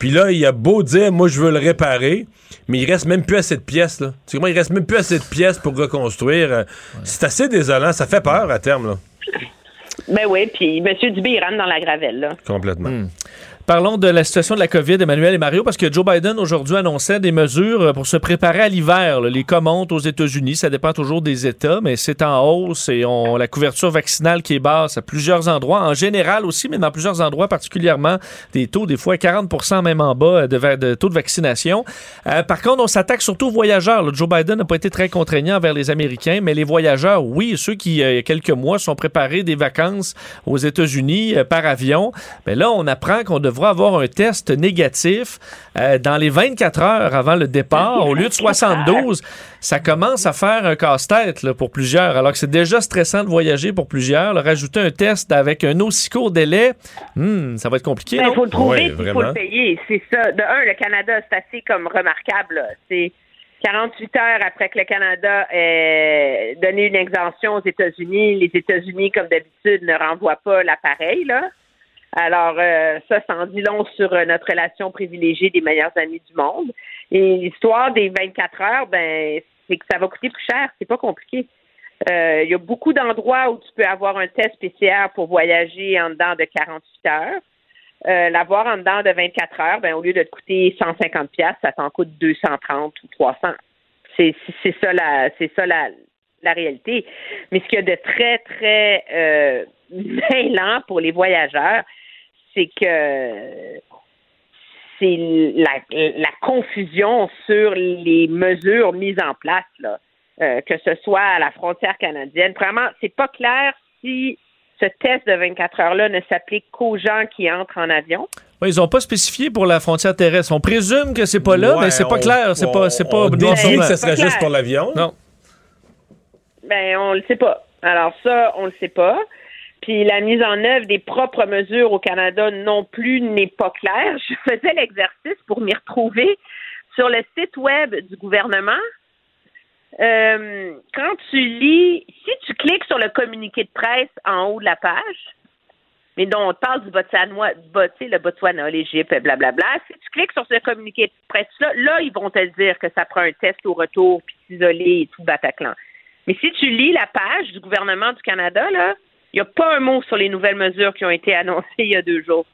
Puis là, il a beau dire, moi, je veux le réparer, mais il reste même plus assez de pièces. Là. Tu il reste même plus assez de pièces pour reconstruire. euh, C'est assez désolant, ça fait peur à terme, là. Ben oui, puis M. Dubé, il rentre dans la gravelle, là. Complètement. Parlons de la situation de la COVID, Emmanuel et Mario, parce que Joe Biden aujourd'hui annonçait des mesures euh, pour se préparer à l'hiver. Les cas montent aux États-Unis, ça dépend toujours des États, mais c'est en hausse et on, la couverture vaccinale qui est basse à plusieurs endroits, en général aussi, mais dans plusieurs endroits particulièrement, des taux des fois 40 même en bas de, va- de taux de vaccination. Euh, par contre, on s'attaque surtout aux voyageurs. Joe Biden n'a pas été très contraignant envers les Américains, mais les voyageurs, oui, ceux qui, euh, il y a quelques mois, sont préparés des vacances aux États-Unis euh, par avion, ben là, on apprend qu'on devra avoir un test négatif euh, dans les 24 heures avant le départ, au lieu de 72. Ça commence à faire un casse-tête pour plusieurs, alors que c'est déjà stressant de voyager pour plusieurs. Là, rajouter un test avec un aussi court délai, hmm, ça va être compliqué. Il non? faut le trouver, il faut le payer. C'est ça. De un, le Canada, c'est assez comme remarquable. C'est 48 heures après que le Canada ait donné une exemption aux États-Unis. Les États-Unis, comme d'habitude, ne renvoient pas l'appareil. là. Alors, euh, ça, ça en dit long sur euh, notre relation privilégiée des meilleurs amis du monde. Et l'histoire des 24 heures, ben, c'est que ça va coûter plus cher. C'est pas compliqué. Euh, Il y a beaucoup d'endroits où tu peux avoir un test PCR pour voyager en dedans de 48 heures. Euh, L'avoir en dedans de 24 heures, ben, au lieu de te coûter 150 pièces, ça t'en coûte 230 ou 300. C'est c'est- c'est ça la c'est ça la, la réalité. Mais ce qu'il y a de très très euh, mêlant pour les voyageurs, c'est que c'est la, la confusion sur les mesures mises en place là. Euh, que ce soit à la frontière canadienne. Vraiment, c'est pas clair si ce test de 24 heures-là ne s'applique qu'aux gens qui entrent en avion. Ouais, ils n'ont pas spécifié pour la frontière terrestre. On présume que c'est pas là, Ouais, mais c'est pas clair. C'est pas, c'est pas on blanc. que ce serait juste pour l'avion. Non. Ben, on le sait pas. Alors ça, on le sait pas. Puis la mise en œuvre des propres mesures au Canada non plus n'est pas claire. Je faisais l'exercice pour m'y retrouver sur le site web du gouvernement. Euh, quand tu lis, si tu cliques sur le communiqué de presse en haut de la page, mais dont on parle du Botswana, le Botswana, l'Égypte, blablabla, si tu cliques sur ce communiqué de presse-là, là, ils vont te dire que ça prend un test au retour, puis s'isoler et tout Bataclan. Mais si tu lis la page du gouvernement du Canada, là, il n'y a pas un mot sur les nouvelles mesures qui ont été annoncées il y a deux jours.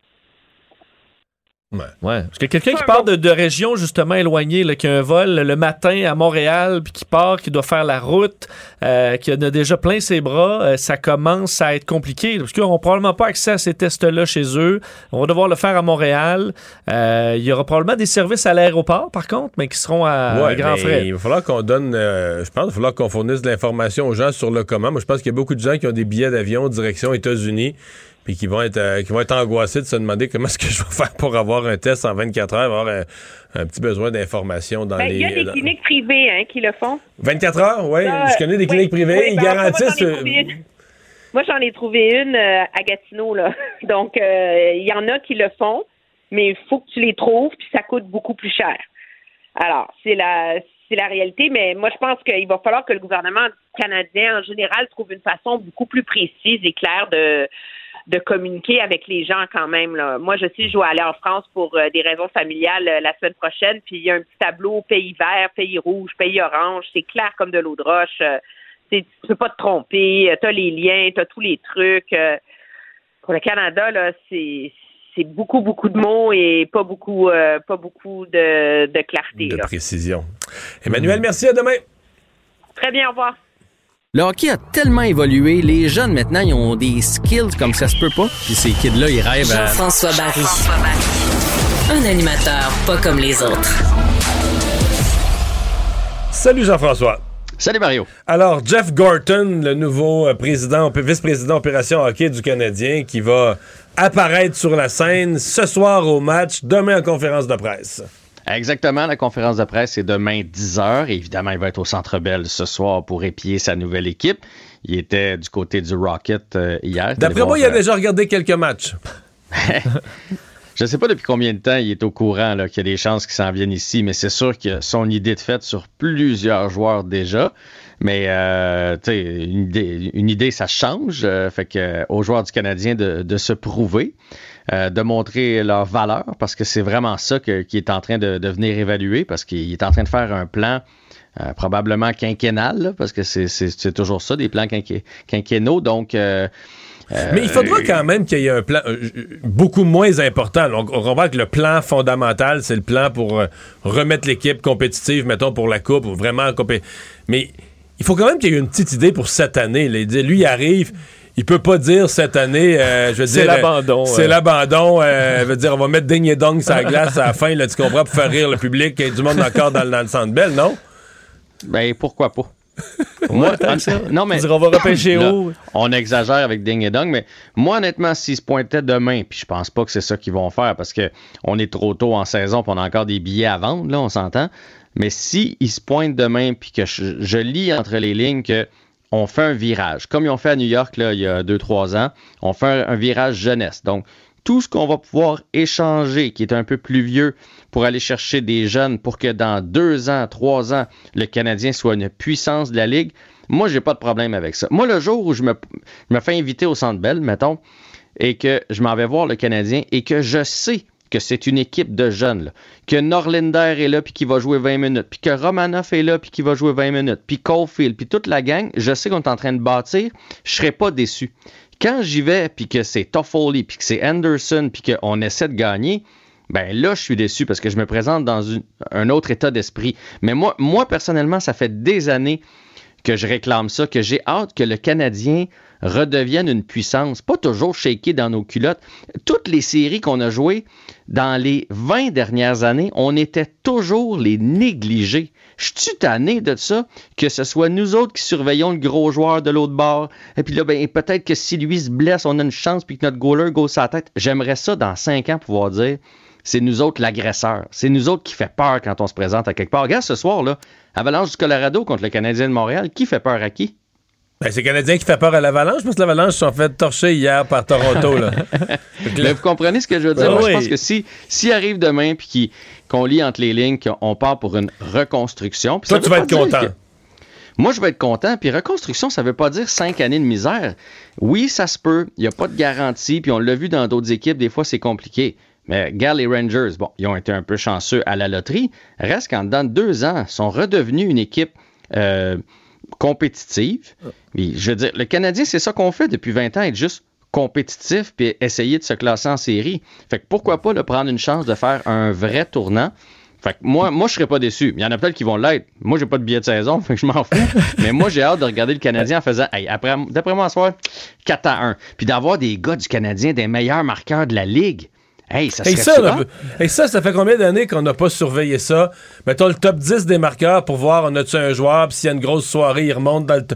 Ouais. Parce que quelqu'un qui part de, de régions justement éloignées, là, qui a un vol le matin à Montréal, puis qui part, qui doit faire la route, euh, qui en a déjà plein ses bras, euh, ça commence à être compliqué. Parce qu'ils n'auront probablement pas accès à ces tests-là chez eux. On va devoir le faire à Montréal. Euh, il y aura probablement des services à l'aéroport, par contre, mais qui seront à, Ouais, à grands mais frais. Il va falloir qu'on donne, euh, je pense, il va falloir qu'on fournisse de l'information aux gens sur le comment. Moi, je pense qu'il y a beaucoup de gens qui ont des billets d'avion direction États-Unis, puis qui vont être, euh, qui vont être angoissés de se demander comment est-ce que je vais faire pour avoir un test en 24 heures, avoir un, un petit besoin d'information dans Ben, les. il y a des dans- cliniques privées hein, qui le font. 24 heures, oui. Je connais des oui, cliniques privées. oui, ils ben, garantissent. euh. Moi, j'en ai trouvé une euh, à Gatineau, là. Donc, euh, il y en a qui le font, mais il faut que tu les trouves, puis ça coûte beaucoup plus cher. Alors, c'est la c'est la réalité, mais moi, je pense qu'il va falloir que le gouvernement canadien, en général, trouve une façon beaucoup plus précise et claire de, de communiquer avec les gens quand même. Là. Moi, je sais, je vais aller en France pour euh, des raisons familiales euh, la semaine prochaine, puis il y a un petit tableau pays vert, pays rouge, pays orange, c'est clair comme de l'eau de roche. Euh, tu peux pas te tromper, tu as les liens, tu as tous les trucs. pour le Canada, là, c'est c'est beaucoup, beaucoup de mots et pas beaucoup, pas beaucoup de, de clarté. De précision. Emmanuel, merci, à demain. Très bien, au revoir. Le hockey a tellement évolué, les jeunes maintenant, ils ont des skills comme ça se peut pas. Puis ces kids-là, ils rêvent à... Jean-François Barry. Un animateur pas comme les autres. Salut Jean-François. Salut Mario. Alors, Jeff Gorton, le nouveau euh, président, vice-président opération hockey du Canadien, qui va apparaître sur la scène ce soir au match, demain en conférence de presse. Exactement, la conférence de presse est demain 10h. Évidemment, il va être au Centre Bell ce soir pour épier sa nouvelle équipe. Il était du côté du Rocket euh, hier. D'après moi, il a déjà regardé quelques matchs. Je ne sais pas depuis combien de temps il est au courant qu'il y a des chances qu'il s'en vienne ici, mais c'est sûr que son idée de fait sur plusieurs joueurs déjà. Mais euh, une, idée, une idée, ça change. Euh, fait que aux joueurs du Canadien de, de se prouver, euh, de montrer leur valeur, parce que c'est vraiment ça qui est en train de, de venir évaluer, parce qu'il est en train de faire un plan. Euh, probablement quinquennal, parce que c'est toujours ça, des plans quinquennaux. Donc, euh, mais il faudra quand même qu'il y ait un plan euh, beaucoup moins important. On, on comprend que le plan fondamental, c'est le plan pour euh, remettre l'équipe compétitive, mettons, pour la Coupe, ou vraiment Mais il faut quand même qu'il y ait une petite idée pour cette année. Lui, il arrive il peut pas dire cette année, euh, je veux dire. C'est l'abandon. c'est l'abandon. Euh, veut dire, on va mettre Ding et Dong sur la glace à la fin, là, tu comprends, pour faire rire le public. et du monde encore dans, dans le centre belle, non? Ben, pourquoi pas? moi, non, mais. On va repêcher où? On exagère avec Ding et Dong, mais moi, honnêtement, s'ils se pointaient demain, puis je pense pas que c'est ça qu'ils vont faire parce que on est trop tôt en saison, puis on a encore des billets à vendre, là, on s'entend. Mais s'ils se pointent demain, puis que je, lis entre les lignes que on fait un virage, comme ils ont fait à New York là, il y a 2-3 ans, on fait un, virage jeunesse. Donc, tout ce qu'on va pouvoir échanger, qui est un peu plus vieux, pour aller chercher des jeunes pour que dans deux ans, trois ans, le Canadien soit une puissance de la Ligue, moi, j'ai pas de problème avec ça. Moi, le jour où je me, me fais inviter au Centre Bell, mettons, et que je m'en vais voir le Canadien et que je sais que c'est une équipe de jeunes, que Norlinder est là puis qui va jouer 20 minutes, puis que Romanoff est là puis qui va jouer 20 minutes, puis Caulfield, puis toute la gang, je sais qu'on est en train de bâtir, je serai pas déçu. Quand j'y vais puis que c'est Toffoli puis que c'est Anderson puis qu'on essaie de gagner, ben là, je suis déçu parce que je me présente dans un autre état d'esprit. Mais moi, moi, personnellement, ça fait des années que je réclame ça, que j'ai hâte que le Canadien redevienne une puissance, pas toujours shaké dans nos culottes. Toutes les séries qu'on a jouées dans les 20 dernières années, on était toujours les négligés. Je suis tanné de ça, que ce soit nous autres qui surveillons le gros joueur de l'autre bord. Et puis là, ben, peut-être que si lui se blesse, on a une chance puis que notre goaler go sa tête. J'aimerais ça dans 5 ans pouvoir dire c'est nous autres l'agresseur. C'est nous autres qui fait peur quand on se présente à quelque part. Regarde ce soir, là, Avalanche du Colorado contre le Canadien de Montréal. Qui fait peur à qui? Ben, c'est Canadien qui fait peur à l'Avalanche, parce que l'Avalanche sont fait torcher hier par Toronto. Là. Mais vous comprenez ce que je veux dire? Moi, je pense que si, si arrive demain puis qu'on lit entre les lignes qu'on part pour une reconstruction. Toi, tu vas être content. Moi, je vais être content. Puis reconstruction, ça ne veut pas dire cinq années de misère. Oui, ça se peut. Il n'y a pas de garantie. Puis on l'a vu dans d'autres équipes, des fois, c'est compliqué. Mais regarde les Rangers, bon, ils ont été un peu chanceux à la loterie. Reste qu'en dedans de deux ans, sont redevenus une équipe euh, compétitive. je veux dire, le Canadien, c'est ça qu'on fait depuis 20 ans, être juste compétitif puis essayer de se classer en série. Fait que pourquoi pas le prendre une chance de faire un vrai tournant. Fait que moi, moi, je serais pas déçu. Il y en a peut-être qui vont l'être. Moi, j'ai pas de billet de saison, fait que je m'en fous. Mais moi, j'ai hâte de regarder le Canadien en faisant, hey, après, d'après moi, ce soir, 4 à 1. Puis d'avoir des gars du Canadien, des meilleurs marqueurs de la Ligue. Hey, ça, ça, ça, fait combien d'années qu'on n'a pas surveillé ça? Mettons le top 10 des marqueurs pour voir on a-tu un joueur, puis s'il y a une grosse soirée, il remonte dans le.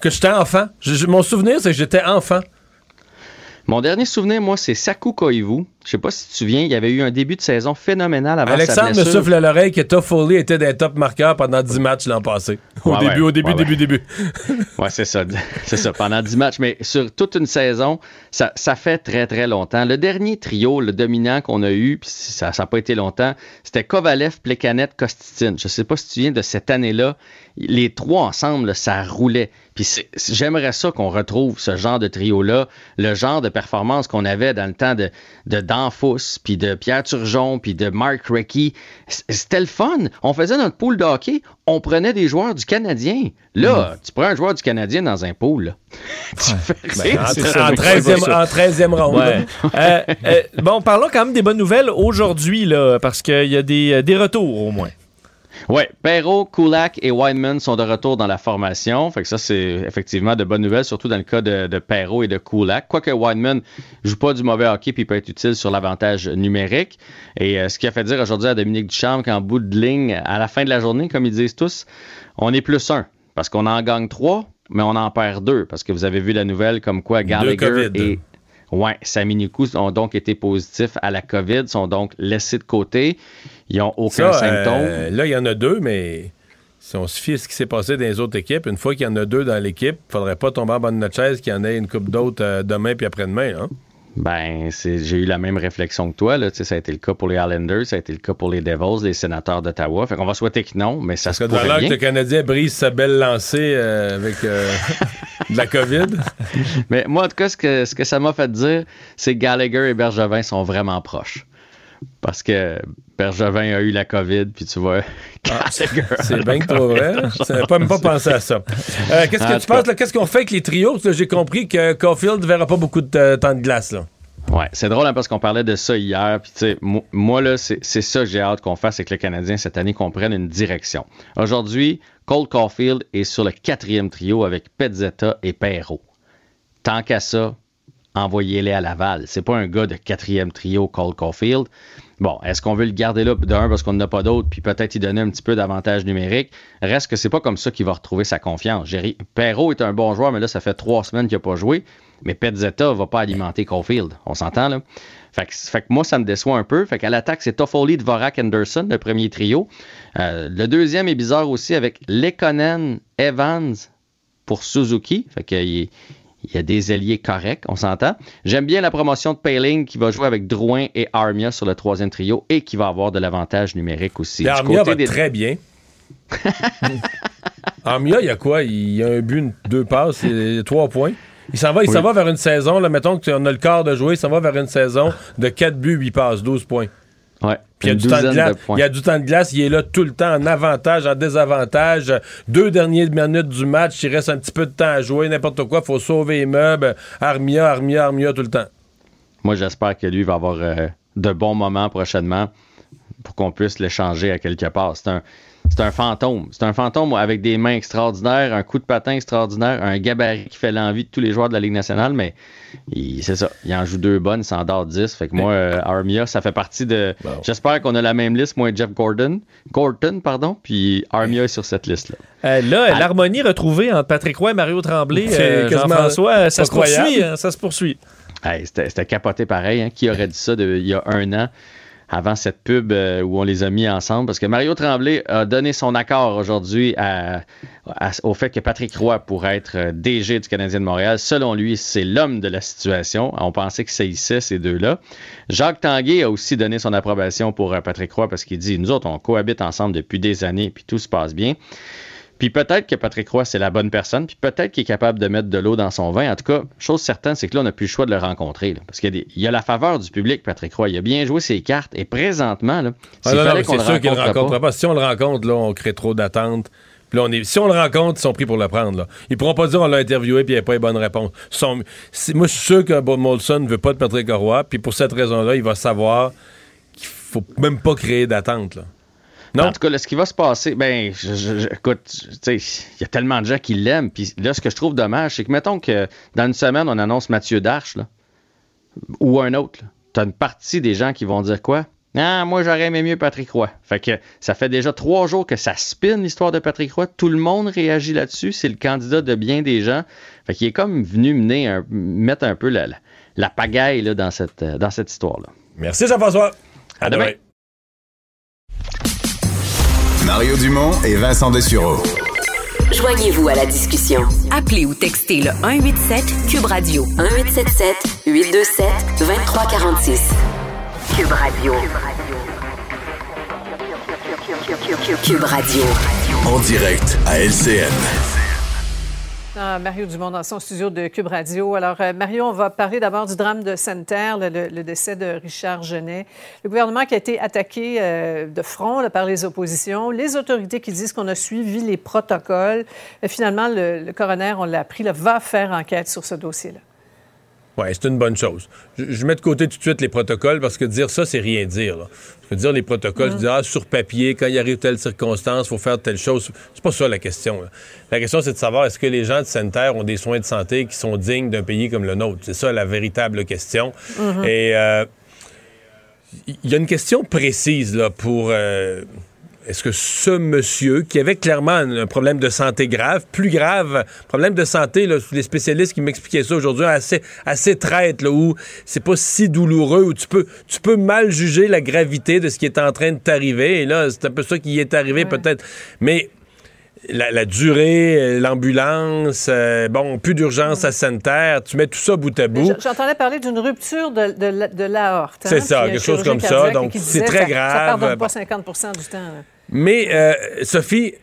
Que j'étais enfant. mon souvenir, c'est que j'étais enfant. Mon dernier souvenir, moi, c'est Saku Koivu. Je sais pas si tu te souviens, il y avait eu un début de saison phénoménal avant Alexandre sa me souffle à l'oreille que Toffoli était des top marqueurs pendant 10 matchs l'an passé. Au Ouais, début, ouais. au début, Ouais, début, début. Ouais, c'est ça. C'est ça, pendant 10 matchs. Mais sur toute une saison, ça, ça fait très, très longtemps. Le dernier trio, le dominant qu'on a eu, puis ça n'a pas été longtemps, c'était Kovalev, Plekanet, Kosticin. Je sais pas si tu viens de cette année-là. Les trois ensemble, ça roulait. Puis j'aimerais ça qu'on retrouve ce genre de trio-là, le genre de performance qu'on avait dans le temps de, de Danfous, puis de Pierre Turgeon, puis de Mark Recchi. C'était le fun. On faisait notre pool de hockey, on prenait des joueurs du Canadien. Là, tu prends un joueur du Canadien dans un pool. là. Tu fais Ben, en, tre- en 13e, en 13e ronde. Ouais. Euh, euh, bon, parlons quand même des bonnes nouvelles aujourd'hui, là, parce qu'il y a des, euh, des retours au moins. Oui, Perrault, Kulak et Wineman sont de retour dans la formation. Fait que ça, c'est effectivement de bonnes nouvelles, surtout dans le cas de, de Perrault et de Kulak. Quoique Wineman joue pas du mauvais hockey puis peut être utile sur l'avantage numérique. Et euh, ce qui a fait dire aujourd'hui à Dominique Duchamp qu'en bout de ligne, à la fin de la journée, comme ils disent tous, on est plus un. Parce qu'on en gagne trois, mais on en perd deux. Parce que vous avez vu la nouvelle comme quoi Gallagher COVID. Et Ouais, Saminikou ont donc été positifs à la COVID, sont donc laissés de côté. Ils n'ont aucun Ça, symptôme. euh, là, il y en a deux, mais si on se fie à ce qui s'est passé dans les autres équipes, une fois qu'il y en a deux dans l'équipe, il faudrait pas tomber en bas de notre chaise qu'il y en ait une coupe d'autres euh, demain puis après-demain. Hein? Ben, j'ai eu la même réflexion que toi. Là. Ça a été le cas pour les Islanders, ça a été le cas pour les Devils, les sénateurs d'Ottawa. Fait qu'on va souhaiter que non, mais ça se Parce dans pourrait bien. que le Canadien brise sa belle lancée euh, avec de la COVID? Mais moi, en tout cas, ce que, ce que ça m'a fait dire, c'est que Gallagher et Bergevin sont vraiment proches. Parce que Bergevin a eu la COVID, puis tu vois. Ah, C'est bien que trop vrai. Je n'avais pas même pas pensé à ça. Euh, Qu'est-ce que tu penses? Qu'est-ce qu'on fait avec les trios? J'ai compris que Caulfield ne verra pas beaucoup de euh, temps de glace. Là. Ouais, c'est drôle hein, parce qu'on parlait de ça hier. Puis, moi, là, c'est c'est ça que j'ai hâte qu'on fasse avec le Canadien cette année, qu'on prenne une direction. Aujourd'hui, Cole Caulfield est sur le quatrième trio avec Pezzetta et Perrault. Tant qu'à ça, envoyez-les à Laval. C'est pas un gars de quatrième trio, Cole Caulfield. Bon, est-ce qu'on veut le garder là d'un parce qu'on n'a pas d'autre, puis peut-être y donner un petit peu d'avantage numérique? Reste que c'est pas comme ça qu'il va retrouver sa confiance. Perrault est un bon joueur, mais là, ça fait trois semaines qu'il n'a pas joué. Mais Pezzetta va pas alimenter Caulfield. On s'entend, là? Fait que, fait que moi, ça me déçoit un peu. Fait qu'à l'attaque, c'est Toffoli, Dvorak, Anderson, le premier trio. Euh, le deuxième est bizarre aussi avec Lekonen, Evans pour Suzuki. Fait qu'il est- il y a des ailiers corrects, on s'entend. J'aime bien la promotion de Payling qui va jouer avec Drouin et Armia sur le troisième trio et qui va avoir de l'avantage numérique aussi. Du Armia côté va des- très bien. Armia, il y a quoi? Il y a un but, deux passes, et trois points? Il s'en va, il Oui. s'en va vers une saison, là, mettons qu'on a le quart de jouer, il s'en va vers une saison de 4 buts, 8 passes, 12 points. Ouais, Puis il y, a du temps de glace, de il y a du temps de glace, il est là tout le temps en avantage, en désavantage. Deux dernières minutes du match, il reste un petit peu de temps à jouer, n'importe quoi, faut sauver les meubles. Armia, Armia, Armia tout le temps. Moi, j'espère que lui va avoir euh, de bons moments prochainement pour qu'on puisse l'échanger à quelque part. C'est un, c'est un fantôme. C'est un fantôme avec des mains extraordinaires, un coup de patin extraordinaire, un gabarit qui fait l'envie de tous les joueurs de la Ligue nationale, mais c'est ça. Il en joue deux bonnes, il s'en dort 10. Fait que moi, euh, Armia, ça fait partie de. J'espère qu'on a la même liste, moi et Jeff Gordon. Gordon, pardon, puis Armia est sur cette liste-là. Euh, là, l'harmonie retrouvée entre Patrick Roy et Mario Tremblay, C'est euh, Jean-François, euh, ça se poursuit. hein, ça se poursuit. Hey, C'était c'était capoté pareil. Hein? Qui aurait dit ça de- il y a un an, avant cette pub euh, où on les a mis ensemble? Parce que Mario Tremblay a donné son accord aujourd'hui au fait que Patrick Roy pourrait être euh, DG du Canadien de Montréal. Selon lui, c'est l'homme de la situation. On pensait que saillissait ces deux-là. Jacques Tanguay a aussi donné son approbation pour euh, Patrick Roy parce qu'il dit, nous autres, on cohabite ensemble depuis des années, puis tout se passe bien. Puis peut-être que Patrick Roy, c'est la bonne personne, puis peut-être qu'il est capable de mettre de l'eau dans son vin. En tout cas, chose certaine, c'est que là, on n'a plus le choix de le rencontrer. là. parce qu'il y, a y la faveur du public, Patrick Roy. Il a bien joué ses cartes. Et présentement, là, Ah non, non, c'est le sûr qu'il ne le rencontre pas, pas. Si on le rencontre, là, on crée trop d'attentes. Puis là, on est, si on le rencontre, ils sont pris pour le prendre. Là. Ils pourront pas dire on l'a interviewé puis il n'y a pas les bonnes réponses. Sont- moi, je suis sûr que Bob Molson ne veut pas de Patrick Roy. Puis pour cette raison-là, il va savoir qu'il faut même pas créer d'attentes. En tout cas, là, ce qui va se passer, ben, je- je- je- écoute, tu sais, il y a tellement de gens qui l'aiment. Puis là, ce que je trouve dommage, c'est que mettons que dans une semaine, on annonce Mathieu Darche, là, ou un autre. Tu as une partie des gens qui vont dire quoi? Ah, moi, j'aurais aimé mieux Patrick Roy. Fait que ça fait déjà trois jours que ça spin l'histoire de Patrick Roy. Tout le monde réagit là-dessus. C'est le candidat de bien des gens. Fait qu'il est comme venu mener un- mettre un peu la, la- la pagaille là, dans cette, euh, dans cette histoire-là. Merci Jean-François. À demain. Mario Dumont et Vincent Dessureau. Joignez-vous à la discussion. Appelez ou textez le 187 Cube Radio 1877 827 2346. Cube Radio. Cube Radio. En direct à LCN. Ah, Mario Dumont dans son studio de Cube Radio. Alors, euh, Mario, on va parler d'abord du drame de Sainte-Terre, le, décès de Richard Genet. Le gouvernement qui a été attaqué euh, de front par les oppositions, les autorités qui disent qu'on a suivi les protocoles. Et finalement, le, coroner, on l'a appris, va faire enquête sur ce dossier-là. Oui, c'est une bonne chose. Je, je, mets de côté tout de suite les protocoles parce que dire ça, c'est rien dire. Là. Veux dire les protocoles, Mm. je dire, ah, sur papier, quand il arrive telle circonstance, il faut faire telle chose. C'est pas ça la question. là. La question, c'est de savoir est-ce que les gens de Sainte-Terre ont des soins de santé qui sont dignes d'un pays comme le nôtre? C'est ça la véritable question. Mhm. Et euh, il y a une question précise là, pour. euh, est-ce que ce monsieur, qui avait clairement un, problème de santé grave, plus grave, problème de santé, là, les spécialistes qui m'expliquaient ça aujourd'hui, assez, assez traite, là, où c'est pas si douloureux, où tu peux, tu peux mal juger la gravité de ce qui est en train de t'arriver. Et là, c'est un peu ça qui est arrivé, peut-être. Mais la, la durée, euh, l'ambulance, euh, bon, plus d'urgence à Sainte-Terre, tu mets tout ça bout à bout. J'entendais parler d'une rupture de, de, la- de l'aorte. hein, C'est ça, quelque chose comme ça. Donc, c'est très ça- grave. Ça pardonne pas 50 du temps. là. Mais, euh, Sophie,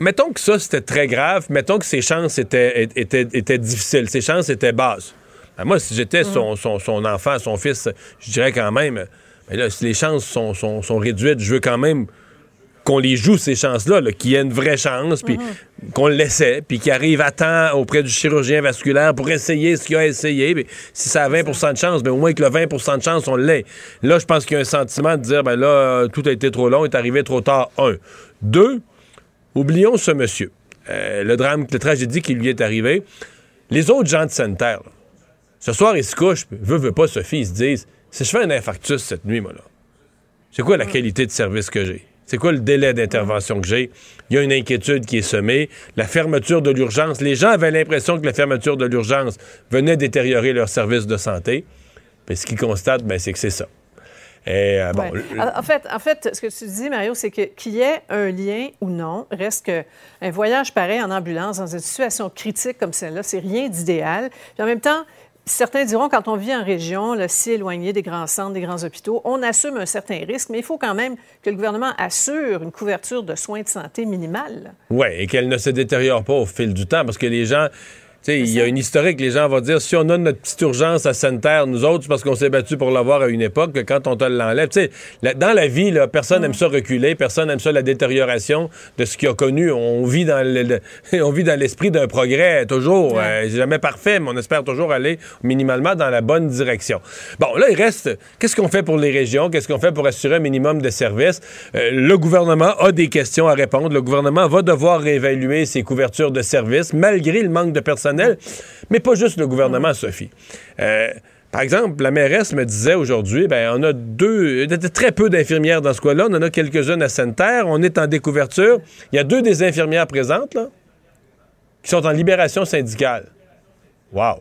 mettons que ça, c'était très grave. Mettons que ses chances étaient, étaient, étaient difficiles. Ses chances étaient basses. Ben, moi, si j'étais son, son, son enfant, son fils, je dirais quand même, ben là, si les chances sont, sont, sont réduites, je veux quand même qu'on les joue, ces chances-là, là, qu'il y ait une vraie chance, puis qu'on le laissait, puis qu'il arrive à temps auprès du chirurgien vasculaire pour essayer ce qu'il a essayé. Puis si ça a 20% de chance, ben au moins que le 20% de chance, on l'ait. Là, je pense qu'il y a un sentiment de dire, ben là, tout a été trop long, est arrivé trop tard. Un. Deux, oublions ce monsieur. Euh, le drame, la tragédie qui lui est arrivée. Les autres gens de Sainte-Terre, là, ce soir, ils se couchent, puis veut, veut pas, Sophie, ils se disent, si je fais un infarctus cette nuit, moi, là, c'est quoi la qualité de service que j'ai? C'est quoi le délai d'intervention que j'ai? Il y a une inquiétude qui est semée. La fermeture de l'urgence, les gens avaient l'impression que la fermeture de l'urgence venait détériorer leur service de santé. Puis ce qu'ils constatent, ben, c'est que c'est ça. Et, euh, bon, Ouais. en fait, en fait, ce que tu dis, Mario, c'est que qu'il y ait un lien ou non, reste que un voyage pareil en ambulance dans une situation critique comme celle-là, c'est rien d'idéal. Puis en même temps, certains diront quand on vit en région, si éloigné des grands centres, des grands hôpitaux, on assume un certain risque, mais il faut quand même que le gouvernement assure une couverture de soins de santé minimale. Oui, et qu'elle ne se détériore pas au fil du temps, parce que les gens, il y a une historique, les gens vont dire, si on a notre petite urgence à Sainte-Terre, nous autres, c'est parce qu'on s'est battu pour l'avoir à une époque, que quand on te l'enlève, dans la vie, là, personne n'aime ça reculer, personne n'aime ça la détérioration de ce qu'il a connu. On vit dans le- le- on vit dans l'esprit d'un progrès, toujours, euh, jamais parfait, mais on espère toujours aller minimalement dans la bonne direction. Bon, là, il reste, qu'est-ce qu'on fait pour les régions? Qu'est-ce qu'on fait pour assurer un minimum de services? Euh, le gouvernement a des questions à répondre. Le gouvernement va devoir réévaluer ses couvertures de services, malgré le manque de personnel. Mais pas juste le gouvernement, Sophie. Euh, par exemple, la mairesse me disait aujourd'hui, ben, on a deux, de- de- très peu d'infirmières dans ce coin-là. On en a quelques-unes à Sainte-Terre. On est en découverture. Il y a deux des infirmières présentes, là, qui sont en libération syndicale. Wow!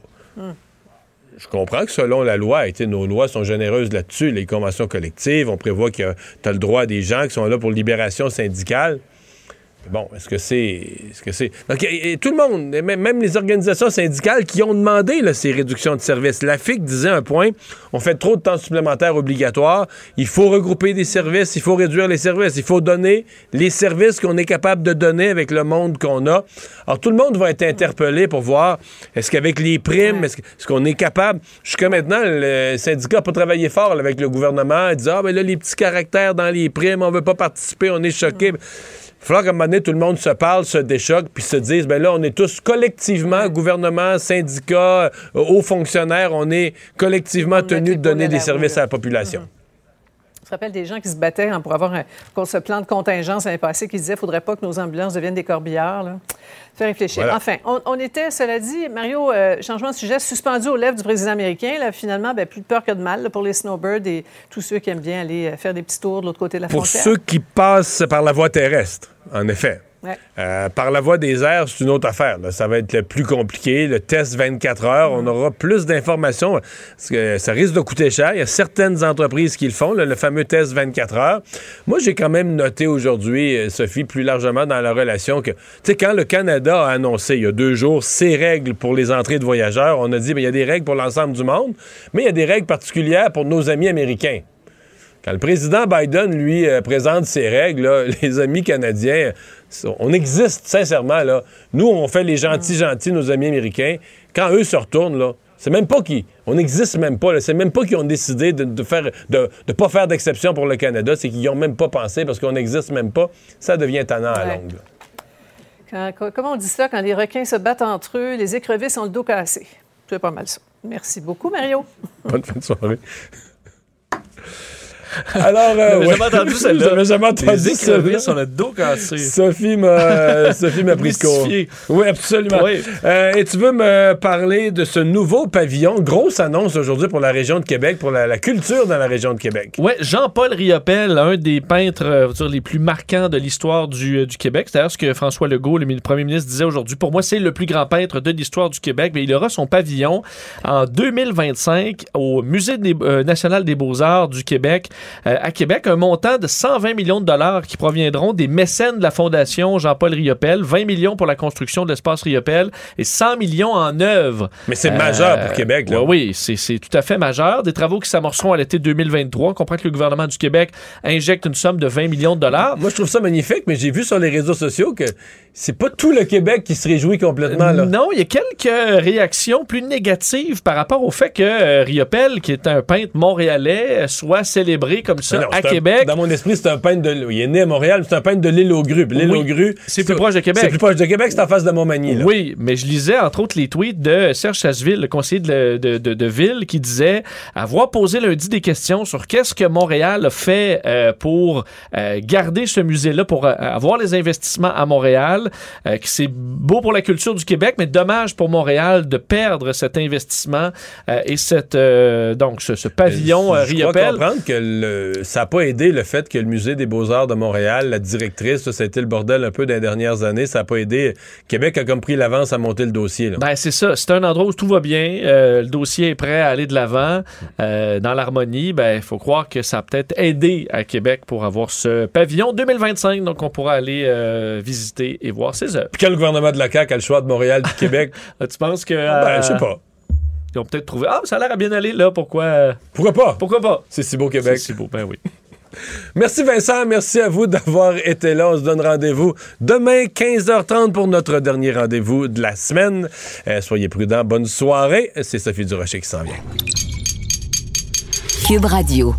Je comprends que selon la loi, nos lois sont généreuses là-dessus, les conventions collectives, on prévoit que tu as le droit des gens qui sont là pour libération syndicale. Bon, est-ce que c'est. Est-ce que c'est? Donc, et- et tout le monde, même les organisations syndicales qui ont demandé là, ces réductions de services. La FIC disait un point on fait trop de temps supplémentaire obligatoire. Il faut regrouper des services, il faut réduire les services, il faut donner les services qu'on est capable de donner avec le monde qu'on a. Alors, tout le monde va être interpellé pour voir est-ce qu'avec les primes, est-ce qu'on est capable? Jusqu'à maintenant, le syndicat n'a pas travaillé fort là, avec le gouvernement. Il disait ah, ben là, les petits caractères dans les primes, on veut pas participer, on est choqué. Falloir qu'à un moment donné, tout le monde se parle, se déchoque, puis se dise, ben là, on est tous collectivement, gouvernement, syndicats, euh, hauts fonctionnaires, on est collectivement tenus de donner des services à la population. Je me rappelle des gens qui se battaient hein, pour avoir un, pour ce plan de contingence l'année passée qui disaient qu'il ne faudrait pas que nos ambulances deviennent des corbillards. Là. Fait réfléchir. Voilà. Enfin, on, on était, cela dit, Mario, euh, changement de sujet, suspendu aux lèvres du président américain. Là, finalement, ben, plus de peur que de mal là, pour les snowbirds et tous ceux qui aiment bien aller euh, faire des petits tours de l'autre côté de la Pour frontière. ceux qui passent par la voie terrestre, en effet. Euh, par la voie des airs, c'est une autre affaire. Ça va être le plus compliqué. Le test 24 heures, on aura plus d'informations. Ça risque de coûter cher. Il y a certaines entreprises qui le font, le fameux test 24 heures. Moi, j'ai quand même noté aujourd'hui, euh, Sophie, plus largement dans la relation que, tu sais, quand le Canada a annoncé il y a deux jours ses règles pour les entrées de voyageurs, on a dit, ben, il y a des règles pour l'ensemble du monde, mais il y a des règles particulières pour nos amis américains. Quand le président Biden, lui, euh, présente ses règles, les amis canadiens, on existe, sincèrement. Là. Nous, on fait les gentils-gentils, nos amis américains. Quand eux se retournent, là, c'est même pas qu'ils... On n'existe même pas. C'est même pas qu'ils ont décidé de ne faire, de, de pas faire d'exception pour le Canada. C'est qu'ils n'y ont même pas pensé parce qu'on n'existe même pas. Ça devient tannant à Ouais. longue. Quand- quand- comment on dit ça? Quand les requins se battent entre eux, les écrevisses ont le dos cassé? C'est pas mal ça. Merci beaucoup, Mario. Bonne fin de soirée. Alors, euh, ouais. jamais entendu celle-là. J'avais jamais entendu ont le dos cassé. Sophie m'a Sophie m'a pris de court. Oui, absolument. Oui. Euh, et tu veux me parler de ce nouveau pavillon, grosse annonce aujourd'hui pour la région de Québec, pour la, la culture dans la région de Québec. Ouais, Jean-Paul Riopel, un des peintres euh, dire, les plus marquants de l'histoire du, euh, du Québec. C'est d'ailleurs ce que François Legault, le, mi- le premier ministre, disait aujourd'hui. Pour moi, c'est le plus grand peintre de l'histoire du Québec. Mais il aura son pavillon en 2025 au Musée des- national des beaux-arts du Québec euh, à Québec. Un montant de 120 millions de dollars qui proviendront des mécènes de la Fondation Jean-Paul Riopel. 20 millions pour la construction de l'espace Riopel et 100 millions en œuvres. Mais c'est majeur pour Québec, là. oui, c'est tout à fait majeur. Des travaux qui s'amorceront à l'été 2023. On comprend que le gouvernement du Québec injecte une somme de 20 millions de dollars. Moi, je trouve ça magnifique, mais j'ai vu sur les réseaux sociaux que c'est pas tout le Québec qui se réjouit complètement. Là. Non, il y a quelques réactions plus négatives par rapport au fait que euh, Riopel, qui est un peintre montréalais, euh, soit célébré comme ça Non, à un- Québec. dans mon esprit, c'est un peintre de. Il est né à Montréal, mais c'est un peintre de l'île aux grues. L'île Oui, aux grues. c'est plus proche de Québec. C'est plus proche de Québec, c'est en face de Montmagny. Là. Oui, mais je lisais entre autres les tweets de Serge Chasseville, le conseiller de, de, de- de ville, qui disait avoir posé lundi des questions sur qu'est-ce que Montréal a fait euh, pour euh, garder ce musée-là, pour euh, avoir les investissements à Montréal, que c'est beau pour la culture du Québec, mais dommage pour Montréal de perdre cet investissement et cette, donc ce, ce pavillon Riopel. comprendre que le- ça n'a pas aidé le fait que le Musée des Beaux-Arts de Montréal, la directrice, ça, ça a été le bordel un peu dans les dernières années. Ça n'a pas aidé. Québec a comme pris l'avance à monter le dossier. Là. Ben, c'est ça. C'est un endroit où tout va bien. euh, le dossier est prêt à aller de l'avant. euh, dans l'harmonie, ben, il faut croire que ça a peut-être aidé à Québec pour avoir ce pavillon 2025. Donc, on pourra aller euh, visiter et voir ses œuvres. Puis quand le gouvernement de la CAQ a le choix de Montréal du Québec, Ah, tu penses que. ben, euh, je sais pas. Ils ont peut-être trouvé. Ah, ça a l'air à bien aller, là. Pourquoi. euh, Pourquoi pas? Pourquoi pas? C'est si beau Québec. C'est si beau, ben oui. Merci Vincent, merci à vous d'avoir été là. On se donne rendez-vous demain 15h30 pour notre dernier rendez-vous de la semaine. Euh, soyez prudents, bonne soirée. C'est Sophie Durocher qui s'en vient. Cube Radio.